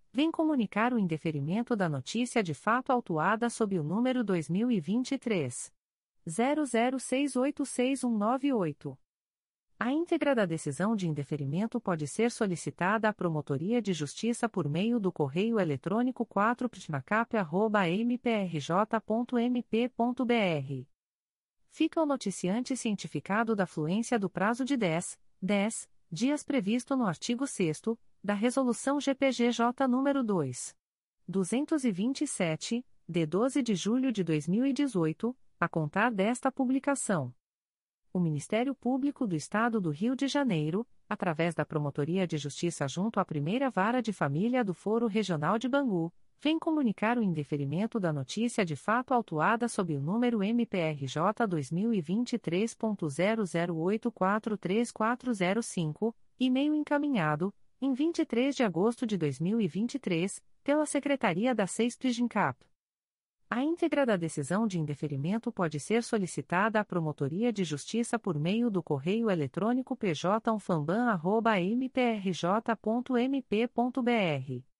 vem comunicar o indeferimento da notícia de fato autuada sob o número 2023 00686198. A íntegra da decisão de indeferimento pode ser solicitada à Promotoria de Justiça por meio do correio eletrônico 4ptmacap.mprj.mp.br. Fica o noticiante cientificado da fluência do prazo de 10, 10 dias previsto no artigo 6 da Resolução GPGJ nº 2. 227, de 12 de julho de 2018, a contar desta publicação. O Ministério Público do Estado do Rio de Janeiro, através da Promotoria de Justiça junto à Primeira Vara de Família do Foro Regional de Bangu, vem comunicar o indeferimento da notícia de fato autuada sob o número MPRJ 2023.00843405, e-mail encaminhado, em 23 de agosto de 2023, pela Secretaria da 6 Gincap. A íntegra da decisão de indeferimento pode ser solicitada à Promotoria de Justiça por meio do correio eletrônico pj.mprj.mp.br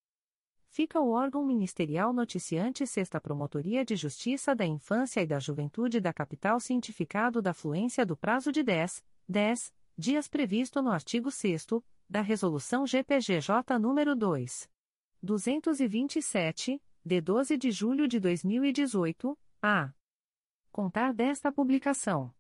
fica o órgão ministerial noticiante Sexta Promotoria de Justiça da Infância e da Juventude da Capital cientificado da fluência do prazo de 10, 10 dias previsto no artigo 6 da Resolução GPGJ nº 2. 227, de 12 de julho de 2018, a contar desta publicação.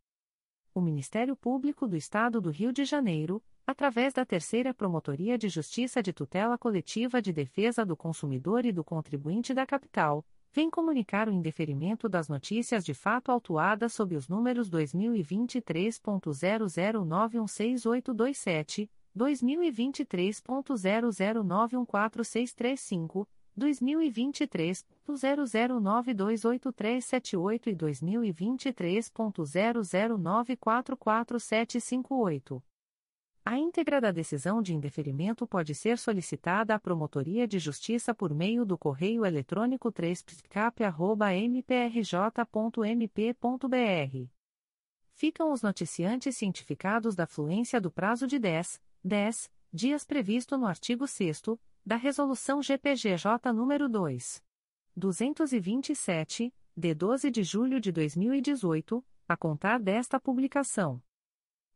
O Ministério Público do Estado do Rio de Janeiro, através da Terceira Promotoria de Justiça de Tutela Coletiva de Defesa do Consumidor e do Contribuinte da Capital, vem comunicar o indeferimento das notícias de fato autuadas sob os números 2023.00916827, 2023.00914635, 2023.00928378 e 2023.00944758. A íntegra da decisão de indeferimento pode ser solicitada à Promotoria de Justiça por meio do correio eletrônico 3psicap.mprj.mp.br. Ficam os noticiantes cientificados da fluência do prazo de 10, 10 dias previsto no artigo 6 da Resolução GPGJ nº 2. 227, de 12 de julho de 2018, a contar desta publicação.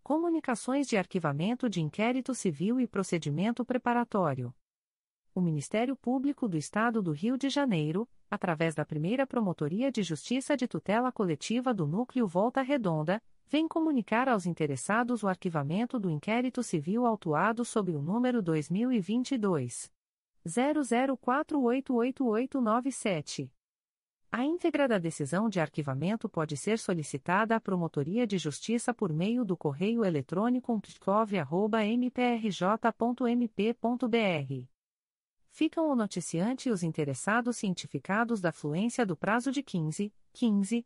Comunicações de Arquivamento de Inquérito Civil e Procedimento Preparatório. O Ministério Público do Estado do Rio de Janeiro, através da primeira Promotoria de Justiça de Tutela Coletiva do Núcleo Volta Redonda, vem comunicar aos interessados o arquivamento do inquérito civil autuado sob o número 2022. 00488897. A íntegra da decisão de arquivamento pode ser solicitada à Promotoria de Justiça por meio do correio eletrônico psicov.mprj.mp.br. Ficam o noticiante e os interessados cientificados da fluência do prazo de 15, 15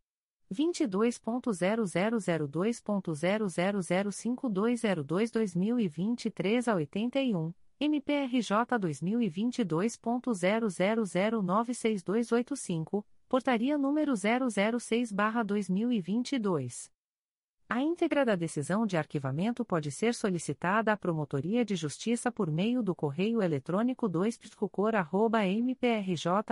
22.0002.0005202-2023 a 81, MPRJ 2022.00096285 Portaria número 006/2022. A íntegra da decisão de arquivamento pode ser solicitada à Promotoria de Justiça por meio do correio eletrônico 2 mprj.mp.br.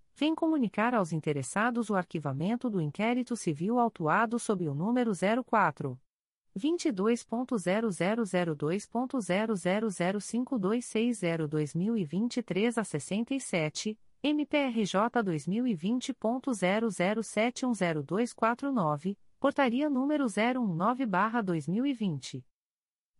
vem comunicar aos interessados o arquivamento do inquérito civil autuado sob o número 04 22.0002.0005260-2023 a 67 MPRJ 2020.00710249, Portaria número 019-2020.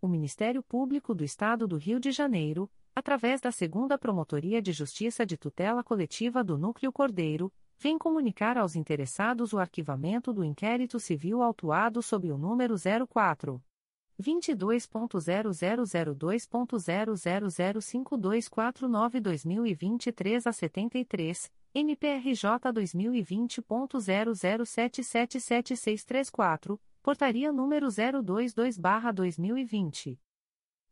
O Ministério Público do Estado do Rio de Janeiro, através da Segunda Promotoria de Justiça de Tutela Coletiva do Núcleo Cordeiro, vem comunicar aos interessados o arquivamento do inquérito civil autuado sob o número 04 22.0002.0005249-2023 a 73, NPRJ 2020.00777634, Portaria número 022-2020.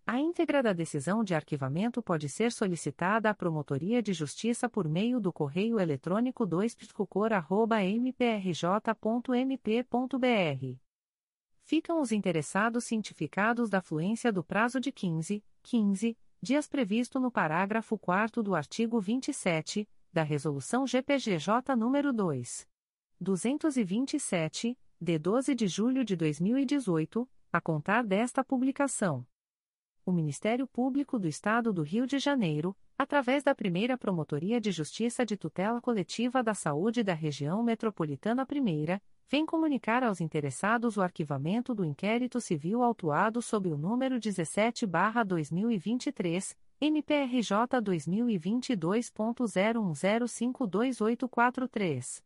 A íntegra da decisão de arquivamento pode ser solicitada à Promotoria de Justiça por meio do correio eletrônico 2 mprj.mp.br ficam os interessados cientificados da fluência do prazo de 15, 15 dias previsto no parágrafo 4 do artigo 27 da Resolução GPGJ nº 2. 227, de 12 de julho de 2018, a contar desta publicação. O Ministério Público do Estado do Rio de Janeiro, através da primeira Promotoria de Justiça de Tutela Coletiva da Saúde da Região Metropolitana I, vem comunicar aos interessados o arquivamento do inquérito civil autuado sob o número 17-2023, MPRJ 2022.01052843.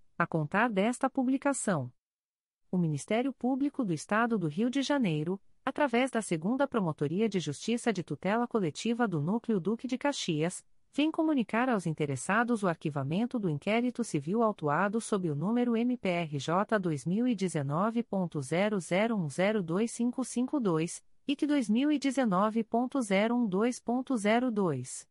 a contar desta publicação. O Ministério Público do Estado do Rio de Janeiro, através da Segunda Promotoria de Justiça de Tutela Coletiva do Núcleo Duque de Caxias, vem comunicar aos interessados o arquivamento do inquérito civil autuado sob o número MPRJ 2019.00102552 e que 2019.012.02.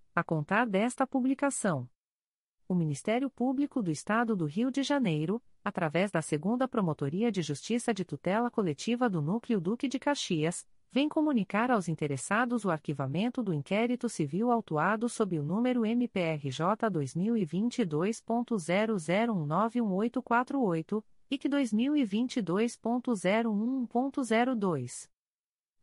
a contar desta publicação. O Ministério Público do Estado do Rio de Janeiro, através da Segunda Promotoria de Justiça de Tutela Coletiva do Núcleo Duque de Caxias, vem comunicar aos interessados o arquivamento do inquérito civil autuado sob o número MPRJ 2022.00191848 e que 2022.011.02.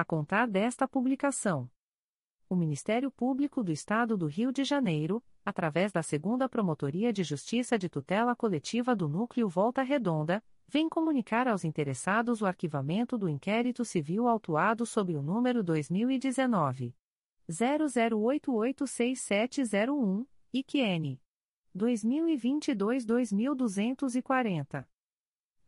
a contar desta publicação. O Ministério Público do Estado do Rio de Janeiro, através da Segunda Promotoria de Justiça de Tutela Coletiva do Núcleo Volta Redonda, vem comunicar aos interessados o arquivamento do inquérito civil autuado sob o número 2019 00886701 e QN 2022-2240.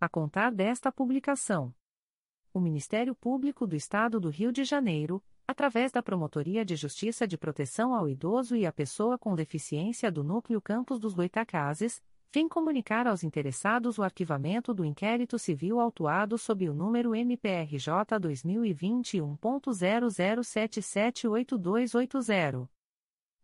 a contar desta publicação. O Ministério Público do Estado do Rio de Janeiro, através da Promotoria de Justiça de Proteção ao Idoso e à Pessoa com Deficiência do Núcleo Campos dos Goitacazes, vem comunicar aos interessados o arquivamento do inquérito civil autuado sob o número MPRJ 2021.00778280.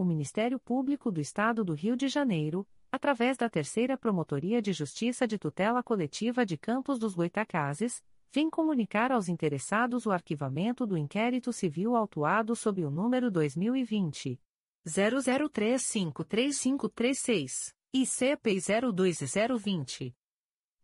O Ministério Público do Estado do Rio de Janeiro, através da Terceira Promotoria de Justiça de Tutela Coletiva de Campos dos Goitacazes, vem comunicar aos interessados o arquivamento do inquérito civil autuado sob o número 2020 00353536, e CP 02020.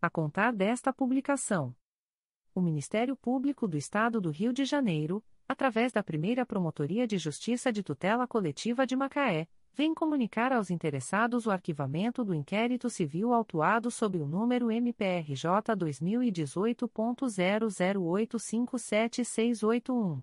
a contar desta publicação. O Ministério Público do Estado do Rio de Janeiro, através da primeira Promotoria de Justiça de Tutela Coletiva de Macaé, vem comunicar aos interessados o arquivamento do inquérito civil autuado sob o número MPRJ 2018.00857681.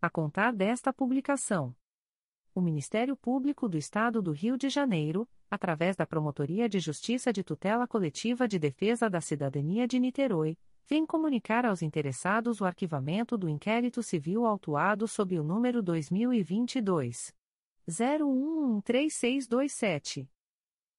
a contar desta publicação. O Ministério Público do Estado do Rio de Janeiro, através da Promotoria de Justiça de Tutela Coletiva de Defesa da Cidadania de Niterói, vem comunicar aos interessados o arquivamento do inquérito civil autuado sob o número 2022 0113627.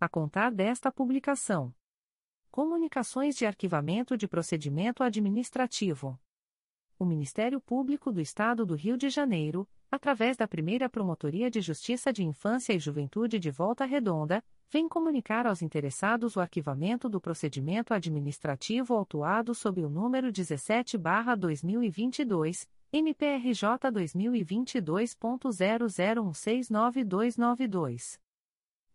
a contar desta publicação. Comunicações de arquivamento de procedimento administrativo. O Ministério Público do Estado do Rio de Janeiro, através da primeira Promotoria de Justiça de Infância e Juventude de Volta Redonda, vem comunicar aos interessados o arquivamento do procedimento administrativo autuado sob o número 17-2022, MPRJ 2022.00169292.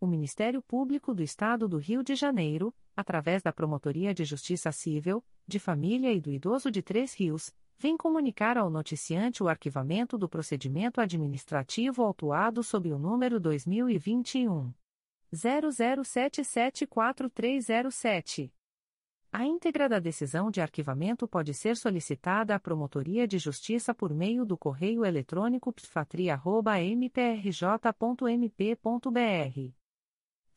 O Ministério Público do Estado do Rio de Janeiro, através da Promotoria de Justiça Civil, de Família e do Idoso de Três Rios, vem comunicar ao noticiante o arquivamento do procedimento administrativo autuado sob o número 2021 00774307. A íntegra da decisão de arquivamento pode ser solicitada à Promotoria de Justiça por meio do correio eletrônico pfatria.mprj.mp.br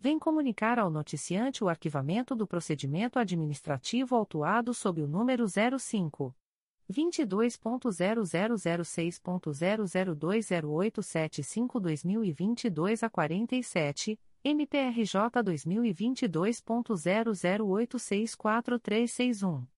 vem comunicar ao noticiante o arquivamento do procedimento administrativo autuado sob o número 05. 22.0006.0020875-2022 a 47, MPRJ 2022.00864361.